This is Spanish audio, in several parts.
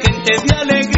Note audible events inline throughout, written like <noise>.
gente de alegría.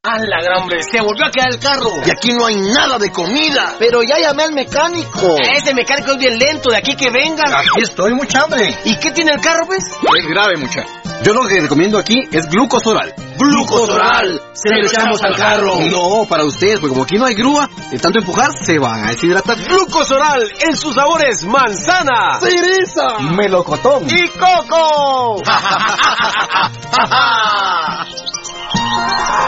¡A la gran hombre! ¡Se volvió a quedar el carro! Y aquí no hay nada de comida. Pero ya llamé al mecánico. Ese mecánico es bien lento, de aquí que venga. Aquí estoy, mucha hambre. ¿Y qué tiene el carro, pues? Es grave, mucha. Yo lo que recomiendo aquí es glucosoral. ¡Glucosoral! Se lo echamos al carro. No, para ustedes, porque como aquí no hay grúa, de tanto empujar, se van a deshidratar. Glucosoral en sus sabores manzana, ¡Cereza! melocotón y coco. <laughs> <laughs>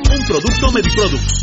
un producto Mediproducts.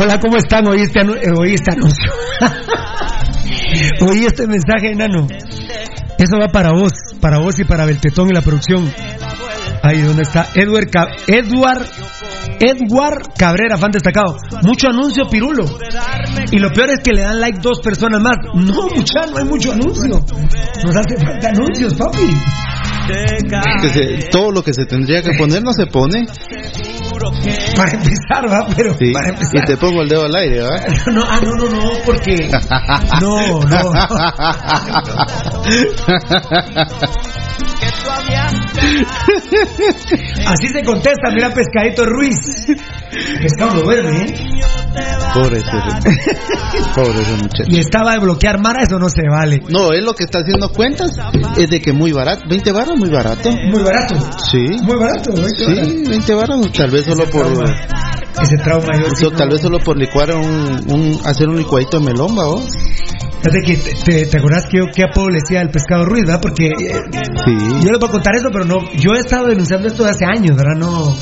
Hola, ¿cómo están? Oí este, eh, oí este anuncio. <laughs> oí este mensaje, enano. Eso va para vos, para vos y para Beltetón y la producción. Ahí donde está Edward, Edward, Edward Cabrera, fan destacado. Mucho anuncio, Pirulo. Y lo peor es que le dan like dos personas más. No, mucha, no hay mucho anuncio. Nos hace falta anuncios, papi. Que se- todo lo que se tendría que poner no se pone. Para empezar, va, pero Sí. para empezar. Y te pongo el dedo al aire, ¿va? <laughs> No, ah, no, no, no, porque. No, no. <laughs> <laughs> Así se contesta, mira Pescadito Ruiz. Pescado lo duerme, ¿eh? Pobre ese, pobre ese muchacho. Y estaba de bloquear Mara, eso no se vale. No, él lo que está haciendo cuentas es de que muy barato, 20 baros muy barato. Muy barato. Sí. Muy barato, 20 baros. Sí, 20 baros, tal vez solo por Ese trauma yo sí so- tal vez solo por licuar un, un hacer un licuadito de melón, ¿va vos? Fíjate que te, te, te acordás que yo qué apodo le decía al pescado Ruiz, ¿verdad? Porque eh, Sí. yo les voy a contar eso, pero no, yo he estado denunciando esto de hace años, ¿verdad? No,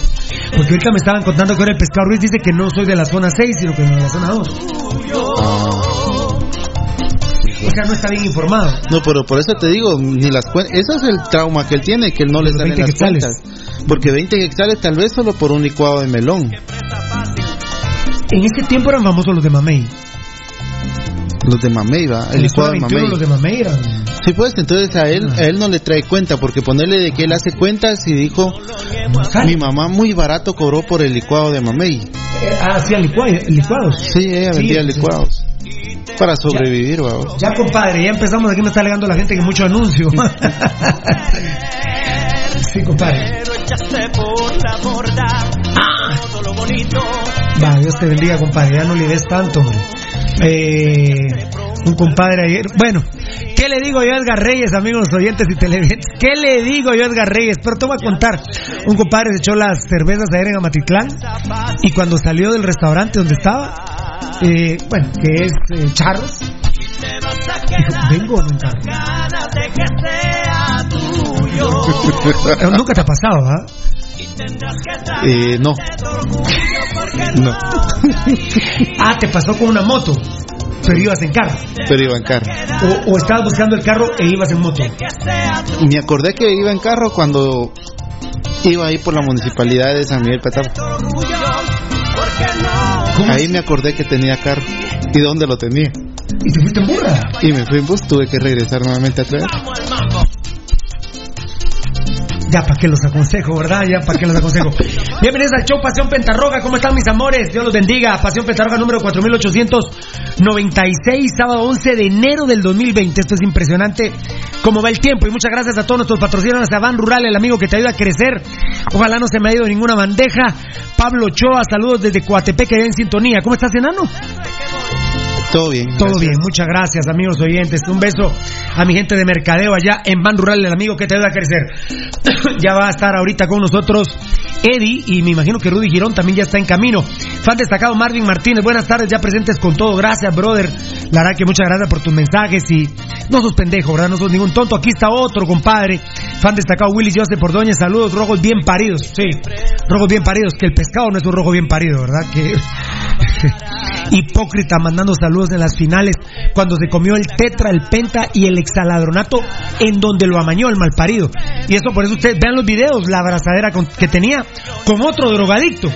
porque ahorita me estaban contando que ahora el pescado Ruiz dice que no soy de la zona 6, sino que de la zona 2. Ah. O sea, no está bien informado. No, pero por eso te digo, ni las cuentas, ese es el trauma que él tiene, que él no le salen 20 las cuentas. Porque 20 quetzales tal vez solo por un licuado de melón. En ese tiempo eran famosos los de Mamey. Los de mamey, va, el licuado de 21 mamey. los de Mamey eran. Sí, pues entonces a él, a él no le trae cuenta, porque ponerle de que él hace cuentas y dijo, mi mamá muy barato cobró por el licuado de mamey. Eh, ah, hacían licua- licuados. Sí, ella Sí, vendía licuados. Para sobrevivir, va. Ya, compadre, ya empezamos. Aquí me está alegando la gente que mucho anuncio. sí, <laughs> compadre. Pero Va, Dios te bendiga, compadre. Ya no le des tanto, hombre. Eh, un compadre ayer. Bueno, ¿qué le digo yo a Edgar Reyes, amigos oyentes y televidentes? ¿Qué le digo yo a Edgar Reyes? Pero te voy a contar. Un compadre se echó las cervezas ayer en Amatitlán y cuando salió del restaurante donde estaba, eh, bueno, que es eh, Charros, dijo, vengo en un carro. Nunca te ha pasado, ¿ah? Eh, no. No. <laughs> Ah, te pasó con una moto, pero ibas en carro. Pero iba en carro. O, o estabas buscando el carro e ibas en moto. Me acordé que iba en carro cuando iba ahí por la municipalidad de San Miguel Petapa. Ahí me acordé que tenía carro. ¿Y dónde lo tenía? ¿Y te fuiste en burra? Y me fui en bus, tuve que regresar nuevamente a traer. Ya para que los aconsejo, ¿verdad? Ya para que los aconsejo. <laughs> Bienvenidos al show Pasión Pentarroga. ¿Cómo están mis amores? Dios los bendiga. Pasión Pentarroga número 4896, sábado 11 de enero del 2020. Esto es impresionante cómo va el tiempo. Y muchas gracias a todos nuestros patrocinadores, a Van Rural, el amigo que te ayuda a crecer. Ojalá no se me ha ido ninguna bandeja. Pablo Ochoa, saludos desde Coatepeque en sintonía. ¿Cómo estás, enano? Todo bien. Todo gracias. bien, muchas gracias amigos oyentes. Un beso a mi gente de mercadeo allá en Ban Rural, el amigo que te ayuda a crecer. <coughs> ya va a estar ahorita con nosotros Eddie y me imagino que Rudy Girón también ya está en camino. Fan destacado Marvin Martínez, buenas tardes, ya presentes con todo. Gracias, brother. La verdad que muchas gracias por tus mensajes y no sos pendejo, ¿verdad? No sos ningún tonto. Aquí está otro, compadre. Fan destacado Willy Joseph Pordoñez, saludos, rojos bien paridos. Sí, rojos bien paridos, que el pescado no es un rojo bien parido, ¿verdad? Que <laughs> hipócrita mandando saludos en las finales cuando se comió el tetra, el penta y el exaladronato en donde lo amañó el malparido. Y eso por eso ustedes vean los videos, la abrazadera que tenía con otro drogadicto,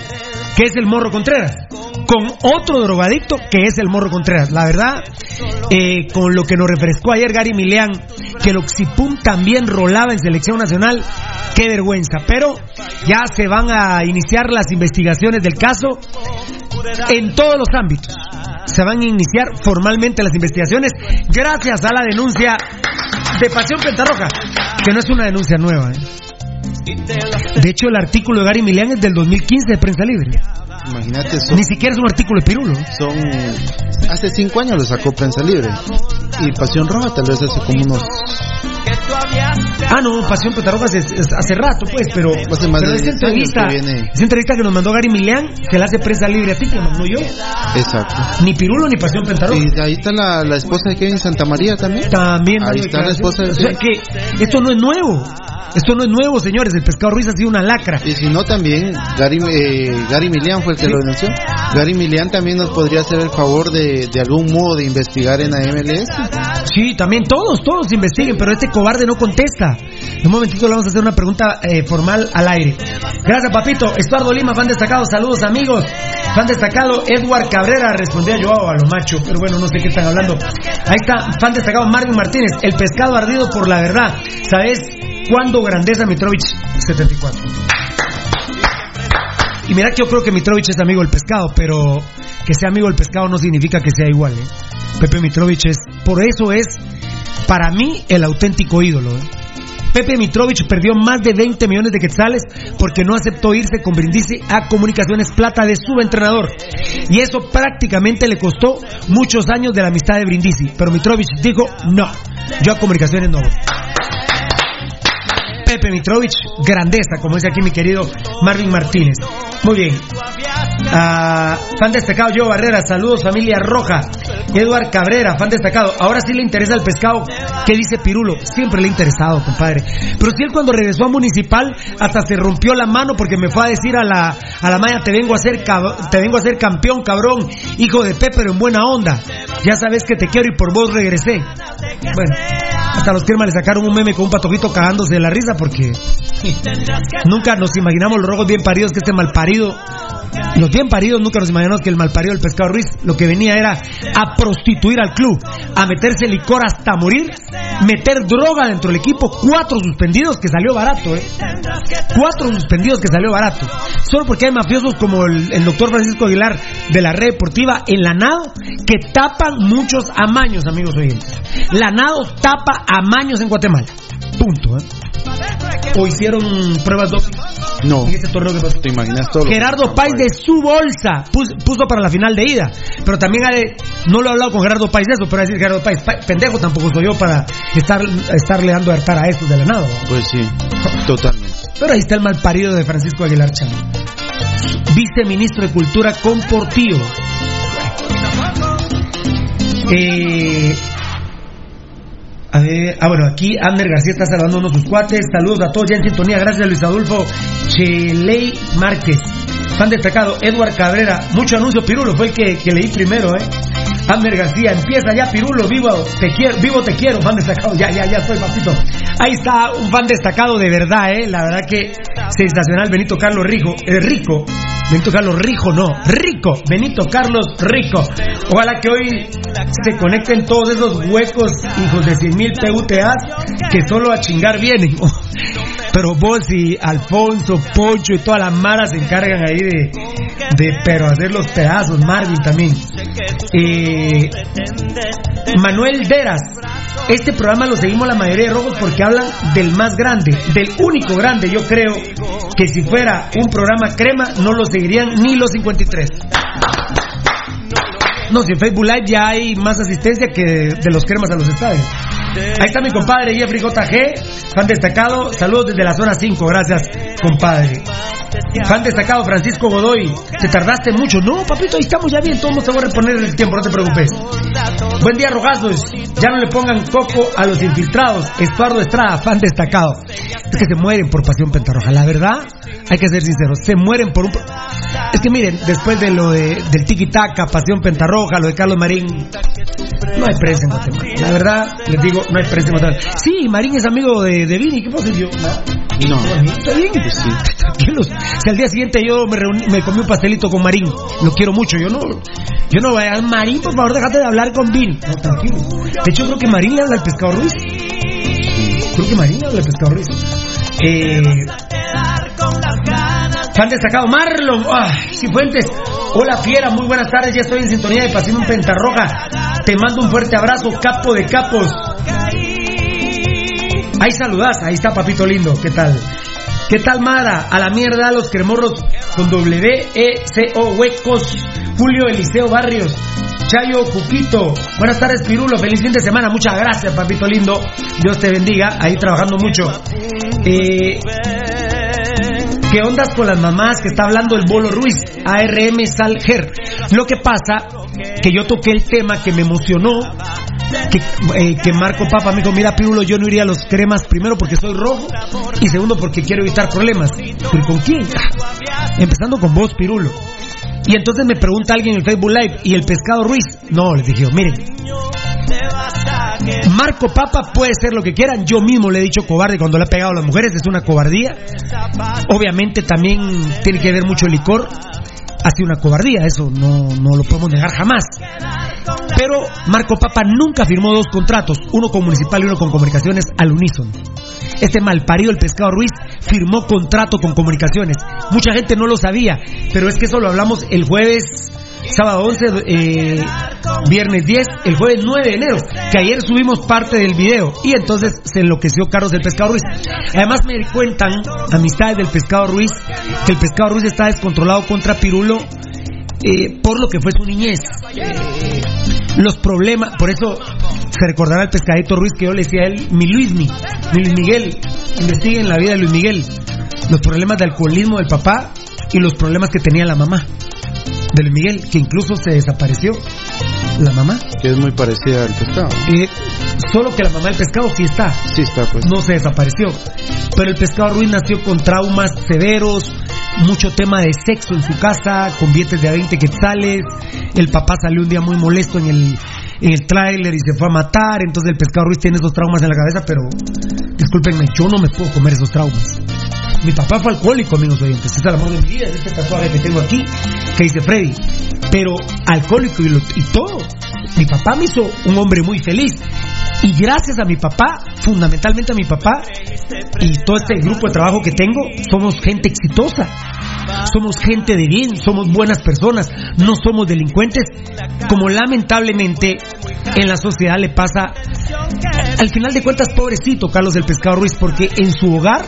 que es el Morro Contreras. Con otro drogadicto que es el Morro Contreras. La verdad, eh, con lo que nos refrescó ayer Gary Milian, que el Oxipum también rolaba en selección nacional, qué vergüenza. Pero ya se van a iniciar las investigaciones del caso en todos los ámbitos. Se van a iniciar formalmente las investigaciones gracias a la denuncia de Pasión Pentarroja, que no es una denuncia nueva. ¿eh? De hecho, el artículo de Gary Milian es del 2015 de Prensa Libre. Imagínate, son, Ni siquiera es un artículo de Pirulo. son hace cinco años lo sacó Prensa Libre y Pasión Roja tal vez hace como unos Ah, no, Pasión Pentarroja es, es hace rato, pues, pero, Hace más pero de esa 10 entrevista, que viene. esa entrevista que nos mandó Gary Milian, se la hace Prensa Libre a ti, que mandó yo. exacto. Ni Pirulo ni Pasión Pentarroja. Y ahí está la, la esposa de Kevin Santamaría también. También Ahí está la esposa de declaraciones. O sea que esto no es nuevo. Esto no es nuevo, señores. El pescado Ruiz ha sido una lacra. Y si no, también Gary, eh, Gary Milian fue el que lo denunció. Gary Milian también nos podría hacer el favor de, de algún modo de investigar en la MLS. Sí, también todos, todos investiguen, pero este cobarde no contesta. En un momentito le vamos a hacer una pregunta eh, formal al aire. Gracias, papito. Estuardo Lima, fan destacado. Saludos, amigos. Fan destacado, Edward Cabrera. Respondía yo a lo macho, pero bueno, no sé qué están hablando. Ahí está, fan destacado, Marvin Martínez. El pescado ardido por la verdad. ¿Sabes cuándo grandeza Mitrovich? 74. Y mira que yo creo que Mitrovich es amigo del pescado, pero que sea amigo del pescado no significa que sea igual. ¿eh? Pepe Mitrovich es, por eso es para mí el auténtico ídolo. ¿eh? Pepe Mitrovich perdió más de 20 millones de quetzales porque no aceptó irse con Brindisi a Comunicaciones Plata de su entrenador. Y eso prácticamente le costó muchos años de la amistad de Brindisi. Pero Mitrovich dijo, no, yo a Comunicaciones no voy. Pepe Mitrovich, grandeza, como dice aquí mi querido Marvin Martínez. Muy bien. Ah, fan destacado, yo Barrera, saludos familia roja. Eduard Cabrera, fan destacado. Ahora sí le interesa el pescado. ¿Qué dice Pirulo? Siempre le ha interesado, compadre. Pero si él cuando regresó a Municipal hasta se rompió la mano porque me fue a decir a la, a la Maya, te vengo a cab- te vengo a campeón, cabrón, hijo de Pepe, pero en buena onda. Ya sabes que te quiero y por vos regresé. Bueno, hasta los firmas le sacaron un meme con un patojito cagándose de la risa porque <laughs> nunca nos imaginamos los rojos bien paridos que este malparido los bien paridos nunca nos imaginamos que el malparido del pescado Ruiz lo que venía era a prostituir al club, a meterse licor hasta morir, meter droga dentro del equipo, cuatro suspendidos que salió barato, ¿eh? Cuatro suspendidos que salió barato. Solo porque hay mafiosos como el, doctor Francisco Aguilar de la red deportiva en Lanado que tapan muchos amaños, amigos oyentes. Lanado tapa amaños en Guatemala. Punto, ¿eh? ¿O hicieron pruebas doping? No. En este torneo que pasó. ¿Te imaginas todo? Gerardo Páez de su bolsa puso, para la final de ida. Pero también de- no lo he hablado con Gerardo Páez de eso, pero decir Gerardo Páez, pa- pendejo tampoco soy yo para estar estarle dando a hartar a estos de la nada. Pues sí, totalmente. <laughs> Pero ahí está el mal parido de Francisco Aguilar Chávez. Viceministro de Cultura con Portillo. Eh, a ver, ah, bueno, aquí Ander García está de sus cuates. Saludos a todos ya en sintonía. Gracias, Luis Adolfo Cheley Márquez. Fan destacado, Edward Cabrera. Mucho anuncio, Pirulo, fue el que leí primero, ¿eh? Ander García, empieza ya, Pirulo, vivo te quiero, vivo te quiero, fan destacado. Ya, ya, ya estoy, papito. Ahí está un fan destacado de verdad, ¿eh? La verdad que sensacional, Benito Carlos Rijo, eh, Rico. Benito Carlos Rijo, no, Rico, Benito Carlos Rico. Ojalá que hoy se conecten todos esos huecos, hijos de 100 mil PUTAs, que solo a chingar vienen. <laughs> Pero vos y Alfonso, Poncho y toda la mara se encargan ahí de, de pero hacer los pedazos, Marvin también. Eh, Manuel Deras, este programa lo seguimos la mayoría de rojos porque hablan del más grande, del único grande, yo creo que si fuera un programa crema no lo seguirían ni los 53. No, si en Facebook Live ya hay más asistencia que de los cremas a los estadios. Ahí está mi compadre Jeffrey JG, fan destacado. Saludos desde la zona 5, gracias, compadre. Fan destacado Francisco Godoy, te tardaste mucho. No, papito, ahí estamos ya bien, todos te voy a reponer el tiempo, no te preocupes. Buen día, rogazos. Ya no le pongan coco a los infiltrados. Estuardo Estrada, fan destacado. Es que se mueren por pasión pentarroja. La verdad, hay que ser sinceros, se mueren por un. Es que miren, después de lo de, del tiki-taka, pasión pentarroja, lo de Carlos Marín, no hay prensa en Guatemala. La verdad, les digo, no hay prensa en Guatemala. Sí, Marín es amigo de, de Vini, ¿qué pasa yo? No. Está bien, pues sí. <laughs> Tranquilos. Si al día siguiente yo me, reuní- me comí un pastelito con Marín, lo quiero mucho, yo no, yo no voy a Marín, por favor, déjate de hablar con Vini. No, tranquilo. De hecho, creo que Marín le habla al pescado Ruiz. Creo que Marín le habla al pescado Ruiz. Eh, fan destacado, Marlon. Ay, Cifuentes. Hola Fiera, muy buenas tardes, ya estoy en sintonía de Pasión Pentarroja. Te mando un fuerte abrazo, capo de capos. Ahí saludas, ahí está papito lindo, ¿qué tal? ¿Qué tal Mara? A la mierda los cremorros con W, E, C, O, huecos. Julio Eliseo Barrios. Chayo Cuquito. Buenas tardes, Pirulo. Feliz fin de semana. Muchas gracias, papito lindo. Dios te bendiga. Ahí trabajando mucho. Eh, ¿Qué ondas con las mamás que está hablando el Bolo Ruiz? ARM Salger. Lo que pasa que yo toqué el tema que me emocionó. Que, eh, que Marco Papa me dijo, mira Pirulo, yo no iría a los cremas primero porque soy rojo y segundo porque quiero evitar problemas. ¿Pero con quién? Ah, Empezando con vos, Pirulo. Y entonces me pregunta alguien en el Facebook Live, ¿y el pescado Ruiz? No, les dije, miren, Marco Papa puede ser lo que quieran, yo mismo le he dicho cobarde cuando le ha pegado a las mujeres, es una cobardía. Obviamente también tiene que ver mucho licor, ha sido una cobardía, eso no, no lo podemos negar jamás. Pero Marco Papa nunca firmó dos contratos, uno con Municipal y uno con Comunicaciones al unísono. Este malparido, el pescado Ruiz, firmó contrato con Comunicaciones. Mucha gente no lo sabía, pero es que eso lo hablamos el jueves sábado 11, eh, viernes 10, el jueves 9 de enero, que ayer subimos parte del video y entonces se enloqueció Carlos del Pescado Ruiz. Además me cuentan amistades del Pescado Ruiz que el Pescado Ruiz está descontrolado contra Pirulo eh, por lo que fue su niñez. Eh, los problemas, por eso se recordará el pescadito Ruiz que yo le decía a él, mi Luis, mi, mi Luis Miguel, investiguen la vida de Luis Miguel, los problemas de alcoholismo del papá y los problemas que tenía la mamá de Luis Miguel, que incluso se desapareció la mamá. Que es muy parecida al pescado. Eh, solo que la mamá del pescado sí está. Sí está, pues. No se desapareció. Pero el pescado Ruiz nació con traumas severos, mucho tema de sexo en su casa, con billetes de a 20 quetzales. El papá salió un día muy molesto en el, en el tráiler y se fue a matar. Entonces el pescado Ruiz tiene esos traumas en la cabeza, pero discúlpenme, yo no me puedo comer esos traumas. Mi papá fue alcohólico, amigos oyentes. Es el amor de mi vida, es este tatuaje que tengo aquí, que dice Freddy. Pero alcohólico y, lo- y todo. Mi papá me hizo un hombre muy feliz. Y gracias a mi papá, fundamentalmente a mi papá, y todo este grupo de trabajo que tengo, somos gente exitosa. Somos gente de bien, somos buenas personas, no somos delincuentes, como lamentablemente en la sociedad le pasa. Al final de cuentas, pobrecito Carlos del Pescado Ruiz, porque en su hogar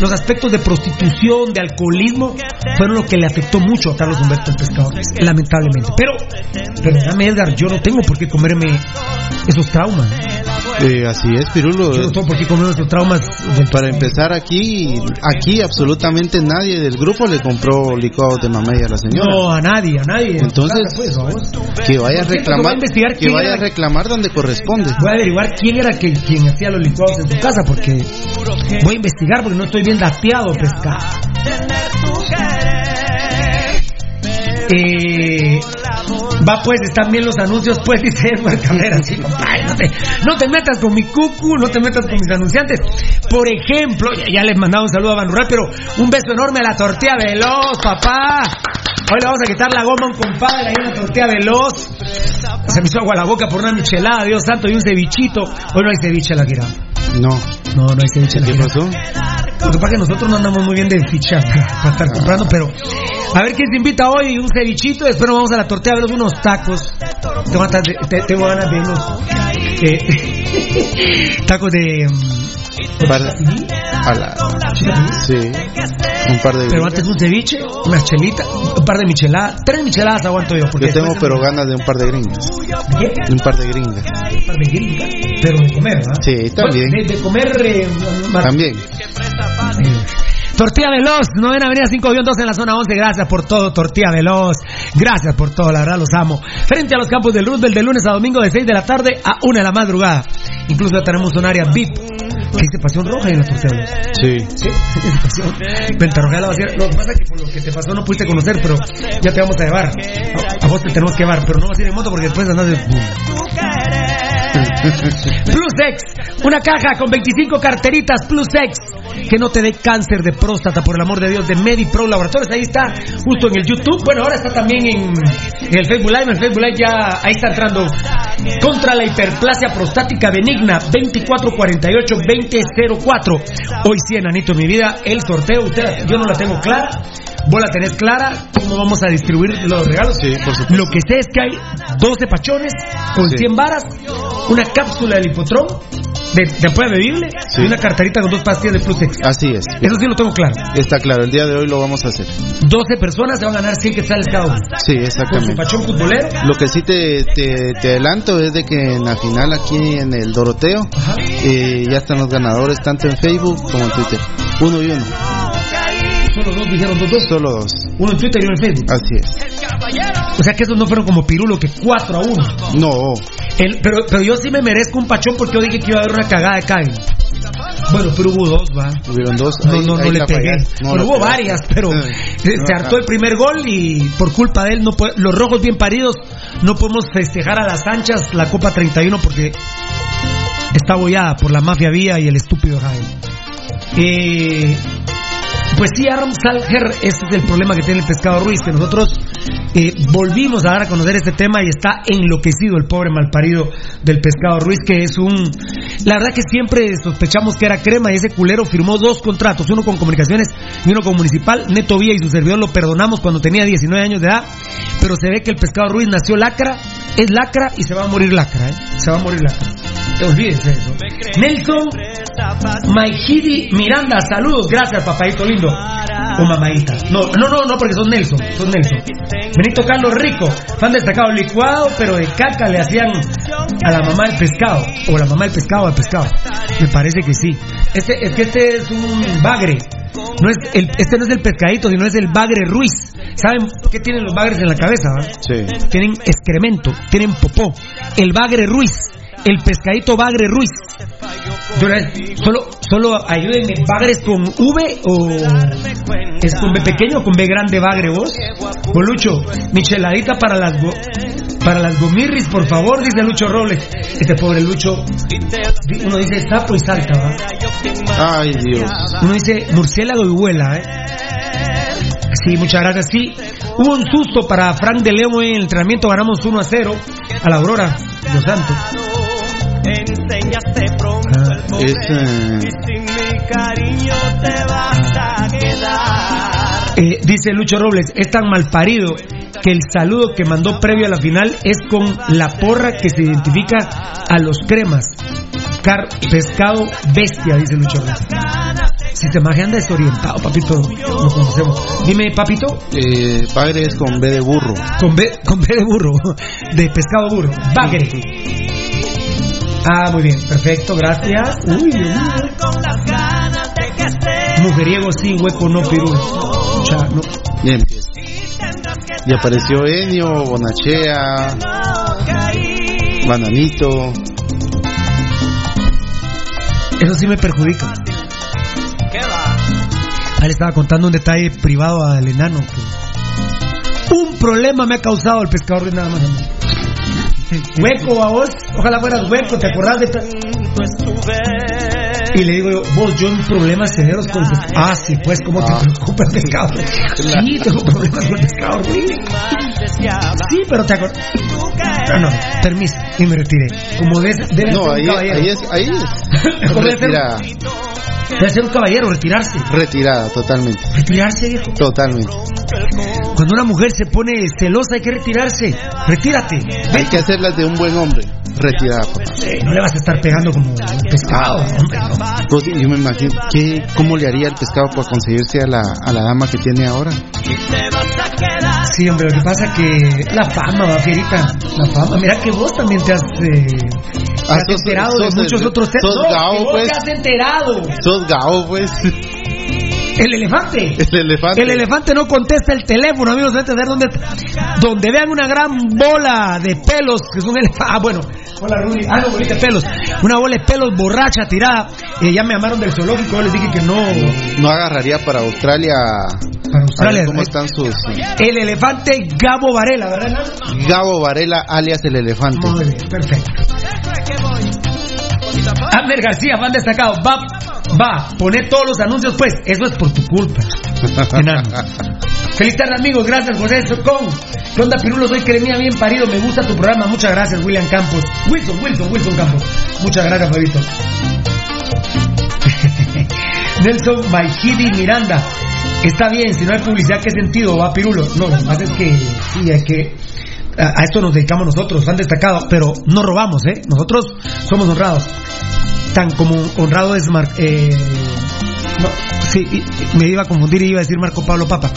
los aspectos de prostitución, de alcoholismo, fueron lo que le afectó mucho a Carlos Humberto el Pescado Ruiz, lamentablemente. Pero, perdóname Edgar, yo no tengo por qué comerme esos traumas. Eh, así es, Pirulo. Yo no tengo por qué esos traumas. Para empezar aquí, aquí absolutamente nadie del grupo le compró licuados de mamey a la señora. No, a nadie, a nadie. Entonces, Pues, que vaya a reclamar, que vaya a reclamar donde corresponde. Voy a averiguar quién era que, quien hacía los licuados en su casa, porque voy a investigar porque no estoy bien dateado pescado. Eh, va pues, están bien los anuncios, pues, dice Edward Cabrera, sí, compadre, no te, no te metas con mi cucu, no te metas con mis anunciantes. Por ejemplo, ya, les mandaba un saludo a Banurral, pero un beso enorme a la tortilla veloz, papá. Hoy le vamos a quitar la goma a un compadre, ahí una tortilla veloz. Se me hizo agua la boca por una michelada, Dios santo, y un cevichito. Hoy no hay ceviche en la gira. No. No, no hay ceviche en la ¿Qué pasó? Lo que pasa es que nosotros no andamos muy bien de ficha para, estar comprando, pero a ver quién se invita hoy, un cevichito, después nos vamos a la tortilla a ver unos tacos. Tengo ganas de, te- tengo ganas de unos eh, <laughs> tacos de... mm, Para, a la, sí, un par de. Pero antes un ceviche, una chelita, un par de micheladas, tres micheladas aguanto yo. Porque Yo tengo, pero ganas de un par de gringas. ¿Qué? De un par de gringas. Un par de gringas, pero de comer, ¿verdad? Sí, también. Bueno, de, de comer... eh, También. Tortilla Veloz, novena avenida 5-2 en la zona 11. Gracias por todo, Tortilla Veloz. Gracias por todo, la verdad los amo. Frente a los campos del Roosevelt de lunes a domingo de 6 de la tarde a 1 de la madrugada. Incluso ya tenemos un área VIP. Que dice pasión roja en la Tortilla Veloz. Sí. Sí, <laughs> pasión. Ventarrojada la vacía. Lo que pasa es que por lo que te pasó no pudiste conocer, pero ya te vamos a llevar. A, a vos te tenemos que llevar, pero no vas a ir en moto porque después andas de... Plus X, una caja con 25 carteritas Plus X que no te dé cáncer de próstata, por el amor de Dios, de MediPro Laboratorios. Ahí está, justo en el YouTube. Bueno, ahora está también en, en el Facebook Live. En el Facebook Live ya ahí está entrando contra la hiperplasia prostática benigna 2448-2004. Hoy sí, enanito, mi vida, el sorteo. Usted, yo no la tengo clara. ¿Vos la tenés clara? ¿Cómo vamos a distribuir los regalos? Sí, por supuesto. Lo que sé es que hay 12 pachones con Sí. 100 varas, una cápsula de lipotrón de, de apoyo bebible Sí. y una carterita con dos pastillas de Flutex. Así es. Eso sí lo tengo claro. Está claro, el día de hoy lo vamos a hacer. 12 personas se van a ganar 100 quetzales cada uno. Sí, Con su exactamente. pachón futbolero. Lo que sí te, te, te adelanto es de que en la final aquí en el Doroteo eh, ya están los ganadores tanto en Facebook como en Twitter. Uno y uno. Solo dos dijeron dos, dos. Solo dos. Uno en Twitter y uno en Facebook. Así es. O sea que esos no fueron como Pirulo, que 4 a 1. No. El- pero, pero yo sí me merezco un pachón porque yo dije que iba a haber una cagada de Kevin. Bueno, pero hubo dos, va. Hubieron dos. No, ahí- no, no ahí le pegué. No, pero hubo varias, pero se, No, se hartó el primer gol y por culpa de él, no puede- los rojos bien paridos, no podemos festejar a las anchas la Copa 31 porque está bollada por la mafia vía y el estúpido Jaime. Eh, pues sí, Aaron Salger, ese es el problema que tiene el pescado Ruiz, que nosotros eh, volvimos a dar a conocer este tema y está enloquecido el pobre malparido del pescado Ruiz, que es un... La verdad que siempre sospechamos que era crema y ese culero firmó dos contratos, uno con comunicaciones y uno con municipal. Neto Vía y su servidor lo perdonamos cuando tenía 19 años de edad, pero se ve que el pescado Ruiz nació lacra, es lacra y se va a morir lacra, ¿eh? Se va a morir lacra. Olvídense eso. Nelson Maijidi Miranda, saludos, gracias papadito lindo. O mamadita. No, no, no, no, porque son Nelson, son Nelson. Benito Carlos Rico, fan destacado licuado, pero de caca le hacían a la mamá del pescado. O la mamá del pescado al pescado. Me parece que sí. Este, es que este es un bagre. No es el, este no es el pescadito, sino es el bagre Ruiz. ¿Saben qué tienen los bagres en la cabeza? Sí. Tienen excremento, tienen popó. El bagre Ruiz, el pescadito bagre Ruiz. Solo, solo ayúdenme, ¿bagres con V o es con B pequeño o con B grande bagre vos? Bolucho, micheladita para las go- para las gomirris, por favor, dice Lucho Robles. Este pobre Lucho, uno dice sapo y salta, ¿va? Ay, Dios. Uno dice murciélago y vuela, ¿eh? Sí, muchas gracias. Sí, hubo un susto para Frank de León en el entrenamiento. Ganamos 1 a 0 a la Aurora, Los Santos. Eh, dice Lucho Robles, es tan mal parido que el saludo que mandó previo a la final es con la porra que se identifica a los cremas. Car pescado bestia, dice Lucho Robles. Si te imaginas desorientado, papito, lo conocemos. Dime, papito, eh, bagre es con B de burro. con B, con B de burro, <laughs> de pescado burro, bagre. Ah, muy bien, perfecto, gracias. Uy, estés. Mujeriego sin hueco, no. Y empieza. Y apareció Enio, Bonachea, Bananito. Eso sí me perjudica. Ahí le estaba contando un detalle privado al enano que un problema me ha causado el pescador de nada más. Hueco a vos, ojalá fueras hueco, ¿te acordás de pe- Y le digo yo, vos, yo en problemas severos con pescado. Ah, sí, pues, ¿cómo te preocupa el pescado? Sí, tengo problemas con el pescado, güey. Sí, pero te acordás. No, no, permiso, y me retiré. Como debe, debe No, ser ahí, un caballero. ahí es, ahí es. <laughs> Como debe ser, Retirada, debe ser un caballero, retirarse. retirada, totalmente. Retirarse, viejo. Totalmente. Cuando una mujer se pone celosa hay que retirarse. Retírate. Hay que hacerlas de un buen hombre. Retirada, papá. No le vas a estar pegando como un pescado, hombre. no. Yo me imagino, ¿qué, ¿cómo le haría el pescado para conseguirse a la, a la dama que tiene ahora? Sí, hombre, lo que pasa que la fama, va, Fierita. La fama. Mira que vos también te has, eh, te Ah, has sos- enterado sos de muchos el- otros temas. sos No, gao, que vos pues. te has enterado. Sos gao, pues. El elefante. El elefante. El elefante no contesta el teléfono, amigos. Deben entender dónde, donde vean una gran bola de pelos, que es un elefante. Ah, bueno. Hola, Rudy. Ah, no, bolita de pelos. Una bola de pelos borracha tirada. Eh, ya me llamaron del zoológico. Yo les dije que no. No agarraría para Australia. Para Australia. ver ¿Cómo están sus. El elefante Gabo Varela, ¿verdad? Gabo Varela, alias el elefante. Muy bien, perfecto. Abner García, fan destacado. Va, va, poné todos los anuncios, pues. Eso es por tu culpa. <laughs> Enano. Feliz tarde, amigos. Gracias, José Socón. ¿Qué onda, Pirulo? Soy Cremía, bien parido. Me gusta tu programa. Muchas gracias, William Campos. Wilson, Wilson, Wilson Campos. Muchas gracias, Fabito. <laughs> Nelson Maijidi Miranda. Está bien, si no hay publicidad, ¿qué sentido va Pirulo? No, lo que pasa es que sí, hay que. A, a esto nos dedicamos nosotros, han destacado, pero no robamos, ¿eh? Nosotros somos honrados. Tan como honrado es Mar, eh, no, sí, me iba a confundir y iba a decir Marco Pablo Papa.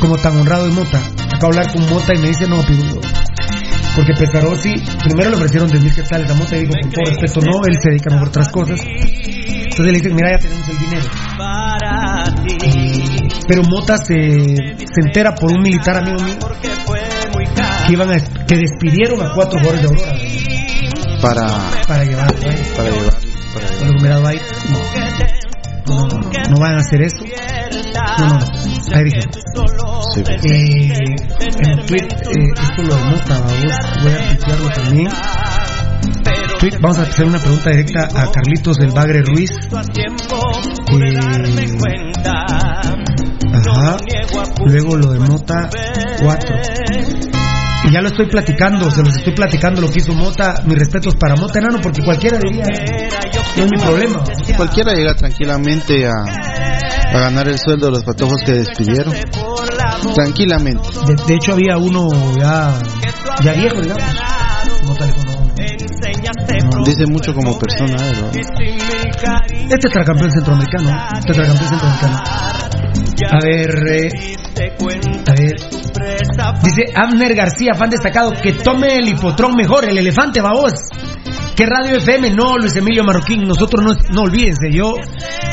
Como tan honrado es Mota. Acabo de hablar con Mota y me dice, no, Pirulo. Porque Pescarossi, primero le ofrecieron 10 mil quetzales a Mota y digo, con todo respeto, no, él se dedica mejor a otras cosas. Entonces le dicen, mira, ya tenemos el dinero. Pero Mota se, se entera por un militar amigo mío que iban a, que despidieron a cuatro jugadores de Aurora Para, para llevar para llevar. Para llevar. no, no, no, no van a hacer eso. No, no. Ahí dije. Sí. Eh, en tweet, eh, esto lo vos, voy a tuitearlo también. Tweet, vamos a hacer una pregunta directa a Carlitos del Bagre Ruiz. Eh, ajá. Luego lo de Mota 4. Y ya lo estoy platicando, se los estoy platicando lo que hizo Mota. Mis respetos para Mota Enano, porque cualquiera diría, no es mi problema. Cualquiera llega tranquilamente a, a ganar el sueldo de los patojos que despidieron. Tranquilamente. De, de hecho, había uno ya, ya viejo, digamos. Mota le no. Dice mucho como persona, ¿eh? ¿no? Este tetracampeón centroamericano. Tetracampeón centroamericano. A ver, eh, a ver. Dice Abner García, fan destacado, que tome el hipotrón mejor, el elefante, babos. ¿Qué radio FM? No, Luis Emilio Marroquín, nosotros no, no olvídense, yo,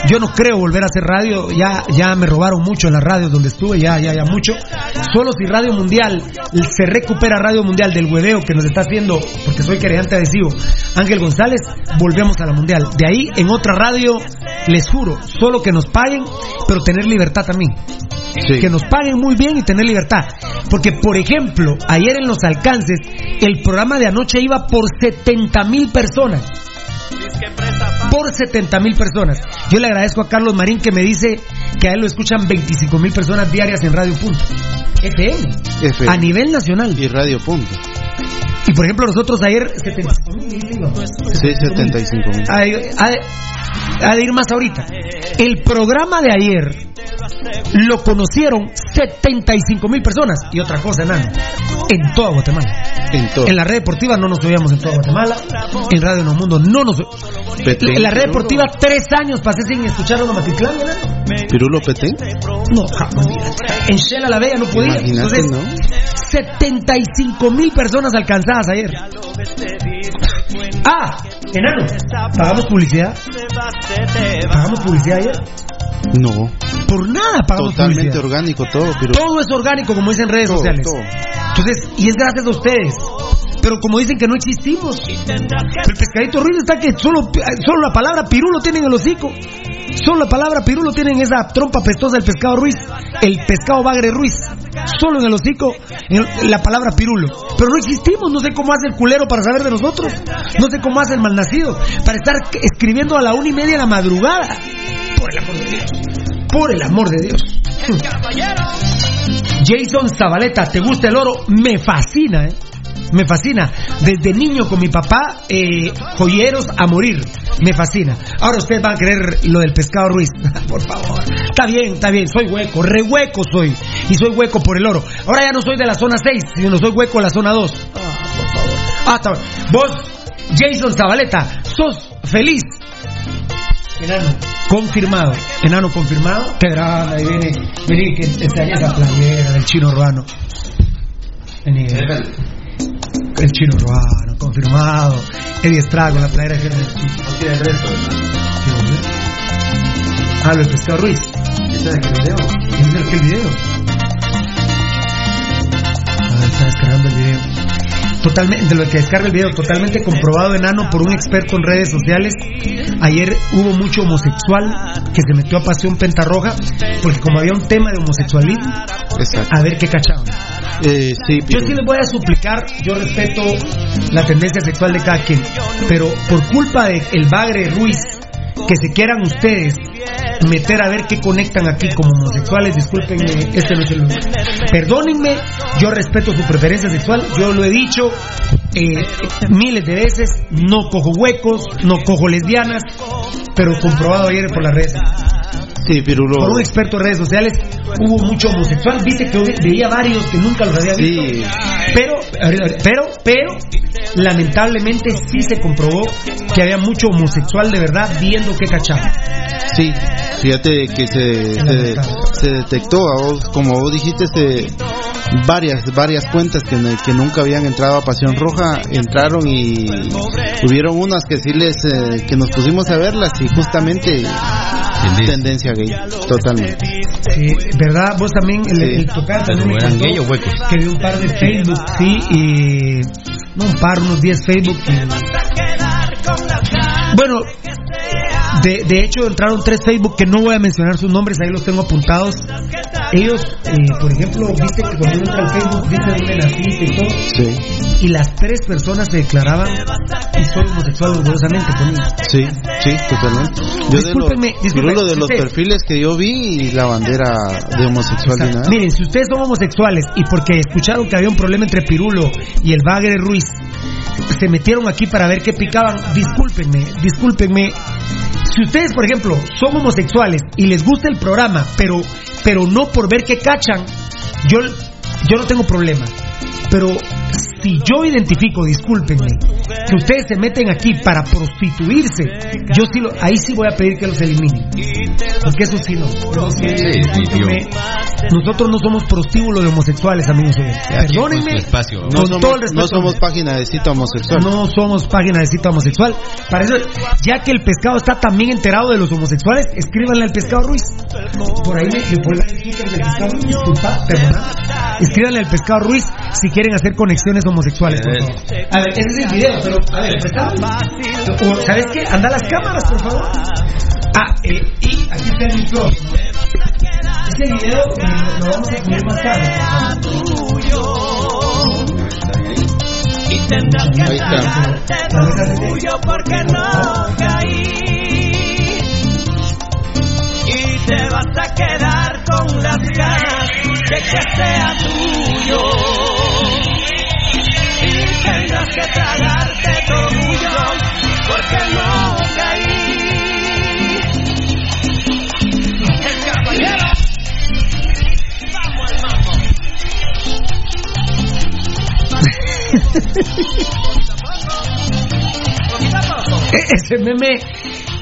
yo no creo volver a hacer radio, ya, ya me robaron mucho en las radios donde estuve, ya, ya, ya mucho. Solo si Radio Mundial se recupera Radio Mundial del hueveo que nos está haciendo, porque soy querellante adhesivo, Ángel González, volvemos a la Mundial. De ahí, en otra radio, les juro, solo que nos paguen, pero tener libertad también. Sí. Que nos paguen muy bien y tener libertad. Porque, por ejemplo, ayer en los alcances, el programa de anoche iba por 70 mil personas. Por 70 mil personas. Yo le agradezco a Carlos Marín que me dice que a él lo escuchan 25 mil personas diarias en Radio Punto. FM. FM. A nivel nacional. Y Radio Punto. Y por ejemplo, nosotros ayer 75 mil. Sí, 75 mil. Ha de, ir más ahorita. El programa de ayer lo conocieron 75 mil personas. Y otra cosa, enano, en toda Guatemala. En todo. En la red deportiva no nos oíamos en toda Guatemala. En Radio No Mundo no nos Petén, En la red deportiva tres años pasé sin escuchar a Matitlán, enano. Pirulo Petén. No, jamás. En Shela la Bella no podía. Imagínate, Entonces, ¿no? 75 mil personas alcanzadas ayer. Ah, enano, ¿pagamos publicidad? ¿Pagamos publicidad ayer? No. Por nada pagamos Totalmente publicidad. orgánico todo. Todo es orgánico, como dicen redes Todo, sociales. todo. Entonces, y es gracias a ustedes. Pero como dicen que no existimos. El pescadito Ruiz está que solo, solo la palabra pirulo tienen en el hocico. Solo la palabra pirulo tienen en esa trompa pestosa del pescado Ruiz. El pescado bagre Ruiz. Solo en el hocico en la palabra pirulo. Pero no existimos. No sé cómo hace el culero para saber de nosotros. No sé cómo hace el malnacido para estar escribiendo a la una y media de la madrugada. Por el amor de Dios. Por el amor de Dios. Jason Zabaleta, ¿te gusta el oro? Me fascina, ¿eh? Me fascina. Desde niño con mi papá, eh, joyeros a morir. Me fascina. Ahora ustedes van a creer lo del pescado Ruiz. <laughs> por favor. Está bien, está bien. Soy hueco, re hueco soy. Y soy hueco por el oro. Ahora ya no soy de la zona 6, sino soy hueco de la zona 2. Ah, por favor. Ah, está bien. Vos, Jason Zabaleta, sos feliz. Enano, confirmado. Enano confirmado. Qué grande, ahí viene. Vení, que estaría esa playera del chino urbano. Vení, el chino urbano, confirmado. Eddie Estrada con la playera de Ah, lo del pescado Ruiz. ¿Ese es el video? ¿Ese es el que el video? Ah, está descargando el video. Totalmente, de lo que descarga el video, totalmente comprobado enano por un experto en redes sociales. Ayer hubo mucho homosexual que se metió a Pasión Pentarroja, porque como había un tema de homosexualismo, Exacto. a ver qué cachaban. Eh, sí, Yo Pirulo. sí les voy a suplicar, yo respeto la tendencia sexual de cada quien, pero por culpa de el bagre Ruiz, que se quieran ustedes meter a ver qué conectan aquí como homosexuales, discúlpenme, este no es el lugar. Perdónenme, yo respeto su preferencia sexual, yo lo he dicho eh, miles de veces, no cojo huecos, no cojo lesbianas, pero comprobado ayer por las redes. Sí, Pirulo. Por un experto en redes sociales, hubo mucho homosexual. Viste que veía varios que nunca los había visto. Sí. Pero, pero, pero, lamentablemente sí se comprobó que había mucho homosexual de verdad viendo que cachaba. Sí, fíjate que se, se, se detectó, a vos, como vos dijiste, se, varias varias cuentas que, que nunca habían entrado a Pasión Roja entraron y hubieron unas que sí les eh, que nos pusimos a verlas y justamente tendencia gay totalmente. sí, verdad vos también el, el tocar también eran gay o huecos. que vi un par de Facebook sí y no un par unos 10 Facebook y... bueno de, de, hecho, entraron tres Facebook que no voy a mencionar sus nombres, ahí los tengo apuntados. Ellos, eh, por ejemplo, viste que cuando entra al Facebook dice dónde naciste y todo. Sí. Y las tres personas se declaraban y soy homosexual orgullosamente conmigo. Sí, sí, totalmente. Yo discúlpenme, de, lo, de los usted, perfiles que yo vi y la bandera de homosexualidad. Miren, si ustedes son homosexuales y porque escucharon que había un problema entre Pirulo y el Bagre Ruiz, se metieron aquí para ver qué picaban, discúlpenme, discúlpenme. Si ustedes, por ejemplo, son homosexuales y les gusta el programa, pero, pero no por ver qué cachan, yo, yo no tengo problema. Pero si yo identifico, discúlpenme, que ustedes se meten aquí para prostituirse, yo sí lo, ahí sí voy a pedir que los eliminen. Porque eso sí no. Sí, discúlpenme, nosotros no somos prostíbulo de homosexuales, amigos. Perdónenme. Espacio. No, con somos, todo el respeto. no somos página de cita homosexual. No somos página de cita homosexual. Para eso, ya que el pescado está también enterado de los homosexuales, escríbanle al pescado Ruiz. Por ahí me, me pueden decir del pescado Ruiz, disculpa, perdona. Escríbanle al pescado Ruiz si quieren hacer conexiones homosexuales, por favor. A ver, ese es el video, pero, a ver, pescado. O, ¿Sabes qué? Anda las cámaras, por favor. Ah, eh, y aquí está el micrófono. Este video eh, lo vamos a poner más tarde. Y tendrás que tragarte tu orgullo porque no caí. Y te vas a quedar con las ganas de que sea tuyo. Y tendrás que tragarte tu orgullo porque no caí. El caballero. Vamos al mambo. <laughs> Eh, Ese meme,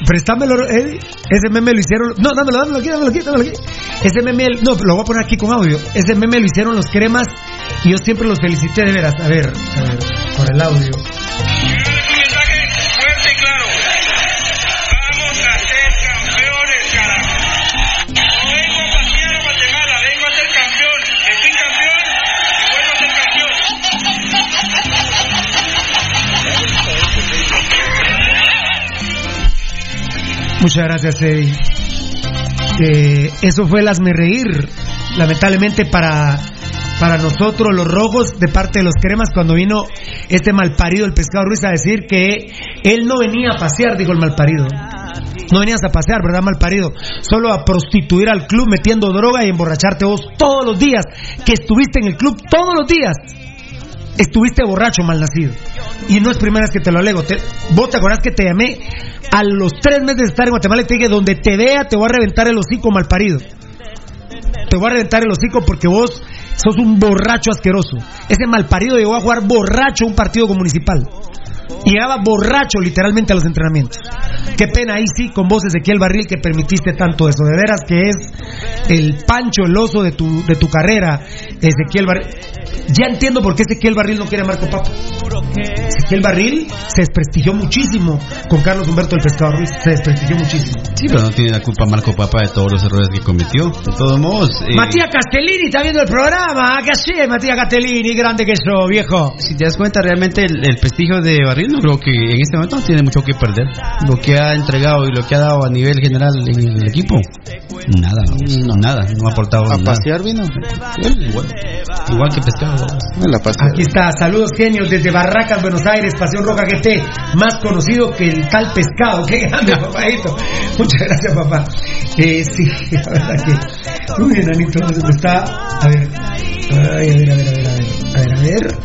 préstamelo, Eddie. Ese meme lo hicieron. No, dámelo, dámelo aquí, dámelo aquí, dámelo aquí. Ese meme, no, lo voy a poner aquí con audio. Ese meme lo hicieron los cremas y yo siempre los felicité de veras. A ver, a ver, por el audio. Muchas gracias, Eddie. Eh, eso fue el hazme reír. Lamentablemente para, para nosotros, los rojos, de parte de los cremas, cuando vino este malparido, el pescado Ruiz, a decir que él no venía a pasear, dijo el malparido. No venías a pasear, ¿verdad, malparido? Solo a prostituir al club metiendo droga y emborracharte vos todos los días. Que estuviste en el club todos los días. Estuviste borracho, malnacido. Y no es primera vez que te lo alego. Te- vos te acordás que te llamé a los tres meses de estar en Guatemala y te dije, donde te vea te voy a reventar el hocico, malparido. Te voy a reventar el hocico porque vos sos un borracho asqueroso. Ese malparido llegó a jugar borracho un partido con municipal. Y llegaba borracho literalmente a los entrenamientos. Qué pena ahí sí con vos Ezequiel Barril que permitiste tanto eso. De veras que es el pancho, el oso de tu, de tu carrera, Ezequiel Barril. Ya entiendo por qué Ezequiel Barril no quiere a Marco Papa. Ezequiel Barril se desprestigió muchísimo con Carlos Humberto el Pescado Ruiz. Se desprestigió muchísimo. Sí, pero no tiene la culpa Marco Papa de todos los errores que cometió. De todos modos. eh, Matías Castellini está viendo el programa. ¿Qué hace Matías Castellini? Grande que sos, viejo. Si te das cuenta, realmente el, el prestigio de Barril no creo que en este momento no tiene mucho que perder. Lo que ha entregado y lo que ha dado a nivel general en el equipo, nada, vamos, nada, no ha aportado A nada. pasear vino. Igual, igual que pescado. Me la pasear. Aquí está, saludos genios desde Barracas, Buenos Aires, Pasión Roja GT, más conocido que el tal pescado. <laughs> Qué grande, papadito. Muchas gracias, papá. Eh, sí, <laughs> la verdad que. Uy, enanito, ¿dónde está? A ver. Ay, a ver, a ver, a ver, a ver. A ver, a ver.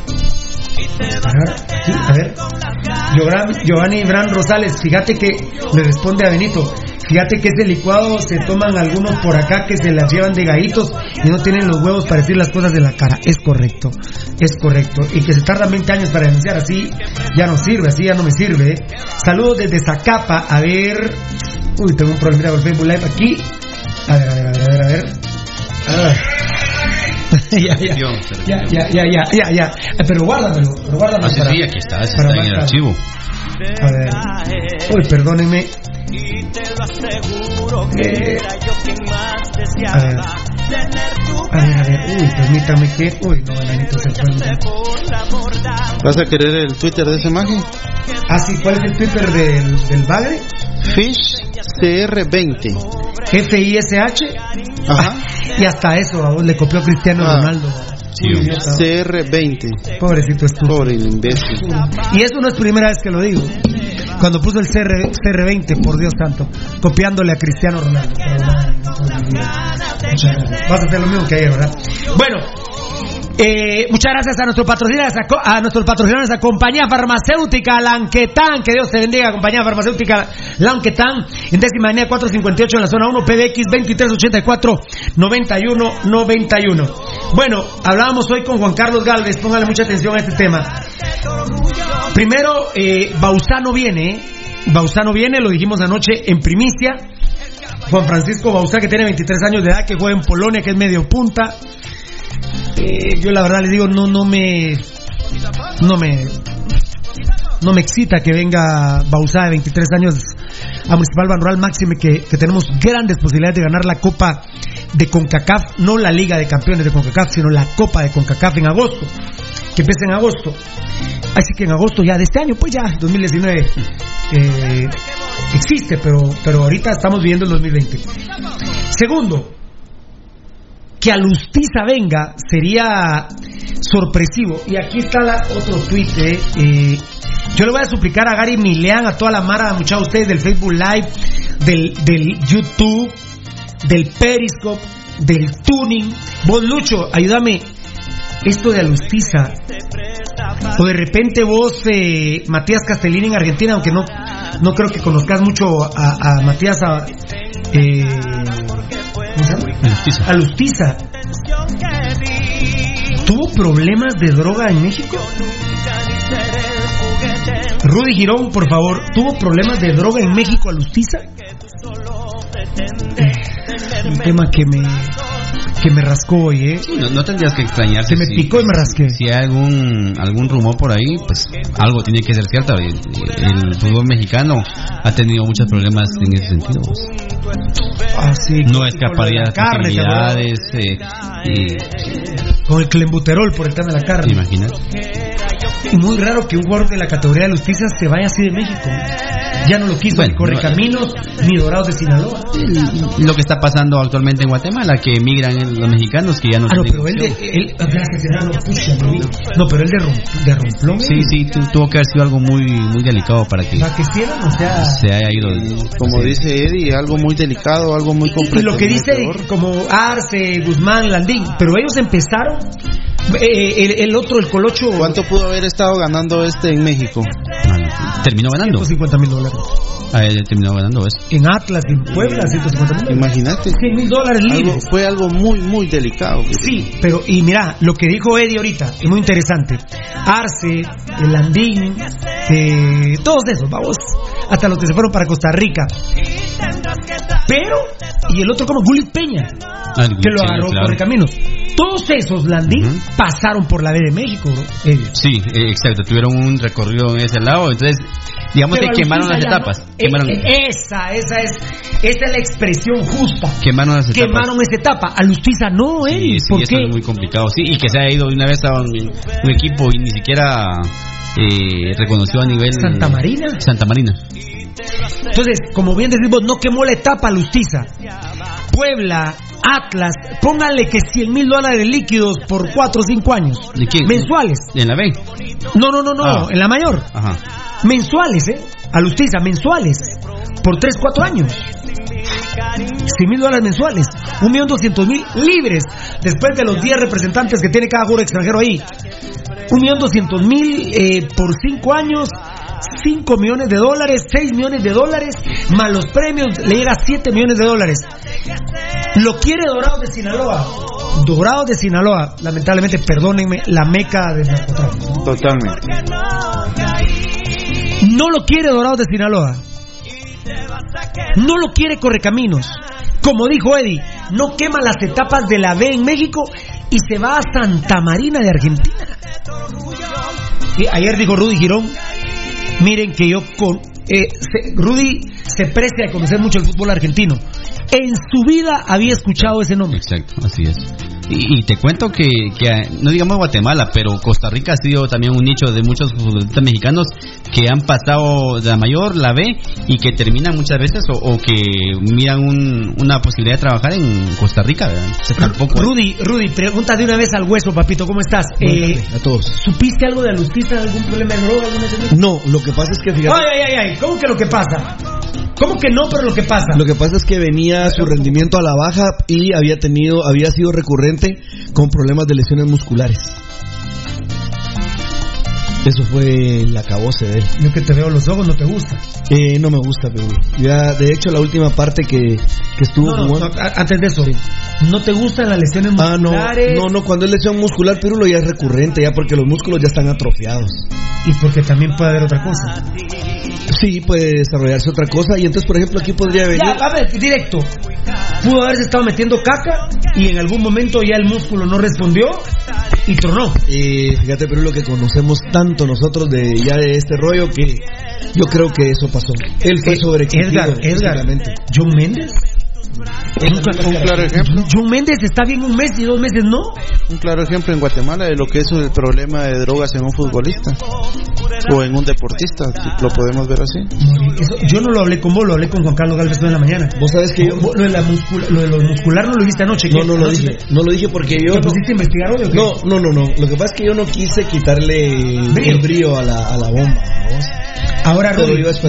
A ver, sí, a ver. Giovanni Bran Rosales, fíjate que le responde a Benito. Fíjate que ese licuado se toman algunos por acá que se las llevan de gallitos y no tienen los huevos para decir las cosas de la cara. Es correcto, es correcto. Y que se tardan 20 años para denunciar así, ya no sirve, así ya no me sirve. Saludos desde Zacapa, a ver. Uy, tengo un problema con el Facebook Live aquí. A ver, a ver, a ver, a ver, a ver. Ah. <laughs> ya, ya, ya, ya, ya, ya, ya, ya. Pero guárdamelo, pero guárdamelo. Ah, sí, para- sí, aquí está, está en el archivo. A ver. Uy, perdónenme. Eh, a ver. A ver, a ver. Uy, permítame que. Uy, no, enanito se fue. ¿Vas a querer el Twitter de ese maje? Ah, sí, ¿cuál es el Twitter del, del Bagre? Fish CR20. F-I-S-H. Ajá. Y hasta eso le copió Cristiano Ah. Ronaldo. Uy, idiota. CR20. Pobrecito estúpido. Pobre imbécil. Y eso no es primera vez que lo digo. Cuando puso el CR, CR20, por Dios santo, copiándole a Cristiano Ronaldo. Vas a hacer lo mismo que ayer, ¿verdad? Bueno, eh, muchas gracias a nuestros patrocinadores, a, nuestros patrocinadores, a Compañía Farmacéutica Lanquetán, que Dios te bendiga, Compañía Farmacéutica Lanquetán, en décima avenida 458 en la zona 1, PBX 2384 91 91. Bueno, hablábamos hoy con Juan Carlos Galvez, póngale mucha atención a este tema. Primero, eh, Bausano viene, ¿eh? Bausano viene, lo dijimos anoche en primicia. Juan Francisco Bausá, que tiene 23 años de edad, que juega en Polonia, que es medio punta. Eh, yo la verdad les digo, no, no me, no me, no me excita que venga Bausá de 23 años a Municipal Ban máxime que, que tenemos grandes posibilidades de ganar la Copa de CONCACAF, no la Liga de Campeones de CONCACAF, sino la Copa de CONCACAF en agosto, que empieza en agosto. Así que en agosto ya de este año, pues ya, 2019, eh, existe, pero, pero ahorita estamos viviendo el 2020. Segundo, que Alustiza venga sería sorpresivo. Y aquí está otro tuit. eh, eh, yo le voy a suplicar a Gary Milean, a toda la mara, muchachos de ustedes del Facebook Live, del, del YouTube, del Periscope, del Tuning. Vos, Lucho, ayúdame. Esto de Alustiza. O de repente vos, eh, Matías Castellini en Argentina, aunque no, no creo que conozcas mucho a, a Matías. a- eh, ¿cómo se llama? Alustiza. ¿Tuvo problemas de droga en México? Rudy Girón, por favor, ¿tuvo problemas de droga en México Alustiza? Un tema que me que me rascó hoy, ¿eh? No, no tendrías que extrañarse. Se me si- picó y me rasqué. Si hay algún, algún rumor por ahí, pues algo tiene que ser cierto. El, el fútbol mexicano ha tenido muchos problemas en ese sentido. pues. Ah, sí, No escaparía con la carne, ¿te acuerdas? facilidades. Eh, Con el clembuterol por el tema de la carne. imagínate. Y muy raro que un jugador de la categoría de Alustiza se vaya así de México. Ya no lo quiso Bueno, ni Correcaminos ni Dorados de Sinaloa. Lo que está pasando actualmente en Guatemala, que emigran el- los mexicanos que ya no Ah, no, tienen pero él, de, él, gracias, pucha, vi. no, pero él de, rom- de romplón. Sí, sí, tu- tuvo que haber sido algo muy muy delicado para que Para que hicieran, o sea. se haya ido. Como Sí. dice Eddie, algo muy delicado, algo muy Y lo que dice como Arce, Guzmán, Landín, pero ellos empezaron. eh, el, el otro, el Colocho. ¿Cuánto pudo haber estado ganando este en México? Terminó ganando. 150 mil dólares. Ah, él terminó ganando eso. En Atlas, en Puebla, 150 mil dólares. Imagínate. 100 mil dólares Algo- libres. fue algo muy, muy delicado. Sí, pero y mira, lo que dijo Eddie ahorita es muy interesante. Arce, el Landín, eh, todos esos, vamos, hasta los que se fueron para Costa Rica. Pero, y el otro como Gullit Peña, Ah, el que lo agarró claro. por caminos. Todos esos Landín pasaron por la B de México, bro, Eddie. Sí, eh, exacto. Tuvieron un recorrido en ese lado. Entonces, digamos Pero que quemaron las etapas. no. Quemaron, Eh, eh, esa, esa es, esa es la expresión justa. quemaron las etapas. Quemaron esa etapa. A Lustiza no, Sí, Eddie. sí, ¿Por eso qué? es muy complicado. Sí, y que se haya ido de una vez a un, un equipo y ni siquiera eh, reconoció a nivel. Santa Marina. Santa Marina. Entonces, como bien decimos, no quemó la etapa Lustiza. Puebla, Atlas, pónganle que 100 mil dólares líquidos por 4 o 5 años. ¿De quién? Mensuales. En la B. No, no, no, no, Ah. en la mayor. Ajá. Mensuales, ¿eh? A Lustiza, mensuales. Por 3, 4 años. 100 mil dólares mensuales. 1.200.000 libres. Después de los 10 representantes que tiene cada jugador extranjero ahí. Un millón doscientos mil eh, por cinco años, 5 millones de dólares, 6 millones de dólares, más los premios, le llega a 7 millones de dólares. Lo quiere Dorado de Sinaloa. Dorado de Sinaloa, lamentablemente, perdónenme, la meca del narcotráfico. Totalmente. No lo quiere Dorado de Sinaloa. No lo quiere Correcaminos. Como dijo Eddie, no quema las etapas de la B en México y se va a Santa Marina de Argentina. Y ayer dijo Rudy Girón, miren que yo con eh, se- Rudy se precia de conocer mucho el fútbol argentino. En su vida había escuchado ese nombre. Exacto, así es. Y, y te cuento que, que, eh, no digamos Guatemala, pero Costa Rica ha sido también un nicho de muchos futbolistas mexicanos que han pasado de la mayor, la B, y que terminan muchas veces o, o que miran un- una posibilidad de trabajar en Costa Rica, ¿verdad? Entonces, <laughs> tampoco. Rudy, Rudy, pregunta de una vez al hueso, papito, ¿cómo estás? Eh, a todos. ¿Supiste algo de Alustiza, algún problema de droga? No, lo que pasa es que fíjate. Ay, ay, ay, ay, ¿cómo que lo que pasa? ¿Cómo que no, pero lo que pasa? Lo que pasa es que venía su rendimiento a la baja y había tenido, había sido recurrente con problemas de lesiones musculares. Eso fue el acabose de él. Yo que te veo los ojos no te gusta. Eh, no me gusta, pero ya, de hecho, la última parte que, que estuvo No, no, no, antes de eso, ¿no te gustan las lesiones Ah, no, musculares? no, no, cuando es lesión muscular, Pirulo ya es recurrente, ya porque los músculos ya están atrofiados. Y porque también puede haber otra cosa. Sí, puede desarrollarse otra cosa, y entonces, por ejemplo, aquí podría venir. Ya, a ver, directo. Pudo haberse estado metiendo caca y en algún momento ya el músculo no respondió y tronó. Eh, fíjate, pero lo que conocemos tanto nosotros de ya de este rollo que yo creo que eso pasó. Él fue Eh, sobreexigido. Edgar, Edgar. John Méndez. Un claro ejemplo. John Méndez está bien un mes y dos meses no. Un claro ejemplo en Guatemala de lo que es el problema de drogas en un futbolista o en un deportista, si lo podemos ver así. Eso- yo no lo hablé con vos, lo hablé con Juan Carlos Galvez en la mañana. Vos sabes que yo- Vos- lo, de la muscula- lo de lo muscular no lo viste anoche. No, no lo Anoche dije, no lo dije porque yo ¿Te no, pusiste a investigar hoy o qué? no, no, no, no. Lo que pasa es que yo no quise quitarle Brío. el brío a la, a la bomba. ¿vos? Ahora, a me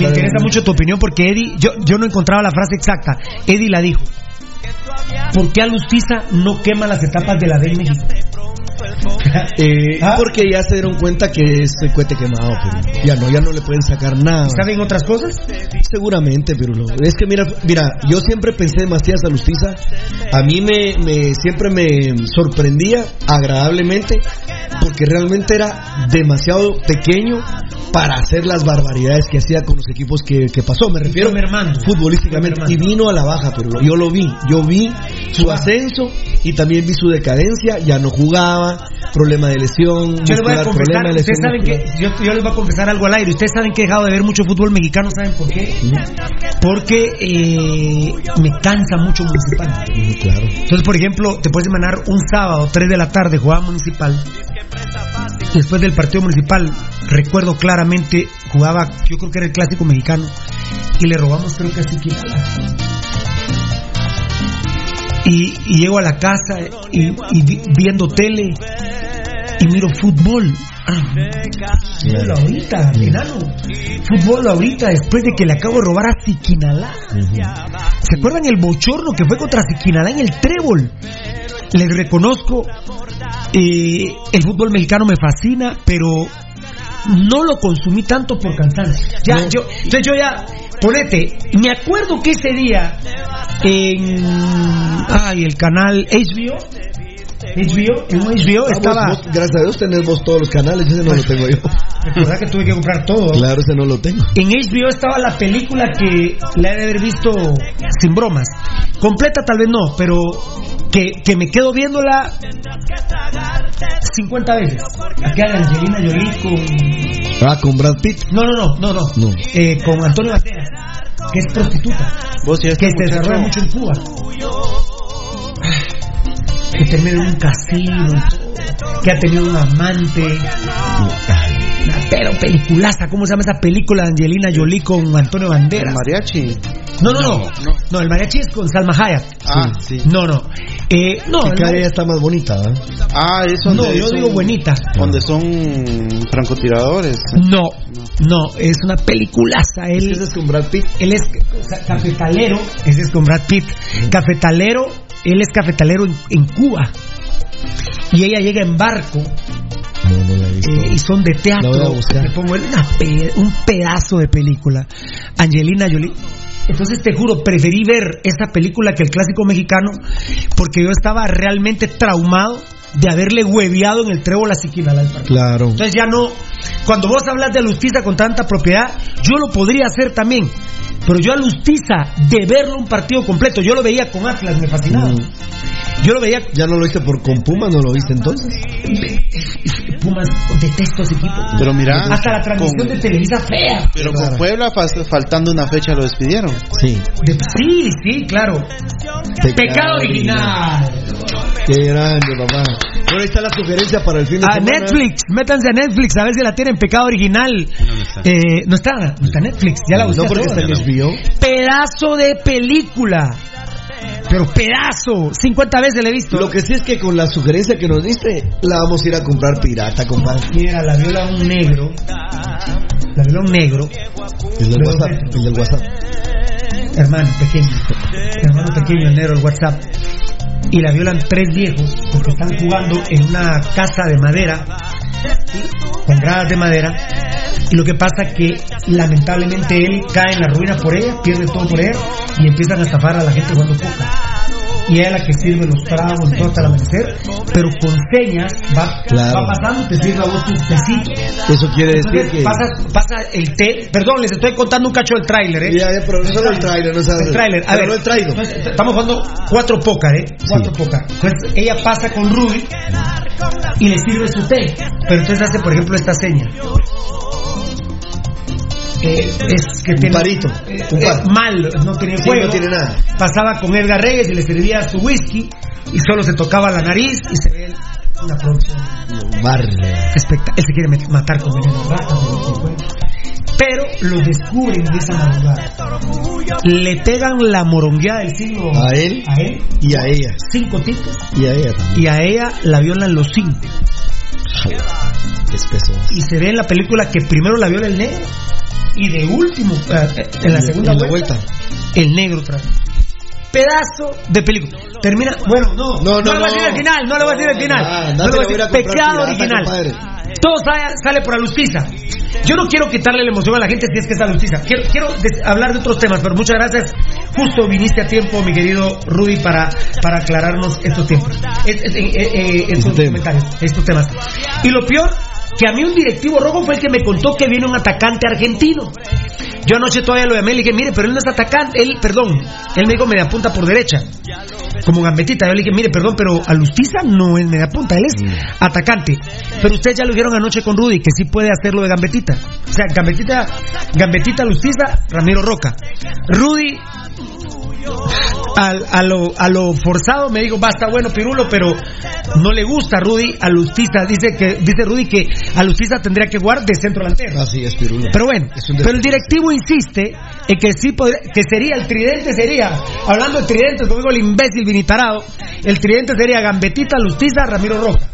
interesa mucho tu opinión porque Eddie, yo, yo no encontraba la frase exacta. Eddie la dijo. ¿Por qué Alustiza no quema las etapas de la en México? Eh, Ah. Porque ya se dieron cuenta que es el cohete quemado, pero ya no, ya no le pueden sacar nada. ¿Saben otras cosas? Seguramente, pero lo- es que mira, mira, yo siempre pensé en Matías Alustiza, a mí me, me siempre me sorprendía agradablemente porque realmente era demasiado pequeño para hacer las barbaridades que hacía con los equipos que, que pasó. Me refiero Fue mermando. futbolísticamente Fue y vino a la baja, pero yo lo vi, yo vi su ascenso y también vi su decadencia, ya no jugaba, problema de lesión, Yo les voy a problema de ustedes lesión saben que, yo, yo les voy a confesar algo al aire, ustedes saben que he dejado de ver mucho fútbol mexicano, ¿saben por qué? Porque eh, me cansa mucho municipal. Claro. Entonces, por ejemplo, te puedes mandar un sábado, 3 de la tarde, jugaba municipal. Después del partido municipal, recuerdo claramente, jugaba, yo creo que era el clásico mexicano, y le robamos creo que a Siquinala. Y, y llego a la casa y, y vi- viendo tele y miro fútbol. Ah, fútbol ahorita, enano. Fútbol ahorita, después de que le acabo de robar a Siquinalá. ¿Se acuerdan el bochorno que fue contra Siquinalá en el trébol? Les reconozco, eh, el fútbol mexicano me fascina, pero no lo consumí tanto por cansancio. Ya, yo, entonces yo ya, ponete, me acuerdo que ese día en, ay, el canal HBO, HBO, en un HBO Ah, estaba, vos, gracias a Dios tenés vos todos los canales, ese no lo tengo yo. recordad que tuve que comprar todo. Claro, ese no lo tengo. En HBO estaba la película que la he de haber visto sin bromas. Completa tal vez no, pero que, que me quedo viéndola 50 veces. Aquella de Angelina Jolie con... Ah, con Brad Pitt. No, no, no, no, no. No. Eh, con Antonio Banderas, que es prostituta. Vos y este que se desarrolla mucho en Cuba. Que termina en un casino, que ha tenido un amante. Pero peliculaza, ¿cómo se llama esa película de Angelina Jolie con Antonio El Banderas? mariachi. No, no, no. No, el mariachi es con Salma Hayek. Ah, sí. No, no. Eh, no, Que el cada mariachi- día está más bonita, ¿eh? Ah, es no, yo son- digo buenita. Donde son francotiradores. No, no, es una peliculaza. Él, Ese es con Brad Pitt. él es ca- cafetalero, ese es con Brad Pitt. Cafetalero, él es cafetalero en, en Cuba. Y ella llega en barco no la he visto. Eh, y son de teatro. Me pongo una pe- un pedazo de película. Angelina Jolie. Entonces te juro, preferí ver esa película que el clásico mexicano porque yo estaba realmente traumado de haberle hueveado en el trébol a Siquinalá al partido. Claro. Entonces ya no, cuando vos hablas de Alustiza con tanta propiedad, yo lo podría hacer también. Pero yo a Alustiza, de verlo un partido completo, yo lo veía con Atlas, me fascinaba. Mm. Yo lo veía ¿Ya no lo viste por con Puma? ¿No lo viste entonces? Pumas, detesto ese equipo. Pero mira, Hasta la transmisión con- de Televisa fea. Pero con Puebla, faltando una fecha, lo despidieron. Sí. De- sí, sí, claro. Pecado original. Qué grande, papá. Bueno, ahí está la sugerencia para el fin de A semana. Netflix, métanse a Netflix a ver si la tienen pecado original. Eh, no está, no está Netflix, ya la No, busqué. porque está en HBO. Pedazo de película. Pero pedazo, 50 veces la he visto. Lo que sí es que con la sugerencia que nos diste, la vamos a ir a comprar pirata, compadre. Mira, la viola un negro. La viola un negro. El del WhatsApp. El del WhatsApp. hermano pequeño, hermano pequeño, el negro, el WhatsApp, y la violan tres viejos porque están jugando en una casa de madera, con gradas de madera, y lo que pasa que lamentablemente él cae en la ruina por ella, pierde todo por ella, y empiezan a estafar a la gente jugando poca. Y ella es la que sirve los tragos y todo hasta el amanecer, pero con señas va, Claro. va pasando, te sirve a vos tu tecito. Eso quiere decir Entonces, que. pasa, pasa el té. Perdón, les estoy contando un cacho del tráiler, ¿eh? Ya, ya, pero no solo el tráiler, no sabes. El tráiler. A ver, no el Estamos jugando cuatro pócar, ¿eh? Cuatro pócar. Entonces ella pasa con Rudy y le sirve su té. Pero entonces hace, por ejemplo, esta seña. Eh, es que tiene, parito, eh, mal, no tenía Sí, juego. no tiene nada. Pasaba con Edgar Reyes y le servía su whisky y solo se tocaba la nariz y se ve una producción espectacular. Él se quiere matar con veneno rata, pero lo descubren de esa madrugada. Le pegan la morongueada del siglo A él a él, y a ella. cinco tipos, Y a ella también. y a ella la violan los cinco. Espeso. Y se ve en la película que primero la viola el negro y de último, eh, eh, en la segunda En la vuelta, el negro otra. Pedazo de película. Termina, bueno, no, No, no, le voy a no. decir el final, no le voy a decir el final. Ah, no le voy a decir, pecado original. compadre. Todo sale, sale por Alustiza. Yo no quiero quitarle la emoción a la gente si es que es Alustiza. Quiero, quiero hablar de otros temas, pero muchas gracias. Justo viniste a tiempo, mi querido Rudy, para, para aclararnos estos tiempos. Es- es- eh, eh, estos comentarios, estos temas. Y lo peor, que a mí un directivo rojo fue el que me contó que viene un atacante argentino. Yo anoche todavía lo llamé y le dije, mire, pero él no es atacante, él, perdón, él me dijo media punta por derecha, como gambetita. Yo le dije, mire, perdón, pero Alustiza no es media punta, él es atacante. Pero ustedes ya lo vieron anoche con Rudy, que sí puede hacerlo de gambetita. O sea, gambetita, gambetita Alustiza, Ramiro Roca. Rudy, al- a, lo, a lo forzado me dijo, basta bueno Pirulo, pero no le gusta a Rudy a Lustiza. Dice que dice Rudy que a Lustiza tendría que jugar de centro delantero. Así es, Pirulo. Pero bueno, pero el directivo insiste en que sí podría- que sería el tridente sería, hablando de tridentes, como digo el imbécil vinitarado, el tridente sería Gambetita, Lustiza, Ramiro Roja.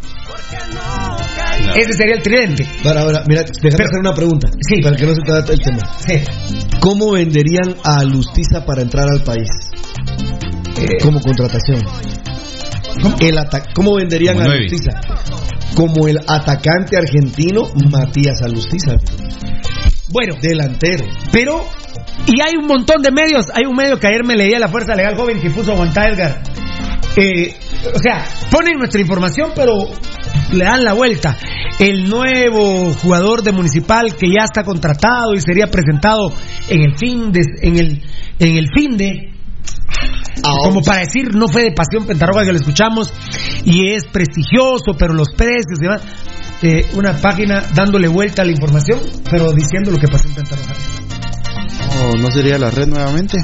Ese sería el tridente. Ahora, ahora, mira, déjame Pero- hacer una pregunta. Sí. Para que no se trate el tema. Sí. ¿Cómo venderían a Lustiza para entrar al país? Eh, Como contratación. El ¿Cómo venderían Como a nueve. Lustiza? Como el atacante argentino Matías Alustiza. Bueno, Delantero. Pero, y hay un montón de medios. Hay un medio que ayer me leía La Fuerza Legal Joven que puso Juan Edgar. Eh, o sea, ponen nuestra información, pero le dan la vuelta. El nuevo jugador de Municipal que ya está contratado y sería presentado en el fin de, en el, en el fin de. Como para decir, no fue de Pasión Pentarroja que lo escuchamos y es prestigioso, pero los precios y demás. Eh, una página dándole vuelta a la información, pero diciendo lo que pasó en Pentarroja. ¿O no sería la red nuevamente?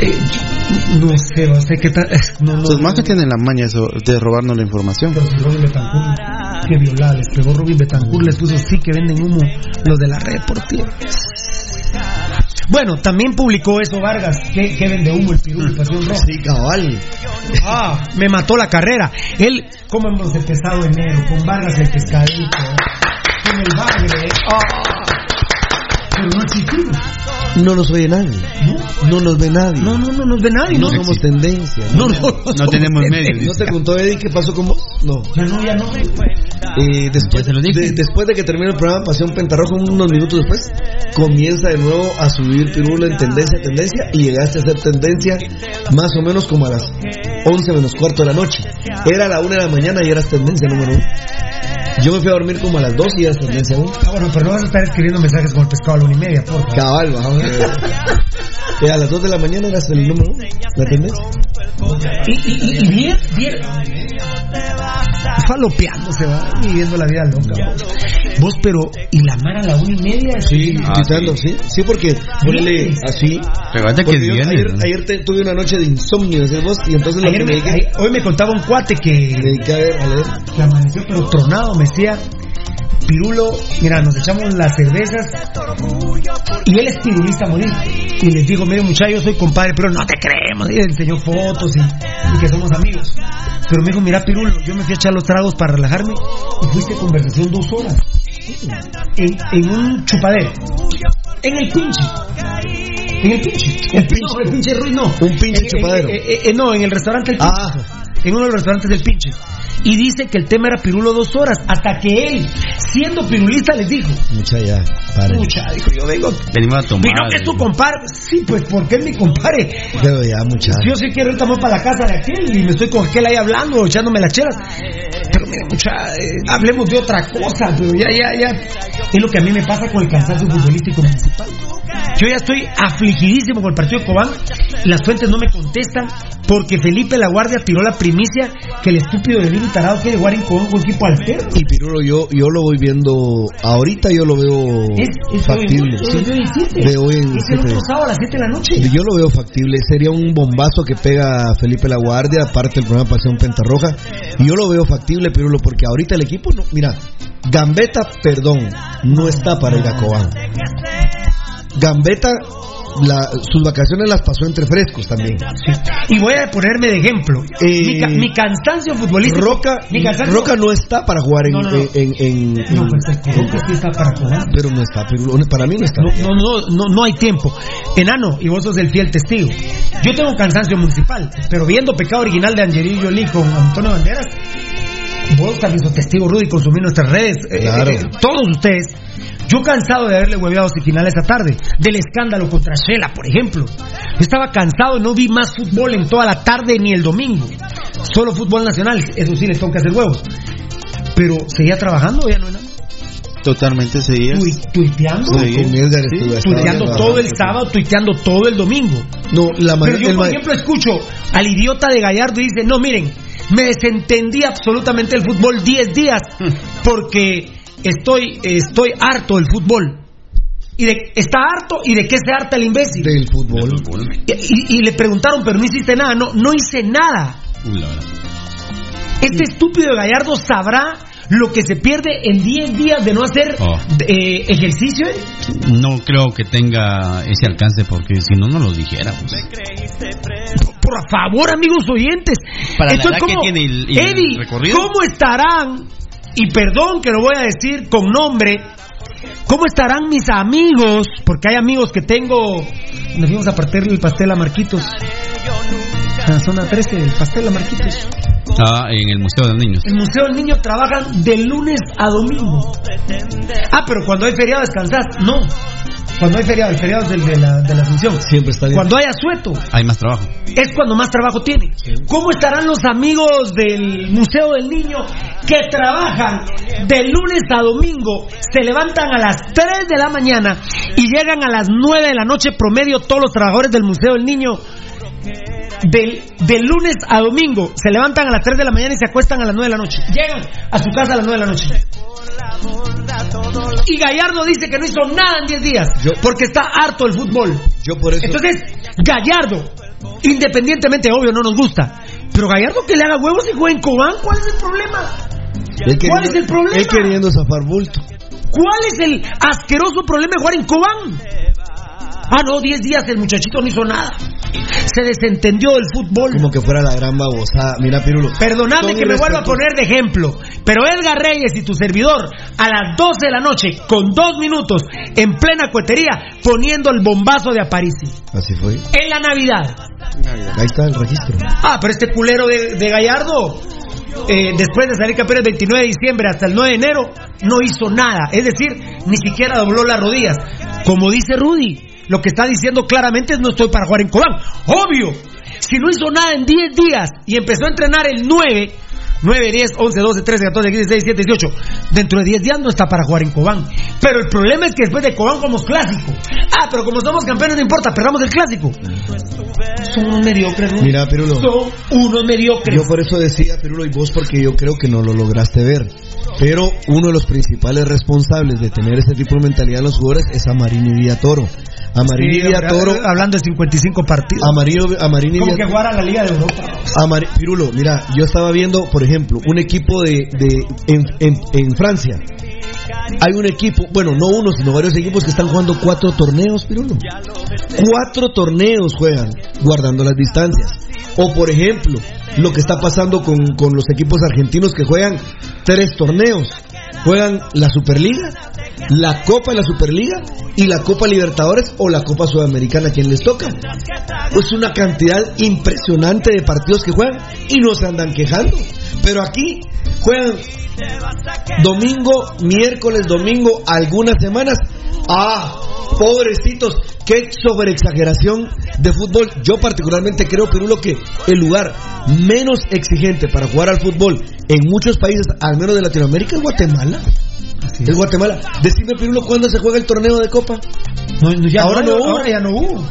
Eh, no sé, no sé qué tal. No, no, más que tienen la maña eso, de robarnos la información. Pero si Robin Betancourt, que violada, les pegó Robin Betancourt, les puso sí que venden humo los de la red deportiva. Bueno, también publicó eso Vargas, que, que vende humo el pirú de Pasión Roja. Sí, cabal. Ah, me mató la carrera. Él, como hemos empezado enero, con Vargas el pescadito, con el bagre, ah, pero no existimos. No nos oye nadie. No nos ve nadie. No, no, no nos ve nadie. No No, somos tendencia. no, no, No tenemos medios. ¿No te contó Eddie qué pasó con vos? No. Ya no, ya no. Eh, después, de, después de que termine el programa Pasión Pentarrojo, unos minutos después, comienza de nuevo a subir Pirulo en tendencia, tendencia, y llegaste a ser tendencia más o menos como a las 11 menos cuarto de la noche. Era la 1 de la mañana y eras tendencia número 1. Yo me fui a dormir como a las 2 y eras tendencia 1. Ah, bueno, pero no vas a estar escribiendo mensajes con el pescado a la una y media, por favor. Cabal, vamos a ver. A las 2 de la mañana eras el número 1, la tendencia. Y, y, y, y bien, bien. Falopeándose, va, viviendo la vida loca. Vos, Vos, pero, ¿y la mar a la una y media? Sí, Ah, quitando, sí. Sí, porque ponele así. Recuerda que Porque es yo ayer, ¿no? ayer te- tuve una noche de insomnio, decís vos, y entonces lo Ayer que me- me dije, ayer- hoy me contaba un cuate me que, dediqué a ver, a leer. que amaneció pero tronado, me decía, Pirulo, mira, nos echamos las cervezas y él es pirulista a morir. Y les digo, mire muchachos, yo soy compadre, pero no te creemos. Y le enseñó fotos y, que somos amigos. Pero me dijo, mira Pirulo, yo me fui a echar los tragos para relajarme y fuiste conversación dos horas. En, en un chupadero. En el pinche. En el pinche. El pinche, no, el pinche Ruiz no. Un pinche chupadero. no, en el restaurante El Pinche. Ah. En uno de los restaurantes del pinche. Y dice que el tema era pirulo dos horas. Hasta que él, siendo pirulista, les dijo. Mucha ya, paren. Mucha, dijo, yo vengo. Venimos a tomar. Vino que es tu compadre. Sí, pues porque es mi compadre. Pero ya, mucha. Yo sí quiero ahorita voy para la casa de aquel y me estoy con aquel ahí hablando, echándome las chelas. Pero mira, mucha, eh, hablemos de otra cosa, pero ya, ya, ya. Es lo que a mí me pasa con el cansancio futbolístico municipal. Yo ya estoy afligidísimo con el partido de Cobán. Las fuentes no me contestan porque Felipe La Guardia tiró la primicia que el estúpido de Vini Tarado quiere jugar en Cobán con equipo alterno. Y Pirulo, yo, yo lo voy viendo, ahorita yo lo veo Es, es factible. hoy, sí. hoy, hoy, siete. De hoy en es el otro sábado a las 7 de la noche. Yo lo veo factible, sería un bombazo que pega Felipe La Guardia, aparte del programa Pasión Pentarroja. Y yo lo veo factible, Pirulo, porque ahorita el equipo, no, mira, Gambetta, perdón, no está para ir a Cobán. Gambetta, la- sus vacaciones las pasó entre frescos también. Y voy a ponerme de ejemplo. Eh, mi, ca- mi cansancio futbolístico. Roca, mi cansancio- Roca no está para jugar en, No, no, no. en, en- No, en- pues sí está para Cobán. pero no está, para mí no está. No, no, no, no, no hay tiempo. Enano, y vos sos el fiel testigo. Yo tengo cansancio municipal, pero viendo Pecado Original de Angelina Jolie con Antonio Banderas, vos también sos testigo, Rudy, consumir nuestras redes, eh, Claro. eh, todos ustedes. Yo cansado de haberle hueveado a Siquinal esa tarde, del escándalo contra Shela, por ejemplo. Yo estaba cansado no vi más fútbol en toda la tarde ni el domingo. Solo fútbol nacional, eso sí les tengo que hacer huevos. Pero seguía trabajando, ya no. Totalmente. Tui- tuiteando. Sí. Con Edgar estuve- estaba tuiteando todo el sábado, tuiteando todo el domingo. No, la Pero mayoría yo, el por ejemplo, escucho al idiota de Gallardo y dice, no, miren, me desentendí absolutamente del fútbol 10 días <laughs> porque estoy, estoy harto del fútbol. Y de, está harto y de qué se harta el imbécil. del fútbol. Y, y- y le preguntaron, pero no hiciste nada. No, no hice nada. Uy, la verdad. Este estúpido de Gallardo sabrá lo que se pierde en 10 días de no hacer Oh. eh, ejercicio. No creo que tenga ese alcance porque si no, no lo dijéramos. Por favor, amigos oyentes. Para la Esto edad es como, que tiene el- el Eddie, recorrido. ¿cómo estarán? Y perdón que lo voy a decir con nombre. ¿Cómo estarán mis amigos? Porque hay amigos que tengo. Nos fuimos a partir el pastel a Marquitos. A la zona 13, el pastel a Marquitos. Ah, en el Museo de los Niños. El Museo del Niño trabajan de lunes a domingo. Ah, pero cuando hay feriado descansás. No. Cuando hay feriado, el feriado es el de la, de la Asunción. Siempre está bien. Cuando hay asueto, Hay más trabajo. es cuando más trabajo tiene. ¿Cómo estarán los amigos del Museo del Niño que trabajan de lunes a domingo, se levantan a las 3 de la mañana y llegan a las 9 de la noche promedio todos los trabajadores del Museo del Niño? Del, de lunes a domingo se levantan a las 3 de la mañana y se acuestan a las 9 de la noche. Llegan a su casa a las 9 de la noche. Y Gallardo dice que no hizo nada en 10 días Yo- porque está harto del fútbol. Yo por eso. Entonces, Gallardo, independientemente, obvio, no nos gusta. Pero Gallardo que le haga huevos y juegue en Cobán, ¿cuál es el problema? ¿cuál es el problema? Él queriendo zafar bulto. ¿Cuál es el asqueroso problema de jugar en Cobán? Ah, no, 10 días el muchachito no hizo nada. Se desentendió del fútbol. Como que fuera la gran babosada. Mira, Pirulo. Perdonadme que me vuelva a poner de ejemplo, pero Edgar Reyes y tu servidor a las 12 de la noche, con dos minutos, en plena cuetería, poniendo el bombazo de Aparici. Así fue. En la Navidad. Ahí está el registro. Ah, pero este culero de, de Gallardo, eh, después de salir campeón el 29 de diciembre hasta el 9 de enero, no hizo nada. Es decir, ni siquiera dobló las rodillas. Como dice Rudy, lo que está diciendo claramente es no estoy para jugar en Cobán. Obvio, si no hizo nada en 10 días y empezó a entrenar el 9, 9, 10, 11, 12, 13, 14, 15, 16, 17, 18. Dentro de 10 días no está para jugar en Cobán. Pero el problema es que después de Cobán jugamos clásico. Ah, pero como somos campeones no importa, perdamos el clásico. Son unos mediocres, Rudy. Mira, Pirulo. Son unos mediocres. Yo por eso decía, Pirulo, y vos, porque yo creo que no lo lograste ver. Pero uno de los principales responsables de tener ese tipo de mentalidad en los jugadores es Amarini Villatoro. Amarini Sí, Villatoro. Hablando de 55 partidos. Amarillo, Amarini Como que jugar a la Liga de Europa. Pirulo, mira, yo estaba viendo, por ejemplo, un equipo de, de en, en- en Francia. Hay un equipo, bueno, no uno, sino varios equipos que están jugando cuatro torneos, Pirulo. Cuatro torneos juegan, guardando las distancias. O, por ejemplo, lo que está pasando con, con los equipos argentinos que juegan tres torneos. Juegan la Superliga, la Copa de la Superliga y la Copa Libertadores o la Copa Sudamericana, quien les toca. Es una cantidad impresionante de partidos que juegan y no se andan quejando. Pero aquí juegan domingo, miércoles, domingo, algunas semanas. Ah, pobrecitos, qué sobreexageración de fútbol. Yo particularmente creo, Pirulo, que el lugar menos exigente para jugar al fútbol en muchos países, al menos de Latinoamérica, es Guatemala. Es Guatemala. Decime, Pirulo, ¿cuándo se juega el torneo de Copa? ya ahora no, no, hubo. ahora ya no hubo.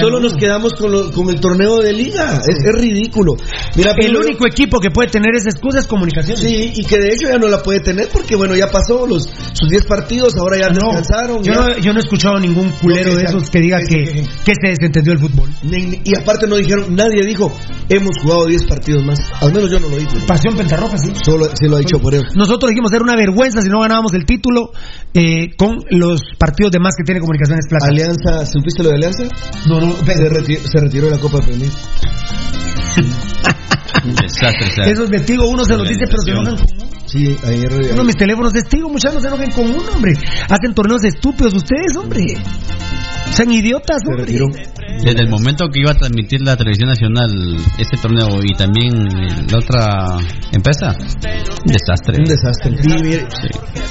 Solo no nos quedamos con, lo- con el torneo de liga. Es, es ridículo. Mira, El único equipo que puede tener esa excusa es comunicación. Sí, y que de hecho ya no la puede tener porque, bueno, ya pasó los sus 10 partidos, ahora ya descansaron. Yo ya. no, yo no he escuchado ningún culero No, que de esos que diga que, que se desentendió el fútbol. Y aparte no dijeron, nadie dijo, hemos jugado 10 partidos más. Al menos yo no lo dije. Pasión Pentarroja, sí. Solo sí lo ha dicho por él. Nosotros dijimos era una vergüenza si no ganábamos el título eh, con los partidos de más que tiene Comunicaciones Plata. Alianza, ¿supiste lo de Alianza? No, no, Se, reti- se retiró de la Copa de Premier. <laughs> Un desastre. Esos de Tigo uno se los dice, pero se enojan con uno. Sí, ayer. Uno de mis teléfonos de Tigo, muchachos, no se enojen con uno, hombre. Hacen torneos estúpidos ustedes, hombre. Sean idiotas, Se hombre. retiró. Desde el momento que iba a transmitir la televisión nacional este torneo y también la otra empresa, un desastre. Un desastre. Y mire,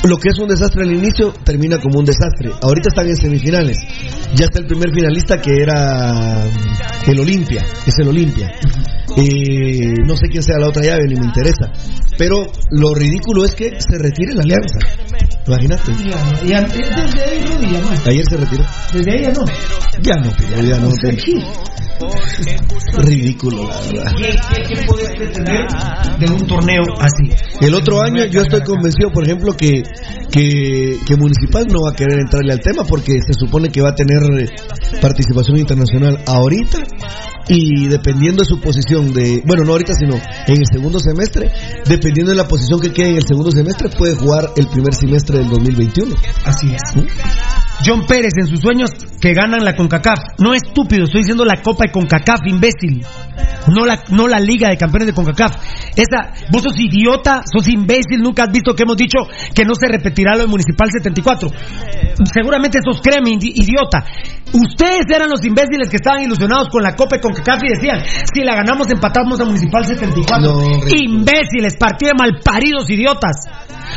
Lo que es un desastre al inicio termina como un desastre. Ahorita están en semifinales. Ya está el primer finalista que era el Olimpia. Es el Olimpia. Eh, no sé quién sea la otra llave, ni me interesa. Pero lo ridículo es que se retire la alianza. Imagínate. Y, y- desde ahí, Rudy, ya no. Ayer se retiró. Desde ahí ya no. Ya no, ya no. Ridículo, la verdad. ¿Qué, qué, qué puedes pretender de un torneo así? El otro año yo estoy convencido, por ejemplo, que, que, que Municipal no va a querer entrarle al tema porque se supone que va a tener eh, participación internacional ahorita y dependiendo de su posición de, bueno, no ahorita, sino en el segundo semestre, dependiendo de la posición que quede en el segundo semestre, puede jugar el primer semestre del 2021. Así es. John Pérez en sus sueños que ganan la CONCACAF. No estúpido, estoy diciendo la Copa de CONCACAF, imbécil. No la, no la Liga de Campeones de CONCACAF. Esa, vos sos idiota, sos imbécil, nunca has visto que hemos dicho que no se repetirá lo de Municipal 74. Seguramente sos creme, idi- idiota. Ustedes eran los imbéciles que estaban ilusionados con la Copa de CONCACAF y decían, si la ganamos empatamos a Municipal 74. No. Imbéciles, partido de malparidos idiotas.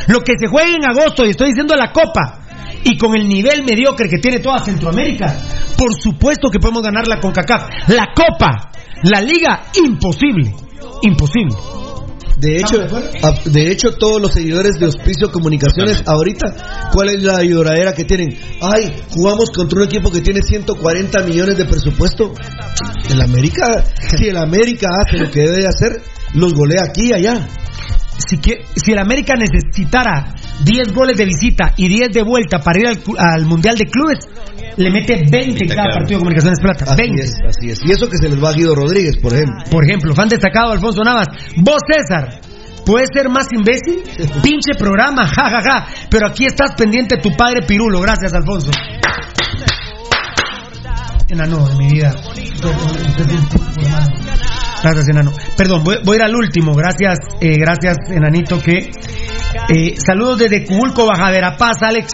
Lo que se juega en agosto, y estoy diciendo la Copa, y con el nivel mediocre que tiene toda Centroamérica, por supuesto que podemos ganar la CONCACAF. La Copa, la Liga, imposible. Imposible. De hecho, de hecho todos los seguidores de Hospicio Comunicaciones ahorita, ¿cuál es la lloradera que tienen? Ay, jugamos contra un equipo que tiene 140 millones de presupuesto. El América, si el América hace lo que debe de hacer, los golea aquí y allá. Si, que- si el América necesitara 10 goles de visita y 10 de vuelta para ir al, al Mundial de Clubes, le mete 20 en cada partido de Comunicaciones Plata. Así 20. es, así es. Y eso que se les va a Guido Rodríguez, por ejemplo. Por ejemplo, fan destacado Alfonso Navas. Vos, César, ¿puedes ser más imbécil? Pinche programa, jajaja. Pero aquí estás pendiente de tu padre Pirulo. Gracias, Alfonso. enano, de mi vida. Gracias, enano. Perdón, voy, voy a ir al último. Gracias, eh, gracias, enanito, que... eh, saludos desde Cubulco, Bajadera Paz, Alex.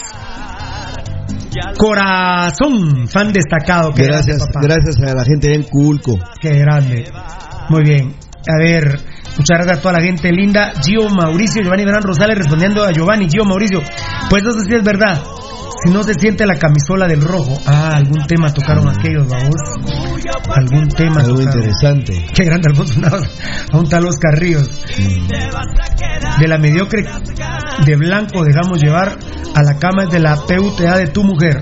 Corazón, fan destacado. Qué Gracias, grande, papá. gracias a la gente en Culco. Qué grande. Muy bien. A ver, muchas gracias a toda la gente linda. Gio Mauricio, Giovanni Verán Rosales respondiendo a Giovanni. Gio Mauricio, pues eso sí es verdad. Si no se siente la camisola del rojo. Ah, algún tema tocaron aquellos, vamos. Algún tema Algo tocaron. interesante. Qué grande Alfonso Navas, a un tal Oscar Ríos. De la mediocre de blanco dejamos llevar a la cama de la PUTA de tu mujer.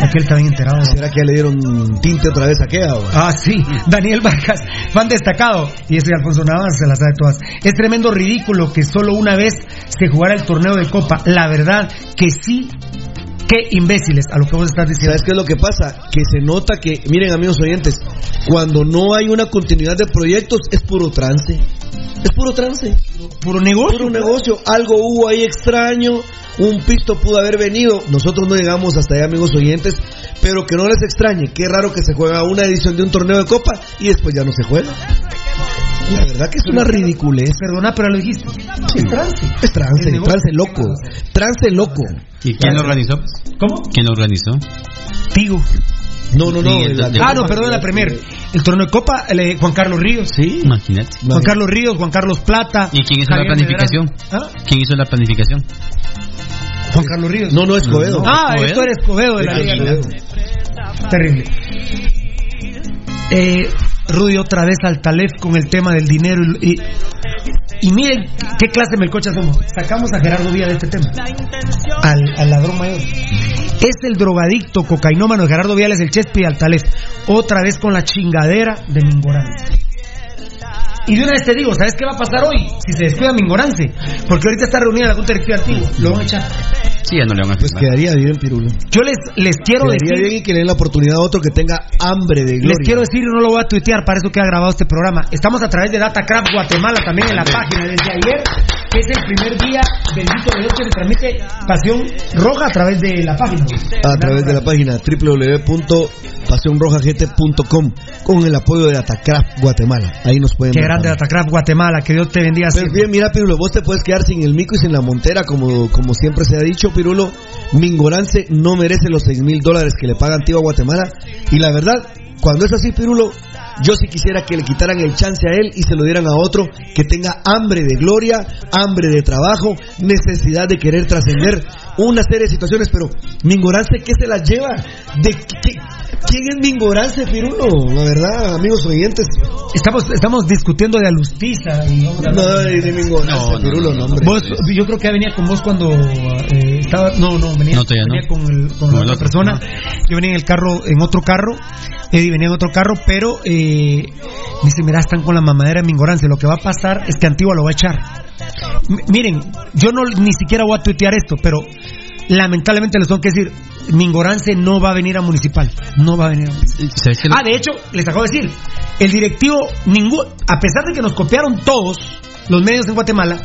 Aquel está bien enterado. ¿Será que ya le dieron tinte otra vez a qué? Ah, sí, Daniel Vargas, fan destacado. Y ese Alfonso Navas se las sabe todas. Es tremendo ridículo que solo una vez se jugara el torneo de Copa. La verdad que sí, qué imbéciles a lo que vos estás diciendo. ¿Sabes qué es lo que pasa? Que se nota que, miren amigos oyentes, cuando no hay una continuidad de proyectos es puro trance. Es puro trance. Puro negocio. Puro negocio. Algo hubo ahí extraño. Un pisto pudo haber venido. Nosotros no llegamos hasta allá, amigos oyentes. Pero que no les extrañe. Qué raro que se juega una edición de un torneo de copa y después ya no se juega. La verdad que es una ridiculez. Perdona, pero lo dijiste. Es trance. Es trance, trance loco. Trance loco. ¿Y quién lo organizó? ¿Cómo? ¿Quién lo organizó? Tigo. No, no, no. Sí, el- la- el- Ah, no, perdón, la Premier. El torneo de Copa, el, eh, Juan Carlos Ríos. Sí. Imagínate. Juan Carlos Ríos, Juan Carlos Plata. ¿Y quién hizo la planificación? ¿Ah? ¿Quién hizo la planificación? Juan Carlos Ríos. No, no es Coedo. Ah, Escobedo. esto eres Escobedo de la Liga. Escobedo. Terrible. Eh, Rudy otra vez al Talef con el tema del dinero y, y, y miren qué clase de melcocha somos. Sacamos a Gerardo Villa de este tema. Al, ladrón mayor. Es el drogadicto cocainómano Gerardo Viales, el Chespi al Talef. Otra vez con la chingadera de Mingorance. Y de una vez te digo, ¿sabes qué va a pasar hoy? Si se descuida Mingorance. Porque ahorita está reunida la Junta Directiva Antigua. Lo van a echar. Sí, ya no le van a Pues quedaría bien, Pirulo. Yo les, les quiero Quedaría decir. bien y que le den la oportunidad a otro que tenga hambre de gloria. Les quiero decir, y no lo voy a tuitear, para eso queda grabado este programa. Estamos a través de Datacraft Guatemala también en la página desde ayer, que es el primer día del Dito de que se transmite Pasión Roja a través de la página. a través de la página www.pasionrojagt.com con el apoyo de Datacraft Guatemala. Ahí nos pueden ver también. Datacraft Guatemala, que Dios te bendiga. Pues bien, mira, Pirulo, vos te puedes quedar sin el mico y sin la montera, como, como siempre se ha dicho, Pirulo. Mingorance no merece los 6 mil dólares que le paga Antigua Guatemala. Y la verdad, cuando es así, Pirulo, yo sí quisiera que le quitaran el chance a él y se lo dieran a otro que tenga hambre de gloria, hambre de trabajo, necesidad de querer trascender una serie de situaciones. Pero, Mingorance, ¿qué se las lleva? ¿De qué- ¿Quién es Mingorance, Pirulo? La verdad, amigos oyentes. Estamos, estamos discutiendo de Alustiza y No, de, de Mingorance, No, no, Pirulo, no, no, hombre. Vos, yo creo que venía con vos cuando eh, estaba. No, no, venía, No, todavía no. venía con, el, con la otra persona. Yo venía en el carro, en otro carro. Eddie venía en otro carro, pero eh, me dice: Mira, están con la mamadera de Mingorance. Lo que va a pasar es que Antigua lo va a echar. M- miren, yo no ni siquiera voy a tuitear esto, pero lamentablemente les tengo que decir: Mingorance no va a venir a Municipal. No va a venir a Municipal. Ah, de hecho, les acabo de decir, el directivo, ningún, a pesar de que nos copiaron todos los medios en Guatemala,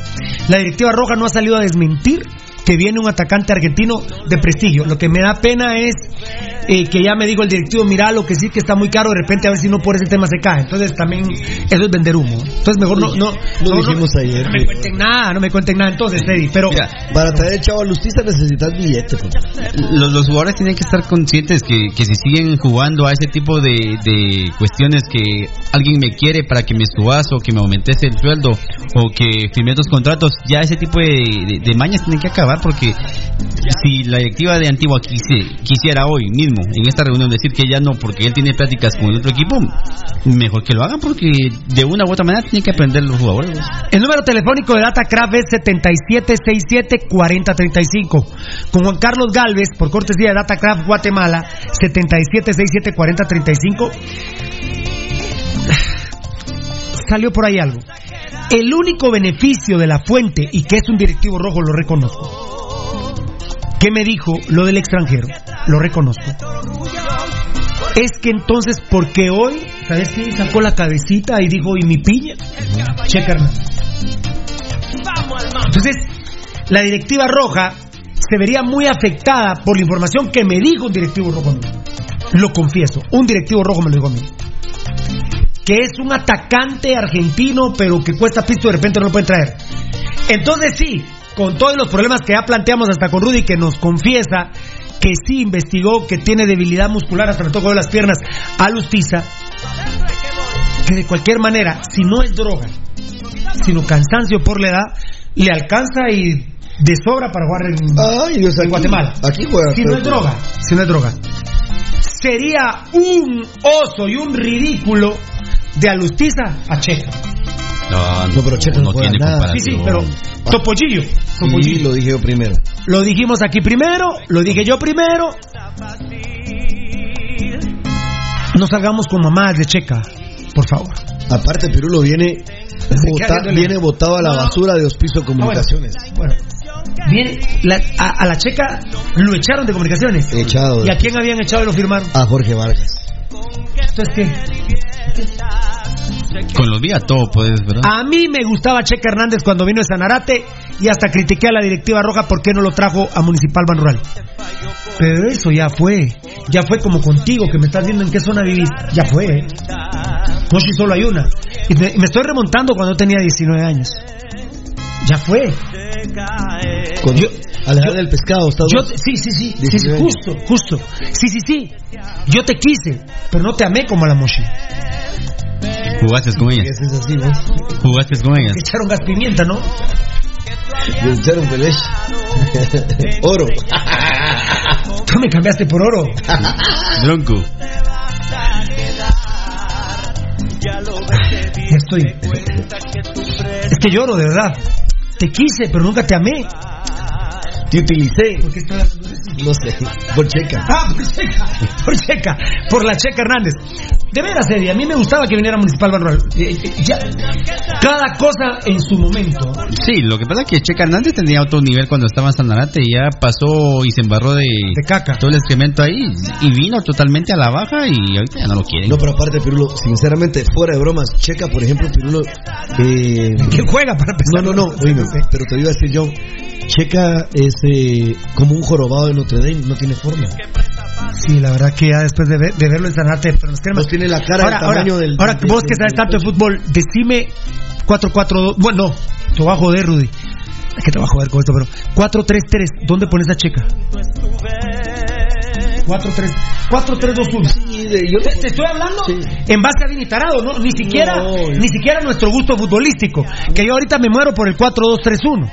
la directiva roja no ha salido a desmentir que viene un atacante argentino de prestigio. Lo que me da pena es eh, que ya me dijo el directivo, mira, lo que sí que está muy caro, de repente a ver si no por ese tema se cae. Entonces también eso es vender humo. Entonces mejor no, no, Lo no, dijimos no, ayer. no me cuenten nada, no me cuenten nada. Entonces, Eddie, pero Mira, Para traer el chavo a Lustiza necesitas billete. pues. los, los jugadores tienen que estar conscientes que, que si siguen jugando a ese tipo de, de cuestiones que alguien me quiere para que me subas o que me aumentes el sueldo o que firme dos contratos, ya ese tipo de, de- de mañas tienen que acabar porque si la directiva de Antigua quisiera hoy mismo en esta reunión decir que ya no porque él tiene pláticas con el otro equipo, mejor que lo hagan porque de una u otra manera tienen que aprender los jugadores. El número telefónico de Datacraft es 7767-4035. Con Juan Carlos Galvez, por cortesía de Datacraft Guatemala, 7767-4035. <sighs> Salió por ahí algo. El único beneficio de la fuente, y que es un directivo rojo, lo reconozco. ¿Qué me dijo lo del extranjero? Lo reconozco. Es que entonces, porque hoy, ¿sabes qué? Sacó la cabecita y dijo, ¿y mi piña? Checa Hernández. Entonces, la directiva roja se vería muy afectada por la información que me dijo un directivo rojo. lo confieso, un directivo rojo me lo dijo a mí, que es un atacante argentino, pero que cuesta pisto y de repente no lo pueden traer. Entonces sí, con todos los problemas que ya planteamos hasta con Rudy, que nos confiesa que sí investigó que tiene debilidad muscular, hasta me tocó de las piernas, a Lustiza, que de cualquier manera, si no es droga, sino cansancio por la edad, le alcanza y de sobra para jugar en, Ay, Dios, en aquí- Guatemala. aquí juega, si no es droga, si no es droga. Sería un oso y un ridículo de Alustiza a Checa. No, No, pero Checa no juega tiene nada. Sí, sí, pero Topollillo. Sí, Topollillo. lo dije yo primero. Lo dijimos aquí primero, lo dije yo primero. No salgamos con mamás de Checa, por favor. Aparte, Pirulo viene, bota- viene botado a la No, no. basura de Hospicio Comunicaciones. Bueno, la- a, a la Checa lo echaron de comunicaciones. Echado. ¿Y a quién habían echado y lo firmaron? A Jorge Vargas. Entonces, ¿qué? Con los días todo puedes, ¿verdad? A mí me gustaba Checa Hernández cuando vino de Sanarate y hasta critiqué a la directiva roja por qué no lo trajo a Municipal Ban Rural. Pero eso ya fue. Ya fue como contigo, que me estás viendo en qué zona vivís. Ya fue. ¿eh? No si solo hay una. Y me, me estoy remontando cuando tenía 19 años. Ya fue. Con, Yo- Alejandro del Pescado. ¿estás Yo sí, sí, sí, sí, sí, 19 años. justo, justo. Sí, sí, sí. Yo te quise, pero no te amé como a la Moshi. Jugaste con ellas. Ese es así, ¿no? Jugaste con ellas. Echaron gas pimienta, ¿no? Le echaron pelech. <laughs> Oro. <laughs> Tú me cambiaste por oro. Bronco. Ya estoy. Es que lloro, de verdad. Te quise, pero nunca te amé. Te utilicé. ¿Por qué estoy hablando de eso? No sé. Por checa. Ah, por Checa, por Checa, por la Checa Hernández. De veras, Eddie, a mí me gustaba que viniera Municipal Manuel. Ya, cada cosa en su momento. Sí, lo que pasa es que Checa Hernández tenía otro nivel cuando estaba en Sanarate y ya pasó y se embarró de, De caca. todo el excremento ahí y vino totalmente a la baja y ahorita ya no lo quieren. No, pero aparte, Pirulo, sinceramente, fuera de bromas, Checa, por ejemplo, Pirulo. Eh, <laughs> ¿Quién juega para empezar? no, no, no, oíme, pero te iba a decir yo. Checa es eh, como un jorobado de Notre Dame, no tiene forma. Sí, la verdad que ya después de, ver- de verlo en Sanarte, pero nos queremos. Pues tiene la cara ahora, del tamaño ahora, del- Ahora, del- vos que del- sabes del tanto de fútbol, decime 4-4-2. Bueno, no, te voy a joder, Rudy. Es que te voy a joder con esto, pero 4-3-3, ¿dónde pones a Checa? 4-3, 4-3-2-1. Sí, yo Te, te estoy hablando Sí. en base a Vini Tarado, ¿no? Ni siquiera, No, yo- ni siquiera nuestro gusto futbolístico. Que yo ahorita me muero por el 4-2-3-1.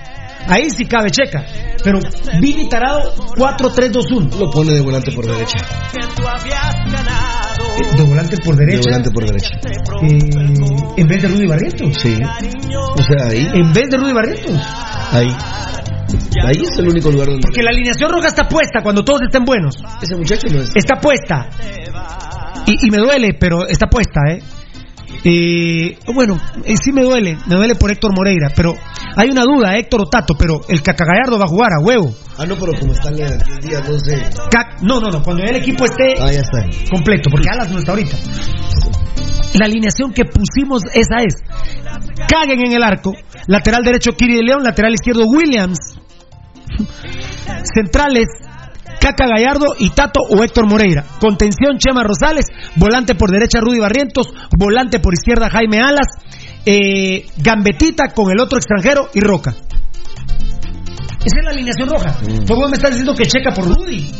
Ahí sí cabe Checa. Pero Vini Tarado, 4-3-2-1. lo pone de volante por derecha. De volante por De derecha. volante por derecha. eh, en vez de Rudy Barrientos. Sí. O sea, ahí, En vez de Rudy Barrientos. ahí. Ahí es el único lugar donde. Porque la alineación roja está puesta cuando todos estén buenos. Ese muchacho no es. Está puesta. Y, y me duele, pero está puesta, ¿eh? Eh, bueno, eh, sí me duele, me duele por Héctor Moreira, pero hay una duda, Héctor o Tato, pero el Cacagallardo va a jugar a huevo. Ah, no, pero como están en 10 días, no sé. Cac- no, no, no, cuando el equipo esté Ah, ya está. completo, porque Alas no está ahorita. La alineación que pusimos, esa es. Caguen en el arco. Lateral derecho, Kiri de León. Lateral izquierdo, Williams. <laughs> Centrales, Caca Gallardo y Tato o Héctor Moreira. Contención, Chema Rosales. Volante por derecha, Rudy Barrientos. Volante por izquierda, Jaime Alas. Eh, Gambetita con el otro extranjero y Roca. Esa es la alineación roja. Mm. Tú vos me estás diciendo que checa por Rudy.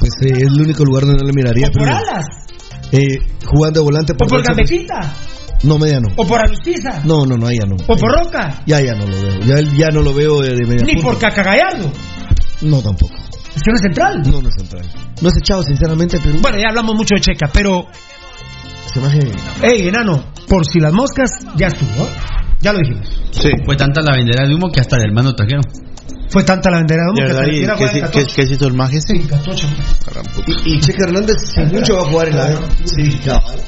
Pues eh, es el único lugar donde no le miraría. O por Alas. eh, jugando de volante O por por derecha, pues, Gambetita. No, media no. O por Alustiza. No, no, no, ahí ya no. O por Roca. Ya, ya no lo veo. Ya, ya no lo veo de, de media Ni punta. por Cacagallardo. No, tampoco. Es que no es central. No, no es central. No es echado, sinceramente, pero. Bueno, ya hablamos mucho de Checa, pero. Se baje. Ey, enano, por si las moscas, ya estuvo. ¿eh? Ya lo dijimos. Sí. Fue tanta la vendera de humo que hasta el hermano trajeron. Fue tanta la bandera de humo ¿De que hasta ¿Y quiera qué, se- qué, 14. qué se hizo el maje ese? Sí, 14. Y, y Checa Hernández, sin mucho, va a jugar en la. Sí, cabal.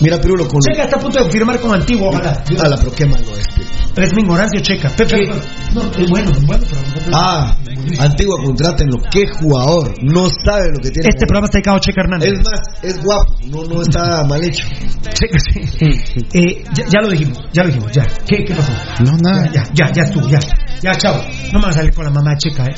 Mira, Pirulo, con. Checa está a punto de firmar con Antiguo, ojalá. A la, pero qué malo es, Pirulo. Es mi ignorancia, Checa. Pepe, no, es bueno, es bueno, pero. Ah, Antigua, contrátenlo. Qué jugador. No sabe lo que tiene. Este programa está dedicado a Checa Hernández. Es más, es guapo. No, no está mal hecho. Checa, sí. Eh, ya, ya lo dijimos, ya lo dijimos, ya. ¿Qué, qué pasó? No, nada. Ya, ya, ya estuvo, ya. Ya, chao. No me vas a salir con la mamá de Checa, eh.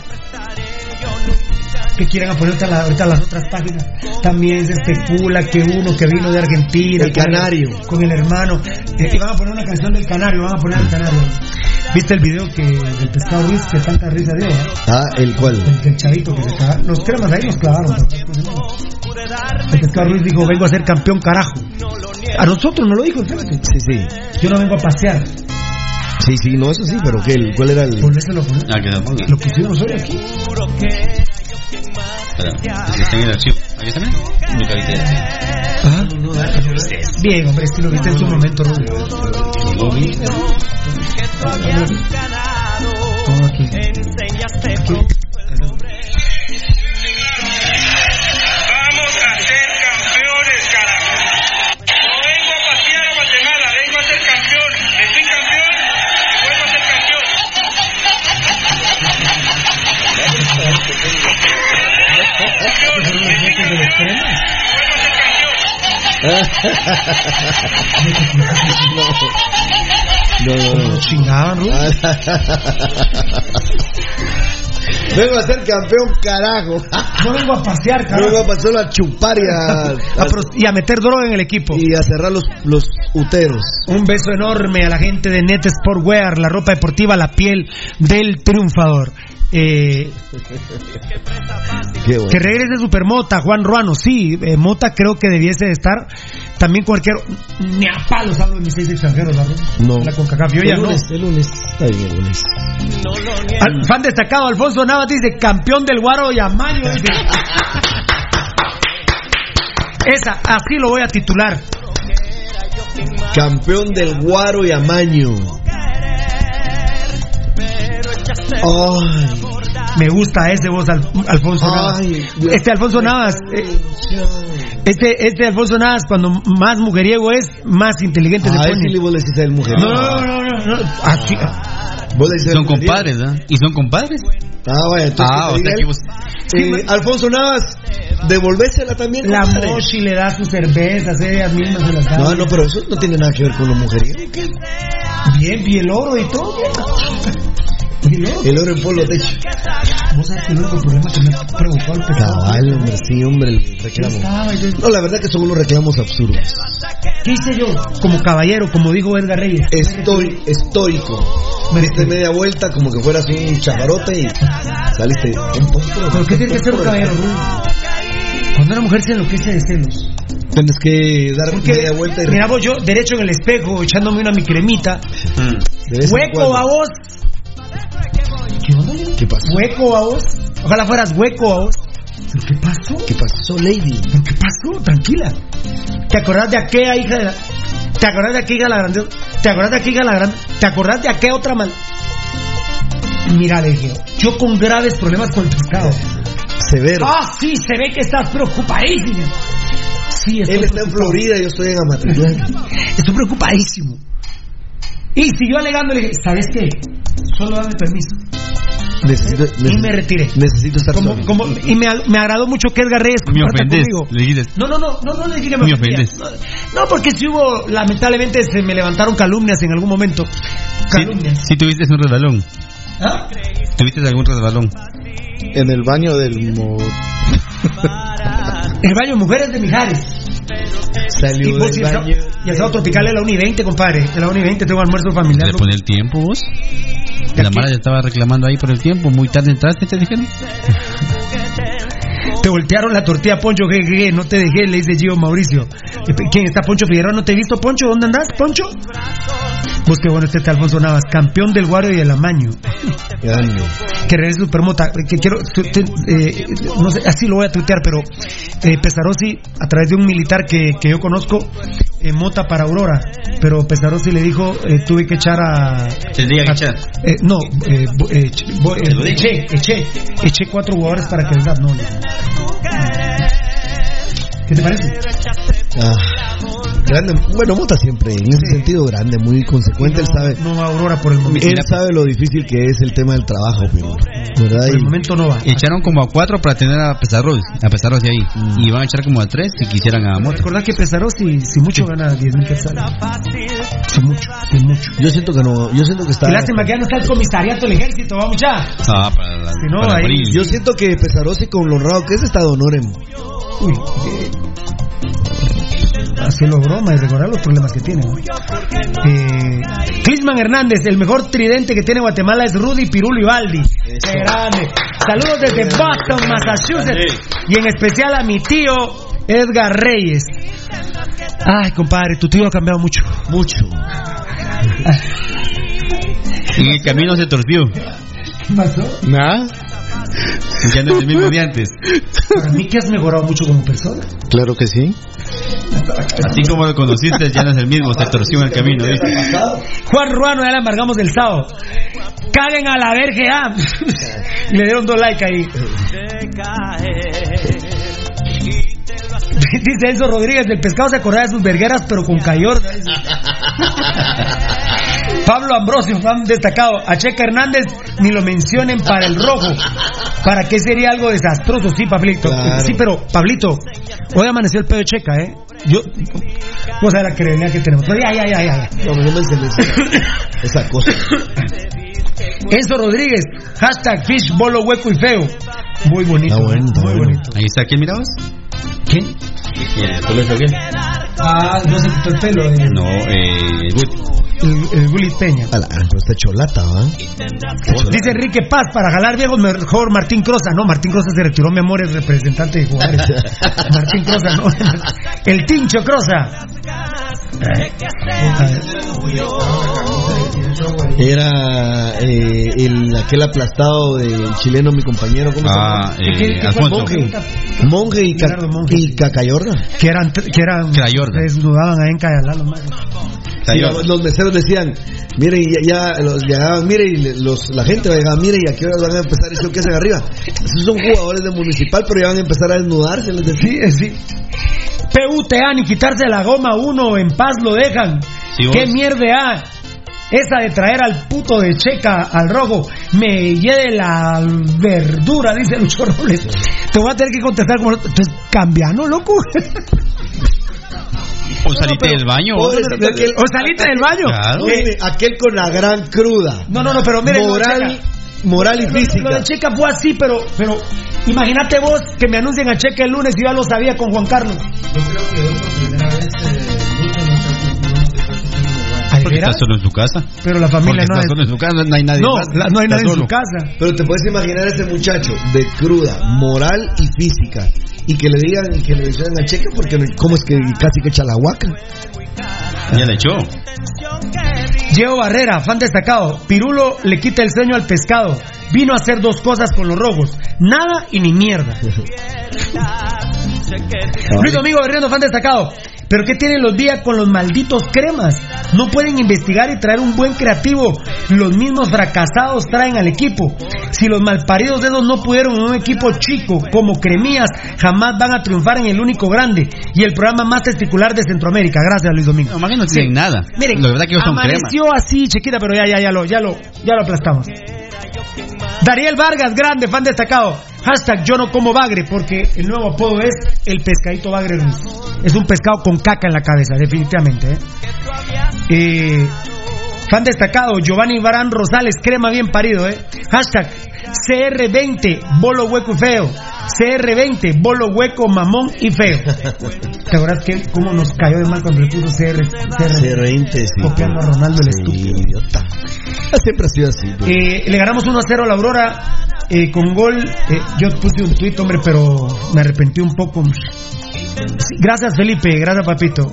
Que quieran poner ahorita, la- ahorita las otras páginas. También se especula que uno que vino de Argentina. El con Canario. Con el hermano. eh, y van a poner una canción del Canario, van a poner el Canario. ¿Viste el video que del pescado Ruiz que tanta risa dio? eh? Ah, ¿el cual? El, el chavito que se caga. Los cremas ahí nos clavaron. después no. El pescado Ruiz dijo, vengo a ser campeón carajo. A nosotros no lo dijo, fíjate. Sí, sí. Yo no vengo a pasear. Sí, sí, no, eso sí, pero ¿qué? ¿El- ¿cuál era el...? Por eso lo, Ah, que lo ponga. lo pusimos hoy aquí. Espera, que está en el archivo. ¿Aquí está? mira? Nunca el archivo. Ah, Bien, hombre, si lo viste en su momento, Rubio. Lo vi. Todo aquí. No, no, no. Rubio. Vengo a ser campeón, carajo. No vengo a pasear, No carajo. vengo a pasar a chupar y a, A pro- y a meter droga en el equipo. y a cerrar los, los uteros. Un beso enorme a la gente de Net Sportwear, la ropa deportiva, la piel del triunfador. Eh, bueno. que regrese Supermota, Juan Ruano, sí, eh, Mota creo que debiese de estar. También cualquier. Ni a palos hablo de mis seis extranjeros, ¿verdad? No. La CONCACAF, yo el ya no. lunes, el lunes. Está bien, el lunes. Al- fan destacado, Alfonso Navas dice, campeón del Guaro y Amaño. dice. Esa, así lo voy a titular. Campeón del Guaro y Amaño. Ay, Me gusta ese vos, Al- Alfonso Navas. Ay. Este Alfonso Navas, eh, este, este Alfonso Navas, cuando más mujeriego es, más inteligente se pone. vos le el mujer. No, no, no, no, Vos le Son mujeriego. compadres, ¿verdad? ¿Y son compadres? Ah, vaya, entonces. Ah, o sea que vos... Eh, Alfonso Navas, devolvésela también. La compadre. Moshi le da sus cervezas, ellas mismas se las dan. No, no, pero eso no tiene nada que ver con los mujeriegos. Bien, bien, el oro y todo. bien. El oro. El oro en polvo techo. Vos sabés que el único problema que me ha provocado el pecado. Cabal, hombre, sí, hombre, el reclamo. No, la verdad que son unos reclamos absurdos. ¿Qué hice yo? Como caballero, como dijo Edgar Reyes. Estoy estoico. Me diste media vuelta como que fueras un chaparote y saliste. ¿Pero qué tiene que ser un caballero? Cuando una mujer se enloquece de celos. Tienes que dar Porque, media vuelta y mira vos, yo derecho en el espejo, echándome una mi cremita. en Hueco a vos. ¿Qué onda? ¿Qué pasó? Hueco a vos. Ojalá fueras hueco a vos. ¿Pero qué pasó? ¿Qué pasó, lady? ¿Pero qué pasó? Tranquila. ¿Te acordás de aquella hija de la... ¿Te acordás de aquella la grande? ¿Te acordás de aquella la grande? ¿Te acordás de aquella otra mal? Mira, le dije, yo con graves problemas con el pescado. Severo. Ah, sí, se ve que estás preocupadísimo. Sí, Él está en. Florida, yo estoy en Amatitlán. Estoy preocupadísimo. Y siguió alegando, le dije, ¿sabes qué? Solo dame permiso. Necesito, Y me retiré. necesito estar Como, solo. como, y me, me agradó mucho que Edgar Reyes Me ofendes. conmigo. Le No, no, no, no, no le dije que me ofendes. No, no, porque si hubo, lamentablemente se me levantaron calumnias en algún momento. si, Calumnias. si tuviste un resbalón. ¿Ah? ¿Tuviste algún resbalón? En el baño del mo... El baño Mujeres de Mijares. Y Salió vos, del y el baño. sábado- y el sábado tropical es la Uni 20, compadre. En la Uni 20 tengo almuerzo familiar. ¿Le pone el tiempo vos? La? Mara ya estaba reclamando ahí por el tiempo. Muy tarde entraste, te dijeron. <laughs> Te voltearon la tortilla, Poncho, que, que, que, no te dejé, le dice Gio Mauricio. ¿Quién está Poncho Figueroa? ¿No te he visto, Poncho? ¿Dónde andás, Poncho? Pues qué bueno este está Alfonso Navas, campeón del Guario y del Amaño. Que regrese Supermota, que quiero, eh, no sé, así lo voy a tuitear, pero eh, Pesarosi, a través de un militar que, que yo conozco, eh, Mota para Aurora, pero Pesarosi le dijo, eh, tuve que echar a... Tendría que echar. eh, no, eh, eh, eh, eché, eché, eché cuatro jugadores para que les das, no. le- ¿Qué te parece? Ah, grande. Bueno, Mota siempre, en ese sentido, grande, muy consecuente. él sabe. No va Aurora por el momento. Él sabe lo difícil que es el tema del trabajo, pero. ¿Verdad? Por el Y- momento no va. Echaron como a cuatro para tener a Pesarros, a Pesarros de ahí. Mm. Y van a echar como a tres si quisieran a Mota. Recordad que Pesaro si, si mucho gana 10 mil quetzales. Si mucho, si mucho. Yo siento que no, yo siento que está. Qué lástima que ya no está el comisariato del ejército, vamos ya. Ah, para la, Si no, para ahí-. Yo siento que Pesarosi con lo honrado que es está de honor en. Uy, eh, lo broma y recordar los problemas que tiene. Eh, Clisman Hernández, el mejor tridente que tiene Guatemala es Rudy Pirulo Ibaldi. Qué grande. Saludos desde Boston, Massachusetts. Y en especial a mi tío Edgar Reyes. Ay, compadre, tu tío ha cambiado mucho. Mucho. En el camino se torció. ¿Qué pasó? Nada. Ya no es el mismo de antes. Para mí que has mejorado mucho como persona. Claro que sí. Así como lo conociste, ya no es el mismo, se torció en el camino. Juan Ruano, ya la amargamos del sábado. Caguen a la verga. y le dieron dos likes ahí. <laughs> Dice Enzo Rodríguez, del pescado se acordaba de sus vergueras, pero con cayor. <laughs> Pablo Ambrosio, fan destacado. A Checa Hernández ni lo mencionen para el rojo. ¿Para qué sería algo desastroso? Sí, Pablito. Claro. Sí, pero, Pablito, hoy amaneció el pedo de Checa, ¿eh? Yo, vos sabés la credibilidad que tenemos. Pero ya, ya, ya, ya. No, no me entiendes <coughs> esa cosa. Enzo Rodríguez, hashtag fish, bolo, hueco y feo. Muy bonito. Está bueno, está muy bueno. bonito. Ahí está, ¿quién mirabas? ¿Quién? ¿Tú lo? Ah, no se quitó el pelo. eh. No, eh. El, el Willy Peña. A la, pero está cholata, ¿va? Dice Enrique Paz, para jalar viejos mejor Martín Crosa. No, Martín Crosa se retiró, mi amor, es representante de jugadores. <laughs> Martín Crosa, no. El Tincho Crosa. Era eh, el, aquel aplastado del chileno, mi compañero. ¿Cómo Ah, se llama? eh, ¿Qué- qué? Alfonso. Monje. Monje y, Monje, y sí. Que eran, que eran, desnudaban ahí en Cayalá los los, los meseros decían, mire, y ya, ya los llegaban, mire, y le- los, la gente va a llegar, mire, y a qué horas van a empezar eso que hacen arriba. Esos son jugadores de municipal, pero ya van a empezar a desnudarse, les decía. Sí, eh, sí. PUTA, ni quitarse la goma uno, en paz lo dejan. Sí. ¿Qué mierda? Esa de traer al puto de Checa al rojo me lleve la verdura, dice Lucho Robles. Te voy a tener que contestar como. Entonces, cambiano, loco. O saliste del baño. aquel- O saliste del baño. Claro. Eh, Mire, aquel con la gran cruda. no, no, no, pero mire. moral, moral y Lo de física. Checa fue así, pero, pero imagínate vos que me anuncien a Checa el lunes y yo ya lo sabía con Juan Carlos. Porque está solo en su casa. Pero la familia Porque no está es. solo en su casa, no hay nadie No, más. la- no hay Está nadie en su casa. Pero te puedes imaginar a ese muchacho de cruda, moral y física. Y que le digan y que le digan a Checa porque cómo es que casi que echa la huaca. Ya le echó. Diego Barrera, fan destacado. Pirulo le quita el sueño al pescado. Vino a hacer dos cosas con los rojos. Nada y ni mierda. <laughs> Luis Domingo Berriendo, fan destacado. Pero ¿qué tienen los días con los malditos cremas? No pueden investigar y traer un buen creativo. Los mismos fracasados traen al equipo. Si los malparidos dedos no pudieron en un equipo chico como Cremías, jamás van a triunfar en el único grande y el programa más testicular de Centroamérica. Gracias, Luis Domingo. No, más bien no tienen nada. Miren, la verdad que ellos son crema. amaneció así, chiquita, pero ya, ya, ya lo, ya lo, ya lo aplastamos. Dariel Vargas, grande, fan destacado. Hashtag yo no como bagre, porque el nuevo apodo es el pescadito bagre. Es un pescado con caca en la cabeza, definitivamente. ¿eh? Eh, fan destacado, Giovanni Barán Rosales, crema bien parido. ¿eh? Hashtag CR20, bolo hueco y feo. CR20, bolo hueco, mamón y feo. ¿Te acuerdas que cómo nos cayó de mal cuando le puso CR, C20, sí. Copiando a Ronaldo el estúpido. idiota. Siempre ha sido así. Eh, le ganamos 1 a 0 a la Aurora eh, con gol. eh, yo puse un tuit, hombre, pero me arrepentí un poco. Gracias, Felipe. Gracias, papito.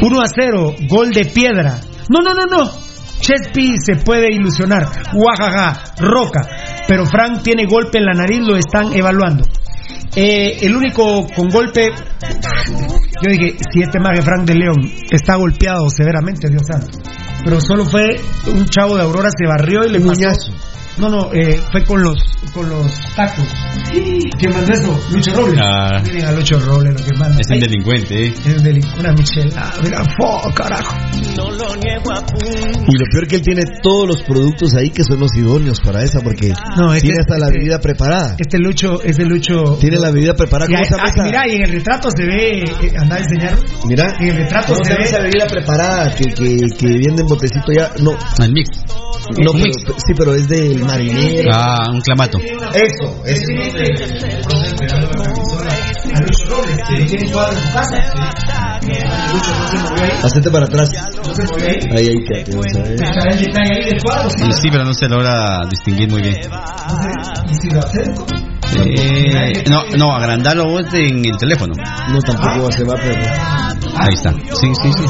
1 a 0, gol de piedra. No, no, no, no. Chespi se puede ilusionar. Guajaja, roca. Pero Frank tiene golpe en la nariz, lo están evaluando. Eh, el único con golpe. Yo dije, si este mago Frank de León está golpeado severamente, Dios santo. Pero solo fue un chavo de Aurora, se barrió y le pasó. No, no, eh, fue con los, con los tacos. ¿Quién mandó eso? Lucho Robles. Ah. Miren a Lucho Robles lo que manda. Es un delincuente, ¿eh? Es un delincuente. Una michelada. Mira, fo, carajo. Y lo peor que él tiene todos los productos ahí que son los idóneos para esa, porque No, es tiene que hasta la este- bebida preparada. Este Lucho, este Lucho. Tiene la bebida preparada. ¿Cómo ahí- se llama ah, esa? mira, y en el retrato se ve. eh, anda a enseñar. Mira, En el retrato ¿cómo se ve. esa bebida preparada que, que, que viene en botecito ya? No, El mix. no, pero, sí, pero es del marinero. Ah, un clamato. Eso, eso. Que movió ahí. Hacete para atrás. Ahí. Ahí. Y sí, pero no se logra distinguir muy bien. Y si lo acerco. Eh, no, no, agrandarlo vos en el teléfono. No, tampoco se va, pero. Ahí está. Sí, sí, sí.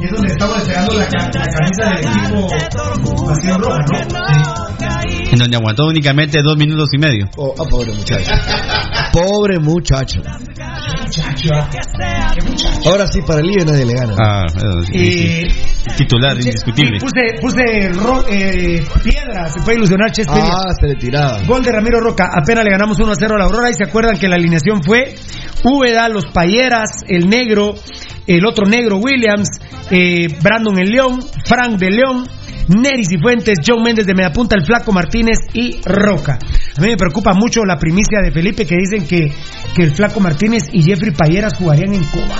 Y es donde estamos entregando la, ca- la camisa del equipo Pasión Roja, ¿no? En donde aguantó únicamente dos minutos y medio. Oh, ah, pobre muchacho. <laughs> Pobre muchacho. Muchacho, ah, qué muchacho. Ahora sí, para el líder nadie le gana. Ah, eh, sí, Y, sí. Titular, indiscutible. y puse, puse ro- eh, piedra, se puede ilusionar Chester. Ah, se le tiraba. Gol de Ramiro Roca, apenas le ganamos 1 a 0 a la Aurora y se acuerdan que la alineación fue Úbeda, los Payeras, el negro, el otro negro Williams, eh, Brandon el León, Frank de León, Neris y Fuentes, John Méndez de Mediapunta, el Flaco Martínez y Roca. A mí me preocupa mucho la primicia de Felipe que dicen que, que el Flaco Martínez y Jeffrey Payeras jugarían en Cuba.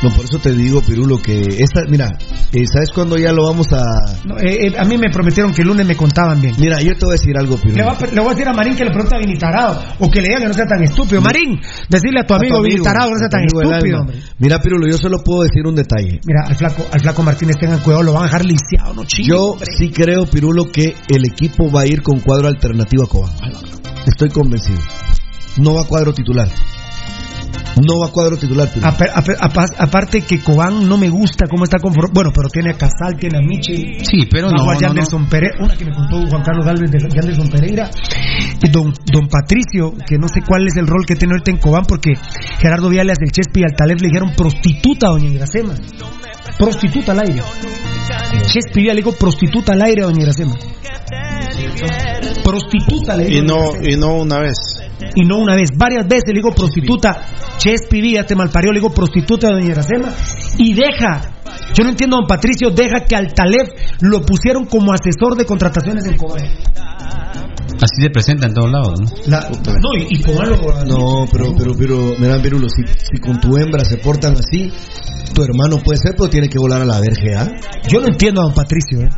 No, por eso te digo, Pirulo, que esta, mira, eh, ¿sabes cuándo ya lo vamos a...? No, eh, eh, a mí me prometieron que el lunes me contaban bien. Mira, yo te voy a decir algo, Pirulo. le voy a decir a Marín que le pregunte a Vinitarado o que le diga que no sea tan estúpido. Marín, decirle a tu amigo, Vinitarado que no sea tan estúpido. Mira, Pirulo, yo solo puedo decir un detalle. Mira, al flaco, al flaco Martínez tengan cuidado, lo van a dejar lisiado, no chingue, Yo hombre. sí creo, Pirulo, que el equipo va a ir con cuadro alternativo a Cobán. Estoy convencido. No va a cuadro titular. No va a cuadro titular, aparte que Cobán no me gusta cómo está conformado. Bueno, pero tiene a Casal, tiene a Michel. Sí, pero no, a no, Yanderson Pereira, una que me contó Juan Carlos Galvez de Yanderson Pereira, y don, don Patricio, que no sé cuál es el rol que tiene ahorita en Cobán, porque Gerardo Viales del Chespi y Altalef le dijeron prostituta a doña Iracema. Prostituta al aire. Chespi le dijo prostituta al aire a doña Iracema. Prostituta le dijo. Y no, y no una vez. Y no una vez, varias veces le digo prostituta. Chespi Villa, te malparió, le digo prostituta a doña Iracema. Y deja, yo no entiendo, don Patricio, deja que al Talef lo pusieron como asesor de contrataciones en Cobán. Así se presenta en todos lados, ¿no? La- no, y, y lo. No, pero, pero, pero, mira, Pirulo, si, si con tu hembra se portan así, tu hermano puede ser, pero tiene que volar a la verge, ¿ah? Yo no entiendo a don Patricio, ¿eh?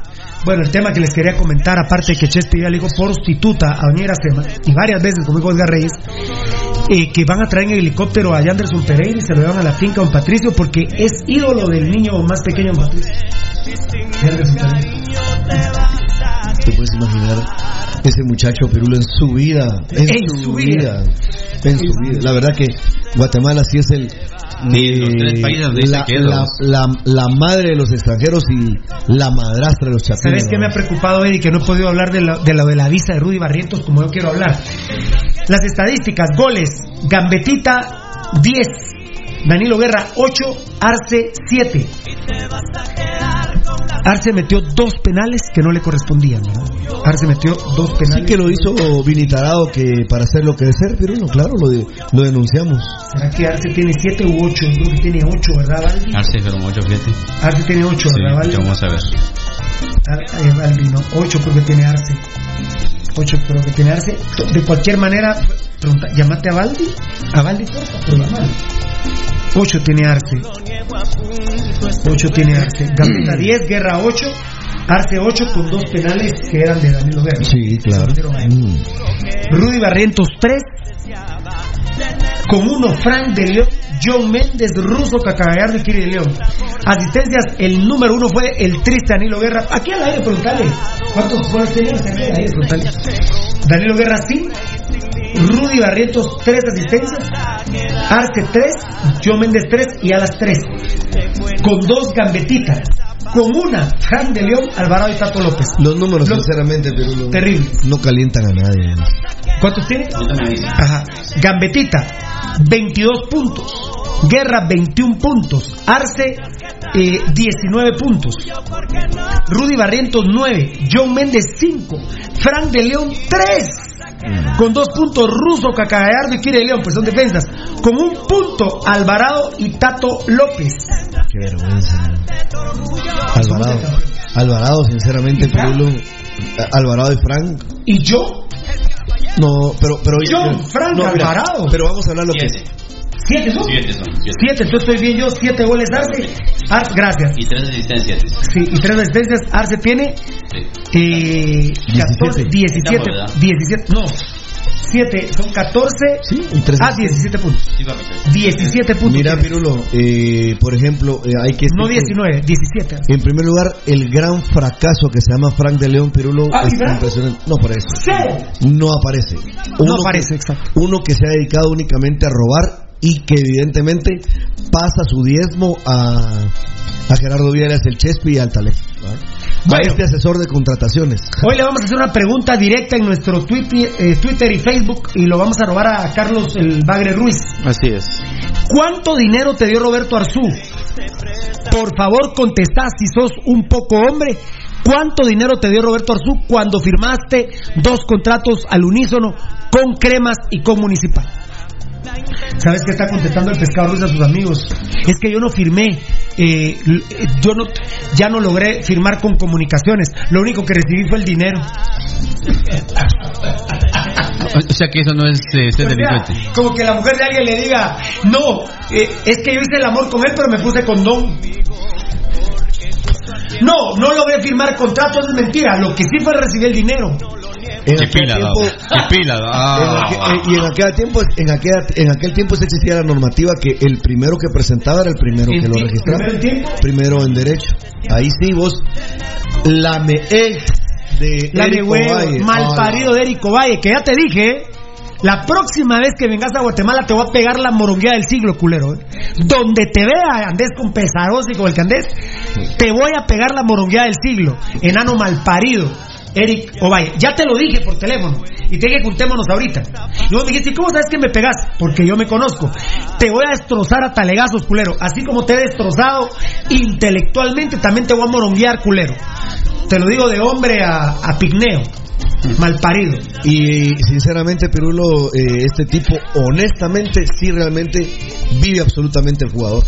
Bueno, el tema que les quería comentar, aparte de que Chespi ya le dijo prostituta a doña Iracema, y varias veces, como dijo Edgar Reyes, eh, que van a traer en helicóptero a Yanderson Pereira y se lo llevan a la finca a don Patricio porque es ídolo del niño más pequeño don Patricio. Te puedes imaginar ese muchacho Pirulo en su vida, en, En su, su vida, en su vida. La verdad que Guatemala sí es el Ni los tres países donde la, la, la, la madre de los extranjeros y la madrastra de los chapines. ¿Sabes qué me ha preocupado, Eddie? Que no he podido hablar de lo de, lo de la visa de Rudy Barrientos como yo quiero hablar. Las estadísticas, goles, Gambetita 10, Danilo Guerra 8, Arce 7. Arce metió dos penales que no le correspondían. ¿verdad? Arce metió dos Sí penales. que lo hizo Vinitarado que para hacerlo crecer, Pirulo, claro, lo, de- lo denunciamos. ¿Será que Arce tiene 7 u 8? Creo que tiene 8, ¿verdad, Valdi? Arce, pero mucho, fíjate. Arce tiene 8, Sí, ¿verdad, Valdi? vamos a ver. Ah, eh, Valdi, no. 8 creo que tiene Arce. 8 creo que tiene Arce. De cualquier manera, pregunta, llámate a Valdi. A Valdi, porfa, pero llámalo. 8 tiene Arce. 8 tiene Arce. Gambetta 10, Guerra 8. Arce 8 con dos penales que eran de Danilo Guerra. Sí, claro. Mm. Rudy Barrientos 3. Con uno, Frank de León, John Méndez, Russo, Cacagallardo y Kiri de León. Asistencias, el número uno fue el triste Danilo Guerra. Aquí al aire, preguntale. ¿Cuántos goles tenías aquí. Danilo Guerra, sí. Rudy Barrientos, tres asistencias. Arce, tres. John Méndez, tres. Y Alas, tres. Con dos gambetitas. Con una, Frank de León, Alvarado y Tato López. Los números, Los- sinceramente, Pirulo, Terrible. no calientan a nadie. ¿Cuántos tiene? Ajá. Gambetita, 22 puntos. Guerra, 21 puntos. Arce, eh, 19 puntos. Rudy Barrientos 9. John Méndez 5. Frank de León 3. Con dos puntos Ruso, Cacagallardo y Kire de León, pues son defensas. Con un punto Alvarado y Tato López. Qué vergüenza. Alvarado. Alvarado, sinceramente, Pirulo. Alvarado y Frank. ¿Y yo? No, pero. pero Yo, Frank no, mira, Alvarado. Pero vamos a hablar lo que. ¿Siete son? Siete son. siete. Siete, entonces estoy bien yo, siete goles Arce. Ah, gracias. Y tres asistencias. Sí, y tres asistencias. Arce tiene eh, 14, 17, Estamos, ¿verdad? 17, no, 7, son 14. y tres ah, 17 puntos. 17 puntos. Mira. Pirulo, eh, por ejemplo, eh, hay que. No 19, 17. En primer lugar, el gran fracaso que se llama Frank de León Pirulo Ah, es ¿verdad? impresionante. No aparece. Cero. No aparece. No que- aparece, exacto. Uno que se ha dedicado únicamente a robar y que evidentemente pasa su diezmo a, a Gerardo Villas del Chespi y al Talef. A este asesor de contrataciones. Hoy le vamos a hacer una pregunta directa en nuestro Twitter, eh, Twitter y Facebook y lo vamos a robar a Carlos el Bagre Ruiz. Así es. ¿Cuánto dinero te dio Roberto Arzú? Por favor, contestá si sos un poco hombre. ¿Cuánto dinero te dio Roberto Arzú cuando firmaste dos contratos al unísono con Cremas y con Municipal? ¿Sabes qué está contestando el pescado Ruiz a sus amigos? Es que yo no firmé, eh, eh, yo no, ya no logré firmar con comunicaciones. Lo único que recibí fue el dinero. O sea que eso no es eh, ser O sea, delincuente. como que la mujer de alguien le diga, no, eh, es que yo hice el amor con él, pero me puse condón. No, no logré firmar contratos, es mentira. Lo que sí fue recibir el dinero. <laughs> Ah, aquel- ah. eh, y en aquel tiempo en aquel, en aquel tiempo se existía la normativa que el primero que presentaba era el primero ¿En que lo registraba primero en tiempo? primero en derecho ahí sí vos la me ex de La Eric mal Ah, parido de Eric Valle, que ya te dije, la próxima vez que vengas a Guatemala te voy a pegar la morongueada del siglo, culero. ¿eh? Donde te vea, andés con pesaros y con el que andés, te voy a pegar la morongueada del siglo. Enano mal parido. Eric Ovalle, ya te lo dije por teléfono y te dije juntémonos ahorita. Y vos me dijiste, ¿cómo sabes que me pegas? Porque yo me conozco. Te voy a destrozar a talegazos, culero. Así como te he destrozado intelectualmente, también te voy a moronguear, culero. Te lo digo de hombre a, a pigneo. Mal parido. y sinceramente Pirulo eh, este tipo honestamente sí realmente vive absolutamente el jugador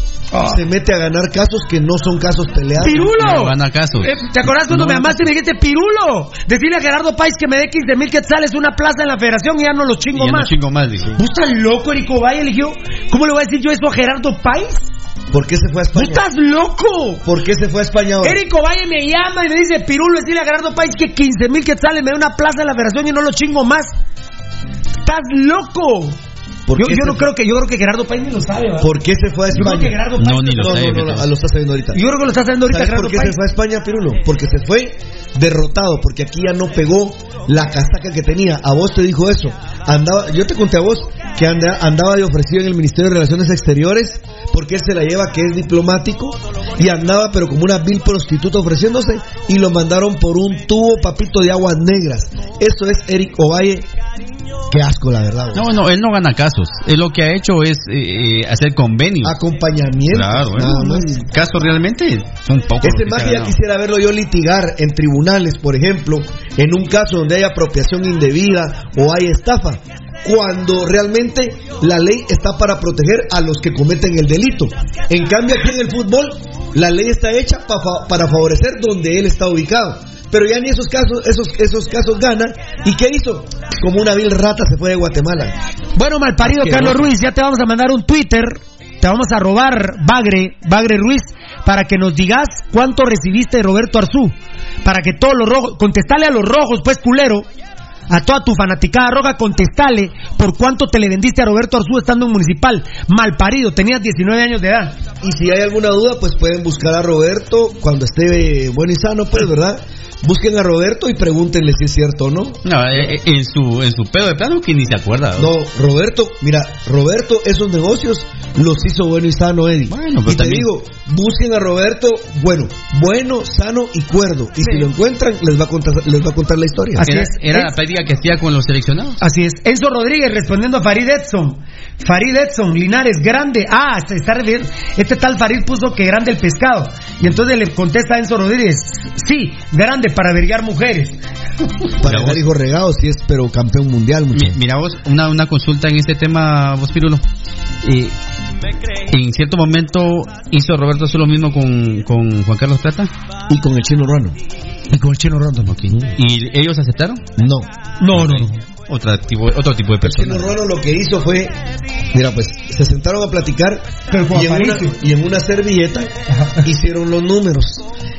se mete a ganar casos que no son casos peleados ¡Pirulo! No gana casos. Eh, ¿Te acordás cuando No. me llamaste y me dijiste, Pirulo? Decirle a Gerardo Páez que me dé 15 mil quetzales una plaza en la federación y ya no los Y chingo ya no más. chingo más, dijo. ¿Vos estás loco, Erico Valle? Eligió. ¿Cómo le voy a decir yo eso a Gerardo Páez? ¿Por qué se fue a ¿Vos España? estás loco? ¿por qué se fue a España ahora? Erico Valle me llama y me dice, Pirulo, decirle a Gerardo Páez que 15 mil quetzales me dé una plaza en la federación y no lo chingo más. ¡Estás loco! ¿Por Yo, yo no fue? creo que yo creo que Gerardo ni lo sabe, ¿verdad? ¿por qué se fue a Yo creo que España? Gerardo No, ni lo no, sabe. no, no, lo está sabiendo ahorita Yo creo que lo está haciendo ahorita ¿Sabes Gerardo por qué se fue a España, Pirulo? Porque se fue derrotado, porque aquí ya no pegó la casaca que tenía. A vos te dijo eso. Andaba, yo te conté a vos que anda- andaba de ofrecido en el Ministerio de Relaciones Exteriores, porque él se la lleva que es diplomático, y andaba pero como una vil prostituta ofreciéndose, y lo mandaron por un tubo papito de aguas negras. Eso es Eric Ovalle. Qué asco, la verdad. vos. No, no, él no gana casos. Él lo que ha hecho es eh, eh, hacer convenios. Acompañamiento. Claro, bueno, nada más. casos realmente son pocos. Que más ya quisiera verlo yo litigar en tribunales, por ejemplo, en un caso donde hay apropiación indebida o hay estafa, cuando realmente la ley está para proteger a los que cometen el delito. En cambio, aquí en el fútbol, la ley está hecha pa- para favorecer donde él está ubicado. Pero ya ni esos casos, esos, esos casos ganan. ¿Y qué hizo? Como una vil rata se fue de Guatemala. Bueno, malparido. Carlos Ruiz, ya te vamos a mandar un Twitter, te vamos a robar Bagre, Bagre Ruiz, para que nos digas cuánto recibiste de Roberto Arzú, para que todos los rojos, contestale a los rojos, pues culero, a toda tu fanaticada roja, contestale por cuánto te le vendiste a Roberto Arzú estando en municipal, malparido, tenías 19 años de edad. Y si hay alguna duda, pues pueden buscar a Roberto cuando esté eh, bueno y sano, pues, ¿verdad? Busquen a Roberto y pregúntenle si es cierto o no. No, eh, eh, en su, en su pedo de plano que ni se acuerda. No, Roberto, mira, Roberto, esos negocios los hizo bueno y sano, Eddie. Bueno, pero y te también- digo, busquen a Roberto, bueno, bueno, sano y cuerdo. Y si lo encuentran, les va a contar, les va a contar la historia. era era la práctica que hacía con los seleccionados. Así es. Enzo Rodríguez respondiendo a Farid Edson. Farid Edson, Linares, grande. Ah, se está refiriendo. Este tal Farid puso que grande el pescado. Y entonces le contesta a Enzo Rodríguez. Sí, grande para averiguar mujeres. Para dejar hijos regados, sí es, pero campeón mundial. Mi- Mira vos, una, una consulta en este tema, vos Pirulo. Eh, en cierto momento hizo Roberto hacer lo mismo con, con Juan Carlos Plata. Y con el chino Ruano. Y con el chino Rondo. ¿Y ellos aceptaron? No. No, no, no. Otra tipo, otro tipo de El chino persona. Ruano lo que hizo fue, mira, pues se sentaron a platicar Pero con y en, una, Aparicio. y en una servilleta hicieron los números.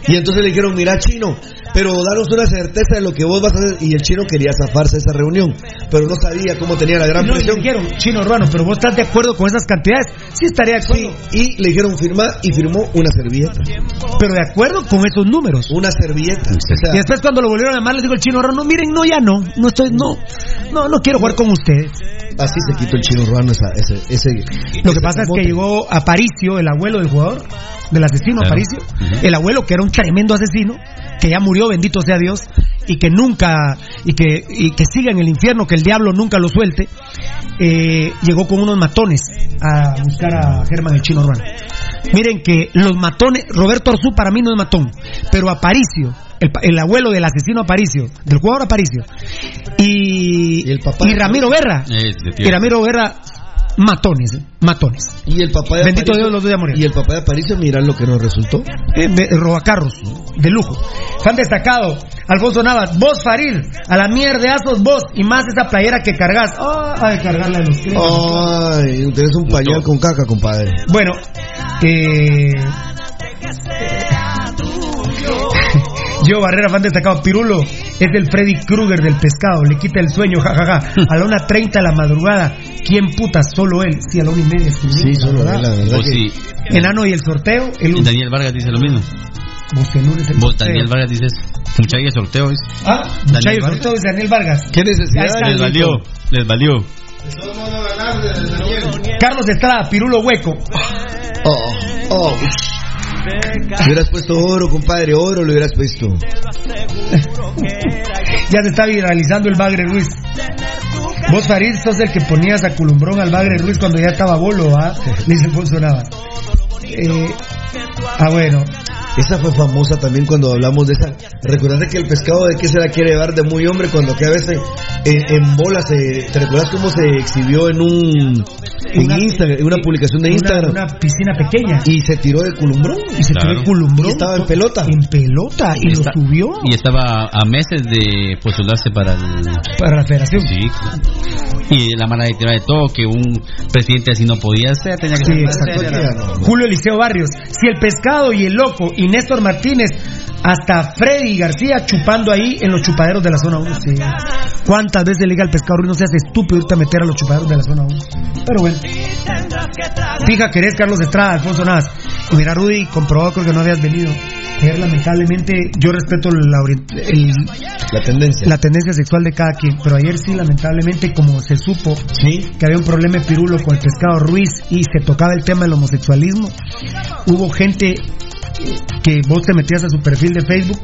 Y entonces le dijeron, mira chino, pero danos una certeza de lo que vos vas a hacer. Y el chino quería zafarse de esa reunión, pero no sabía cómo tenía la gran No, y le presión. dijeron, chino Ruano, pero vos estás de acuerdo con esas cantidades. Sí, estaría de acuerdo. Y le dijeron firmar y firmó una servilleta. Pero de acuerdo con esos números. Una servilleta. O sea, Y después cuando lo volvieron a llamar, les dijo el chino Ruano, miren, no, ya no. No estoy, no. No, no quiero jugar con ustedes. así se quitó el chino Ruano esa, ese, ese, Lo ese que pasa es que llegó Aparicio, el abuelo del jugador, del asesino Claro. Aparicio, el abuelo que era un tremendo asesino, que ya murió, bendito sea Dios, y que nunca, y que, y que siga en el infierno, que el diablo nunca lo suelte, eh, llegó con unos matones a buscar a Germán el chino Ruano. Miren que los matones, Roberto Arzú para mí no es matón, pero Aparicio, el, abuelo del asesino Aparicio, del jugador Aparicio, y, Y el papá y Ramiro Guerra, y. Ramiro Guerra, matones, matones. Y el papá de Bendito Aparicio- Dios, los dos ya murieron. Y el papá de Aparicio, mira lo que nos resultó. Eh, de- robacarros, de lujo. Fan destacado, Alfonso Navas, vos Farid, a la mierdazos vos, y más esa playera que cargas. Oh, a de cargarla de los. Ay, tenés un pañal con caca, compadre. Bueno, eh... Yo Barrera, fan destacado, Pirulo es el Freddy Krueger del pescado, le quita el sueño, jajaja. <laughs> A la 1.30 de la madrugada, ¿quién puta? Solo él. Sí, a la 1 y media escribí, Sí, solo él, la verdad. Sí. Enano y el sorteo, el Y lunes. Daniel Vargas dice lo mismo. Vos el lunes el Vos, sorteo. Daniel Vargas dices, mucha ahí el sorteo. ¿ves? Ah, Daniel Muchachos, Vargas. sorteo de Daniel Vargas. ¿Qué necesidad? Les valió, les valió. Carlos Estrada, Pirulo Hueco. Oh, oh. Le hubieras puesto oro, compadre, oro le hubieras puesto. <laughs> Ya se está viralizando el Bagre Ruiz. Vos, Farid, sos el que ponías a Culumbrón al Bagre Ruiz cuando ya estaba bolo, ¿ah? Dice Alfonso Navas. Eh, ah, bueno. Esa fue famosa también cuando hablamos de esa. Recordate que el pescado de qué se la quiere llevar de muy hombre cuando que a veces en, en bola se. ¿Te recuerdas cómo se exhibió en un. En Una- Instagram, en una publicación de Instagram? Una, piscina pequeña. Y se tiró de culumbrón. Y se Claro. tiró el Culumbrón. Y estaba en pelota. En pelota. Y, lo está- subió Y estaba a meses de postularse para el. para la federación. Sí. Y la mala de tirar de todo, que un presidente así no podía ser, tenía que Sí, ser. Julio Eliseo Barrios. Si el pescado y el loco y Néstor Martínez, hasta Freddy García chupando ahí en los chupaderos de la zona 1. Sí. ¿Cuántas veces le diga al pescado Ruiz no seas estúpido irte a meter a los chupaderos de la zona 1? Pero bueno. Fija, querés Carlos Estrada, Alfonso Navas. Y mira, Rudy, comprobado creo que no habías venido. Ayer, lamentablemente, yo respeto la, orient- el- La tendencia. la tendencia sexual de cada quien, pero ayer sí, lamentablemente, como se supo Sí. que había un problema de pirulo con el pescado Ruiz y se tocaba el tema del homosexualismo, hubo gente que vos te metías a su perfil de Facebook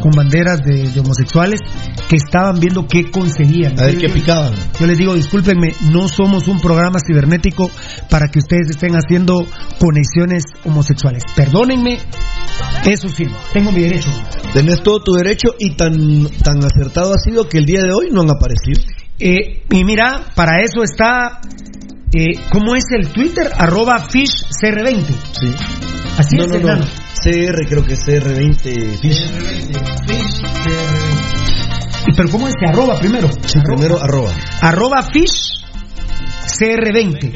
con banderas de, de homosexuales que estaban viendo qué conseguían. A ver qué picaban. Yo les digo, discúlpenme, no somos un programa cibernético para que ustedes estén haciendo conexiones homosexuales. Perdónenme, eso sí, tengo mi derecho. Tenés todo tu derecho y tan, tan acertado ha sido que el día de hoy no han aparecido. Eh, y mira, para eso está, eh, ¿cómo es el Twitter? Arroba FishCR20. Sí. Así no, es, no, no. CR, creo que es CR20 Fish. Y, Pero ¿cómo es que arroba primero? Sí, primero arroba. Arroba Fish CR20.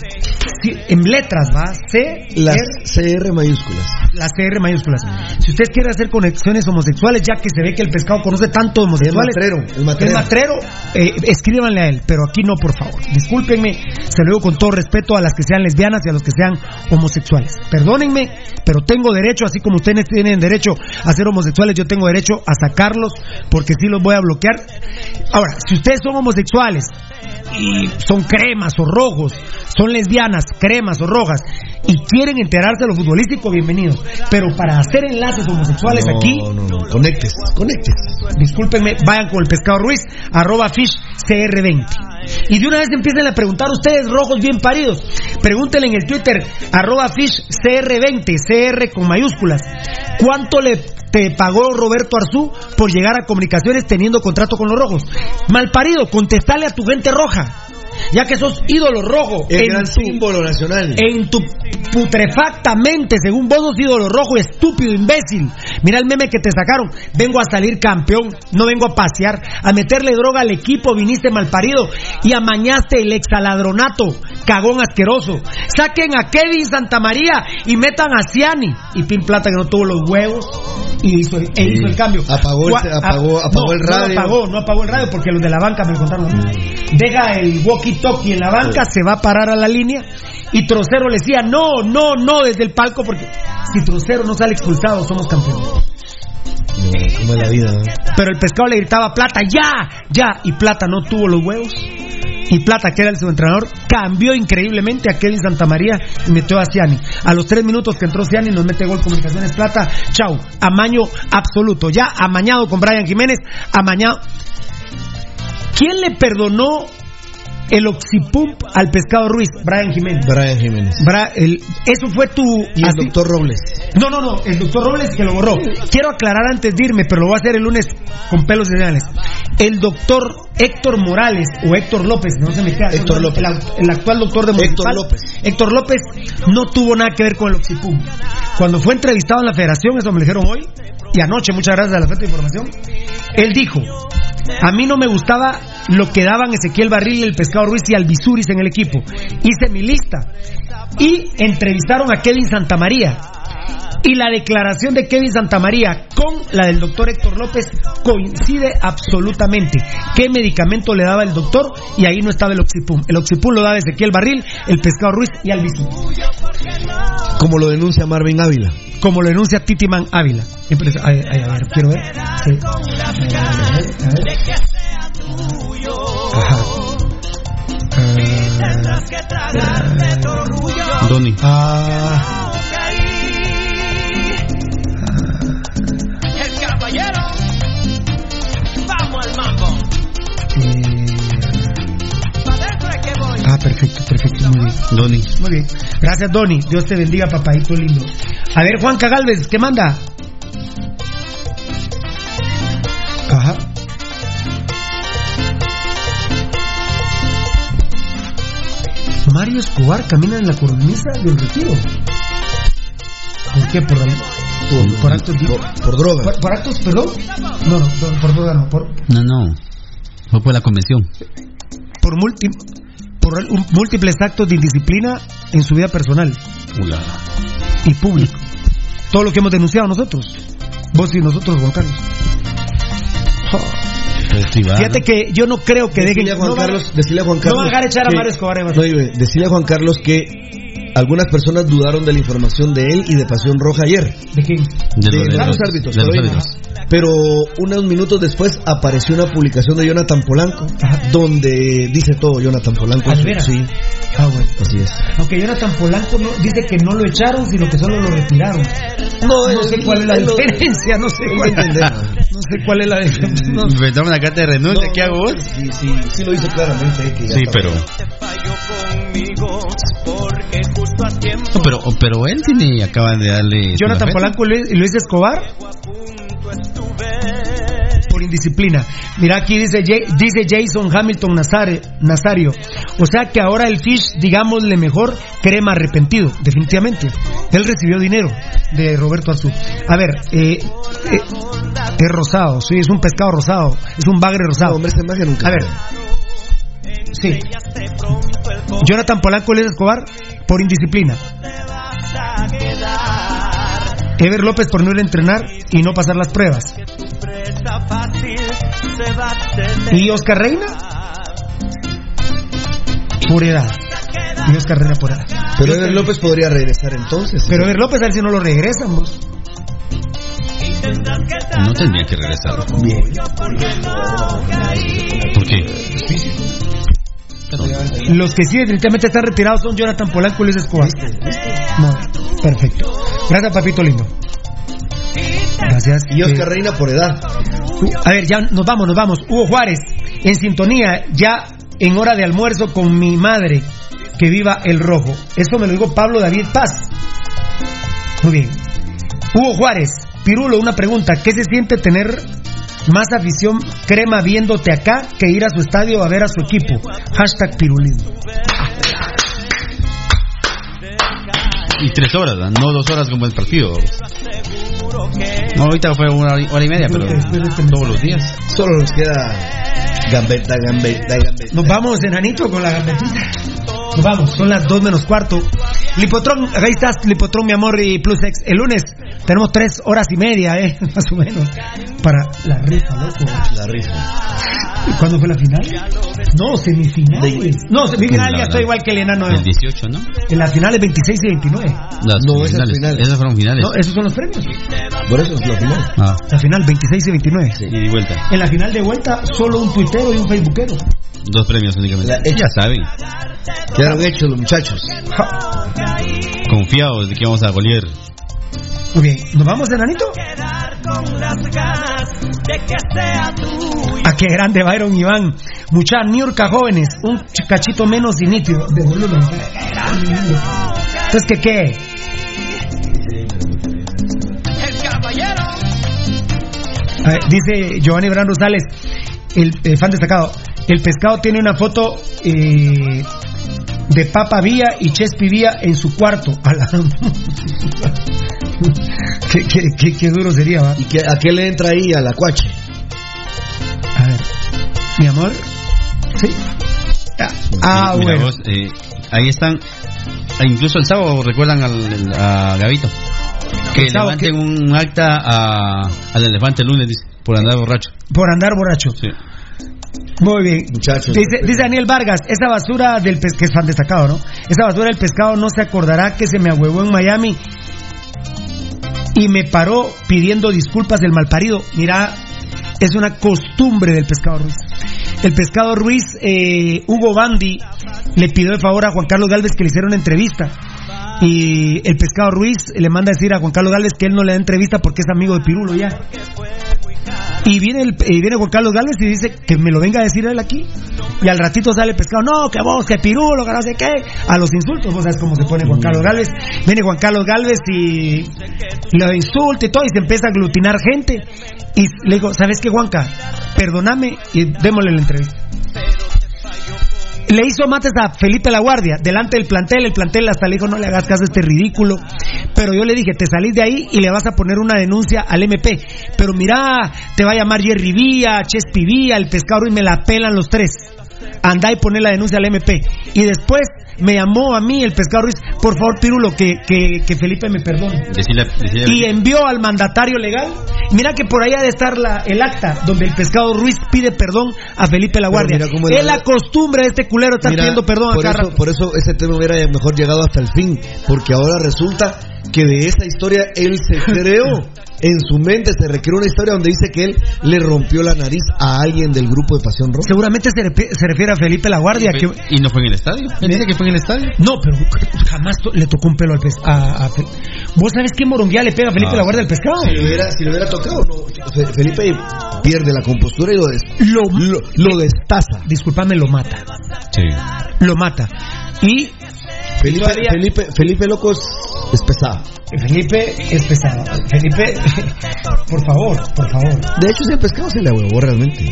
En letras, ¿va? C, Las R, CR mayúsculas. las CR mayúsculas. Si usted quiere hacer conexiones homosexuales, ya que se ve que el pescado conoce tanto homosexuales, El matrero, el matrero. el matrero, eh, escríbanle a él, pero aquí no, por favor. Discúlpenme, se lo digo con todo respeto a las que sean lesbianas y a los que sean homosexuales. Perdónenme, pero tengo derecho, así como ustedes tienen derecho a ser homosexuales, yo tengo derecho a sacarlos porque sí los voy a bloquear. Ahora, si ustedes son homosexuales y son cremas o rojos, son lesbianas, cremas o rojas, y quieren enterarse de lo futbolístico, bienvenidos. Pero para hacer enlaces homosexuales No, aquí, no, no, conectes, conectes. discúlpenme, vayan con el pescado Ruiz, arroba fish CR20. Y de una vez empiecen a preguntar ustedes, rojos bien paridos. Pregúntenle en el Twitter, arroba fish CR20, CR con mayúsculas. ¿Cuánto le te pagó Roberto Arzú por llegar a comunicaciones teniendo contrato con los rojos? Mal parido, contestale a tu gente roja. Ya que sos ídolo rojo. El en gran tu- símbolo nacional. en tu putrefactamente, según vos sos ídolo rojo, estúpido, imbécil. Mira el meme que te sacaron. Vengo a salir campeón, no vengo a pasear, a meterle droga al equipo, viniste malparido y amañaste el exaladronato, cagón asqueroso. Saquen a Kevin Santamaría y metan a Ciani. Y Pin Plata que no tuvo los huevos y hizo e hizo el cambio. Apagó el- apagó- apagó no, el no radio. lo apagó, no apagó el radio porque los de la banca me lo contaron. Deja el walkie-talkie en la banca, se va a parar a la línea y Trocero le decía, no, no, no, desde el palco porque si Trocero no sale expulsado somos campeones. No, ¿Cómo es la vida? no? Pero el pescado le gritaba, Plata, ya, ya, y Plata no tuvo los huevos. Y Plata, que era el subentrenador, cambió increíblemente a Kevin Santamaría y metió a Ciani. A los tres minutos que entró Ciani nos mete gol Comunicaciones Plata. Chau, amaño absoluto. Ya amañado con Brian Jiménez, amañado. ¿Quién le perdonó el oxipump al pescado Ruiz? Brian Jiménez. Brian Jiménez. Bra- el- eso fue tu. Y el así- doctor Robles. no, no, no, el doctor Robles que lo borró. Quiero aclarar antes de irme, pero lo voy a hacer el lunes con pelos señales. El doctor Héctor Morales o Héctor López, no se me queda. Héctor López. el actual doctor de Héctor Municipal. López. Héctor López no tuvo nada que ver con el Oxipum. Cuando fue entrevistado en la federación, eso me lo dijeron hoy, y anoche, muchas gracias a la de información, él dijo, a mí no me gustaba lo que daban Ezequiel Barril, el Pescado Ruiz y Albizuris en el equipo. Hice mi lista. Y entrevistaron a Kevin Santamaría. Y la declaración de Kevin Santamaría con la del doctor Héctor López coincide absolutamente. ¿Qué medicamento le daba el doctor? Y ahí no estaba el Oxipum. El Oxipum lo daba Ezequiel Barril, el Pescado Ruiz y Albizuris. Como lo denuncia Marvin Ávila. Como lo denuncia Titiman Ávila. Ay, a ver, quiero ver. Sí. A ver, a ver. Ajá. Doni. Ah, ah, perfecto, perfecto, muy bien. Doni. Muy bien. Gracias, Doni. Dios te bendiga, papadito lindo. A ver, Juan Cagalvez, ¿qué manda? Ajá. Mario Escobar camina en la cornisa del retiro. ¿Por qué? Por, por, por actos Por, por droga. por, por actos, perdón. No, no, por, droga no, por, No, no. Fue por la convención. por, multi- por un- múltiples actos de indisciplina en su vida personal y público. Todo lo que hemos denunciado nosotros. Vos y nosotros, Juan Carlos. Fíjate que yo no creo que dejen. Decirle a Juan no van- Carlos, decirle a Juan no van a dejar echar a Mario Escobar. No, decirle a Juan Carlos que algunas personas dudaron de la información de él y de Pasión Roja ayer. ¿De quién? De De, los- de los árbitros, de los pero, árbitros. pero unos minutos después apareció una publicación de Jonathan Polanco donde dice todo Jonathan Polanco. ¿Ah, de veras? Sí, Ah, bueno. así es. Aunque Jonathan Polanco no, dice que no lo echaron, sino que solo lo retiraron. No, No sé cuál es la diferencia, no sé cuál, <laughs> no sé cuál es la <laughs> diferencia. no. Inventamos una carta de renuncia. No, ¿Qué hago vos? Sí, sí, sí lo hizo claramente. eh, que ya Sí, pero. conmigo justo a tiempo No, pero, pero él tiene, acaba de darle. Jonathan. Polanco y Luis, y Luis Escobar por indisciplina. Mira aquí dice, dice Jason Hamilton Nazare- Nazario. O sea que ahora el Fish, digámosle mejor, crema arrepentido, definitivamente. Él recibió dinero de Roberto Azul. A ver, eh, eh, es rosado, sí, es un pescado rosado, es un bagre rosado. hombre, nunca. A ver, sí. Jonathan Polanco y Luis Escobar por indisciplina. Ever López por no ir a entrenar y no pasar las pruebas. ¿Y Oscar Reina? Por edad. Y Oscar Reina por edad. Pero Ever López podría regresar entonces. Pero Ever López a ver si no lo regresan vos. No tendría que regresar. Bien. ¿Por qué? Los que sí definitivamente están retirados son Jonathan Polanco y Luis Escobar. No, perfecto. Gracias, papito lindo. Gracias. Y Oscar Eh, Reina por edad. a ver, ya nos vamos, nos vamos. Hugo Juárez, en sintonía, ya en hora de almuerzo con mi madre, que viva el rojo. Eso me lo dijo Pablo David Paz. Muy bien. Hugo Juárez, Pirulo, una pregunta. ¿Qué se siente tener más afición crema viéndote acá que ir a su estadio a ver a su equipo? Hashtag Pirulismo. Y tres horas, no dos horas como el partido. No, ahorita fue una hora y- hora y media, pero todos los días. Solo nos queda gambeta, gambeta, gambeta. Nos vamos, enanito, con la gambetita. Nos vamos, son las 2 menos cuarto. Lipotrón, ahí estás, Lipotrón, mi amor, y Plus X. El lunes tenemos tres horas y media, ¿eh? <laughs> Más o menos. Para la rifa, loco. La rifa. ¿Y cuándo fue la final? No, semifinales. No, semifinal ya estoy igual que el enano. El 18, ¿no? En las finales 26 y 29. Las No, esas finales. finales. Esas fueron finales. No, esos son los premios. Por eso es la final. Ah, La final 26 y 29. y de vuelta. En la final de vuelta, solo un tuitero y un facebookero. Dos premios únicamente. La ya saben. Quedaron hechos los muchachos. Confiados de que vamos a golear. Muy bien, ¿nos vamos, enanito? A qué grande Byron Iván. Mucha Niurka jóvenes, un ch- cachito menos y nítido. De volumen. Entonces, ¿qué qué? A ver, dice Giovanni Bran Rosales, el, el fan destacado. El pescado tiene una foto eh, de Papa Vía y Chespi Vía en su cuarto. <laughs> A la- qué, qué- qué- qué duro sería, ¿va? ¿Y que, a qué le entra ahí a la cuache? A ver, mi amor. Sí. Ah, ah, Mira bueno. vos, eh, ahí están. ah, Incluso el sábado recuerdan al, a Gavito. Que El sábado levanten un acta a, al elefante el lunes, dice, por andar borracho. Por andar borracho. Sí. Muy bien. Muchachos. Dice, dice Daniel Vargas, esa basura del pescado, que es fan destacado, ¿no? Esa basura del pescado no se acordará que se me ahuevó en Miami y me paró pidiendo disculpas del malparido. Mira, es una costumbre del pescado Ruiz. El pescado Ruiz, eh, Hugo Bandi, le pidió de favor a Juan Carlos Galvez que le hiciera una entrevista. Y el pescado Ruiz le manda a decir a Juan Carlos Galvez que él no le da entrevista porque es amigo de Pirulo ya. Y viene, el, y viene Juan Carlos Galvez y dice que me lo venga a decir él aquí. Y al ratito sale pescado, no, que vos, que pirulo, que no sé qué. A los insultos, vos sabes cómo se pone Juan Carlos Galvez. Viene Juan Carlos Galvez y lo insulta y todo, y se empieza a aglutinar gente. Y le digo, ¿sabes qué, Juanca? Perdóname y démosle la entrevista. Le hizo mates a Felipe La Guardia, delante del plantel, el plantel hasta le dijo, no le hagas caso a este ridículo. Pero yo le dije, te salís de ahí y le vas a poner una denuncia al MP. Pero mira, te va a llamar Jerry Vía, Chespi Vía, el pescador y me la pelan los tres. Andá y poné la denuncia al MP. Y después me llamó a mí el pescador Ruiz, por favor, Pirulo, que, que, que Felipe me perdone. Decirle, decirle- Y envió al mandatario legal. Mira que por ahí ha de estar la, el acta donde el pescado Ruiz pide perdón a Felipe La Guardia. Es la costumbre de este culero estar Mira, pidiendo perdón a por cada eso, rato. por eso ese tema hubiera mejor llegado hasta el fin, porque ahora resulta que de esa historia él se <laughs> creó. En su mente se recreó una historia donde dice que él le rompió la nariz a alguien del grupo de Pasión Roja. Seguramente se, refi- se refiere a Felipe La Guardia. Que... ¿Y no fue en el estadio? Él dice que fue en el estadio. No, pero jamás to- le tocó un pelo al pescado. A, ¿Vos sabés qué moronguía le pega a Felipe Ah, La Guardia al pescado? Si le hubiera, si le hubiera tocado, no. Fe- Felipe pierde la compostura y lo, des- Lo, lo, lo destaza. disculpame, lo mata. Sí. Lo mata. Y Felipe, todavía- Felipe, Felipe Loco es, es pesado. Felipe es pesado. Felipe, <laughs> por favor, por favor. De hecho, ese pescado se le huevó realmente.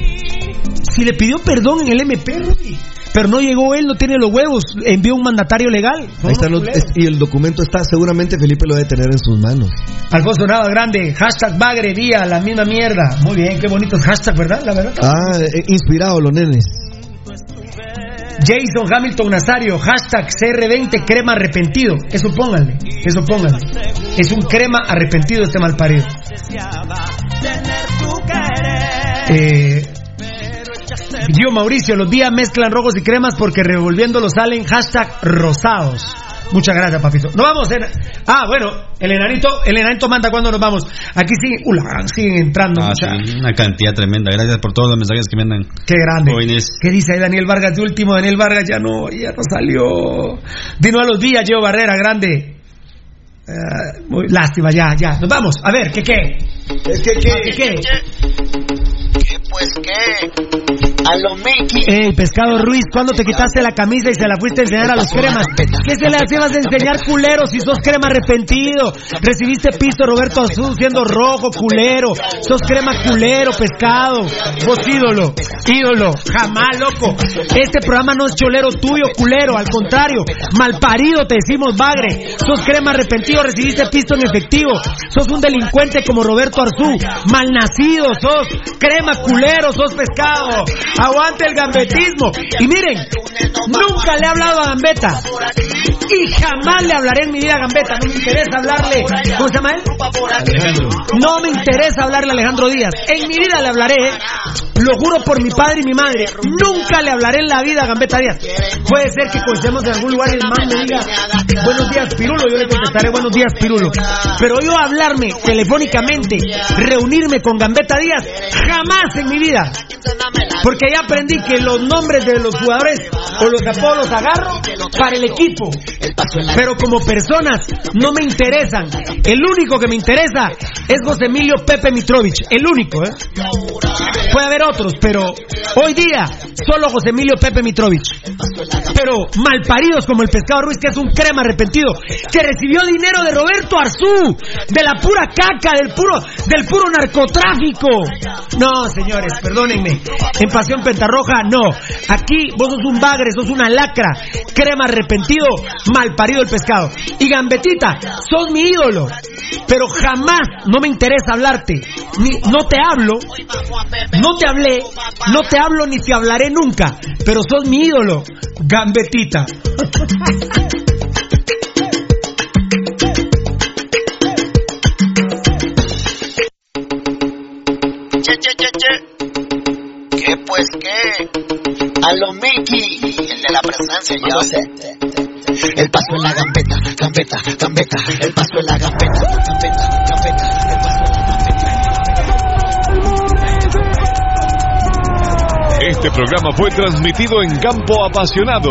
Si le pidió perdón en el MP, Rudy, pero no llegó él, no tiene los huevos, envió un mandatario legal. Ahí están los- es- y el documento está, seguramente Felipe lo debe tener en sus manos. Alfonso Nava Grande, hashtag Bagre Día, la misma mierda. Muy bien, qué bonitos hashtag, ¿verdad? La verdad. Ah, eh, inspirado los nenes. Jason Hamilton Nazario, hashtag CR20 crema arrepentido. Eso pónganle, eso pónganle. Es un crema arrepentido este mal parido. Eh, Mauricio, los días mezclan rojos y cremas porque revolviéndolos salen hashtag rosados. Muchas gracias, papito. Nos vamos. En... Ah, bueno, el enanito, el enanito manda cuando nos vamos. Aquí siguen, uh, siguen entrando. Ah, mucha- sí, una cantidad tremenda. Gracias por todos los mensajes que me mandan. Qué grande. Jóvenes. ¿Qué dice ahí Daniel Vargas de último? Daniel Vargas ya no, ya no salió. Dino a los días, Gio Barrera, grande. Ah, muy lástima, ya, ya. Nos vamos. A ver, ¿qué qué? ¿Qué, qué, ¿Qué qué? Pues qué, a lo Mickey. Ey, Pescado Ruiz, ¿cuándo te quitaste la camisa y se la fuiste a enseñar a los cremas? ¿Qué se le hacías de enseñar culero si sos crema arrepentido? Recibiste pisto Roberto Azul siendo rojo, culero. Sos crema culero, pescado. Vos ídolo, ídolo, jamás loco. Este programa no es cholero tuyo, culero. Al contrario, malparido te decimos bagre. Sos crema arrepentido, recibiste pisto en efectivo. Sos un delincuente como Roberto Arzú. Malnacido, sos crema culero, sos pescado. Aguante el gambetismo. Y miren, nunca le he hablado a Gambetta. Y jamás le hablaré en mi vida a Gambetta. No me interesa hablarle. ¿Cómo se llama él? No me interesa hablarle a Alejandro Díaz. En mi vida le hablaré. ¿eh? Lo juro por mi padre y mi madre. Nunca le hablaré en la vida a Gambetta Díaz. Puede ser que coincidamos en algún lugar y el man me diga buenos días Pirulo. Yo le contestaré buenos días Pirulo. Pero yo hablarme telefónicamente, reunirme con Gambetta Díaz, jamás en mi vida. Porque ya aprendí que los nombres de los jugadores o los apodos agarro para el equipo. Pero como personas no me interesan. El único que me interesa es José Emilio Pepe Mitrovich. El único, ¿eh? Puede haber otros, pero hoy día solo José Emilio Pepe Mitrovich. Pero malparidos como el pescado Ruiz, que es un crema arrepentido, que recibió dinero de Roberto Arzú, de la pura caca, del puro, del puro narcotráfico. No, señores, perdónenme. En Pasión Pentarroja, no. Aquí vos sos un bagre, sos una lacra, crema arrepentido, malparido el pescado. Y Gambetita, sos mi ídolo. Pero jamás no me interesa hablarte. No te hablo, no te hablé, no te hablo ni te hablaré nunca. Pero sos mi ídolo, Gambetita. ¿Qué pues qué? A lo Mickey, el de la presencia ya. El paso en la gambeta, gambeta, gambeta. El paso en la gambeta, gambeta, gambeta. El paso Este programa fue transmitido en Campo Apasionado.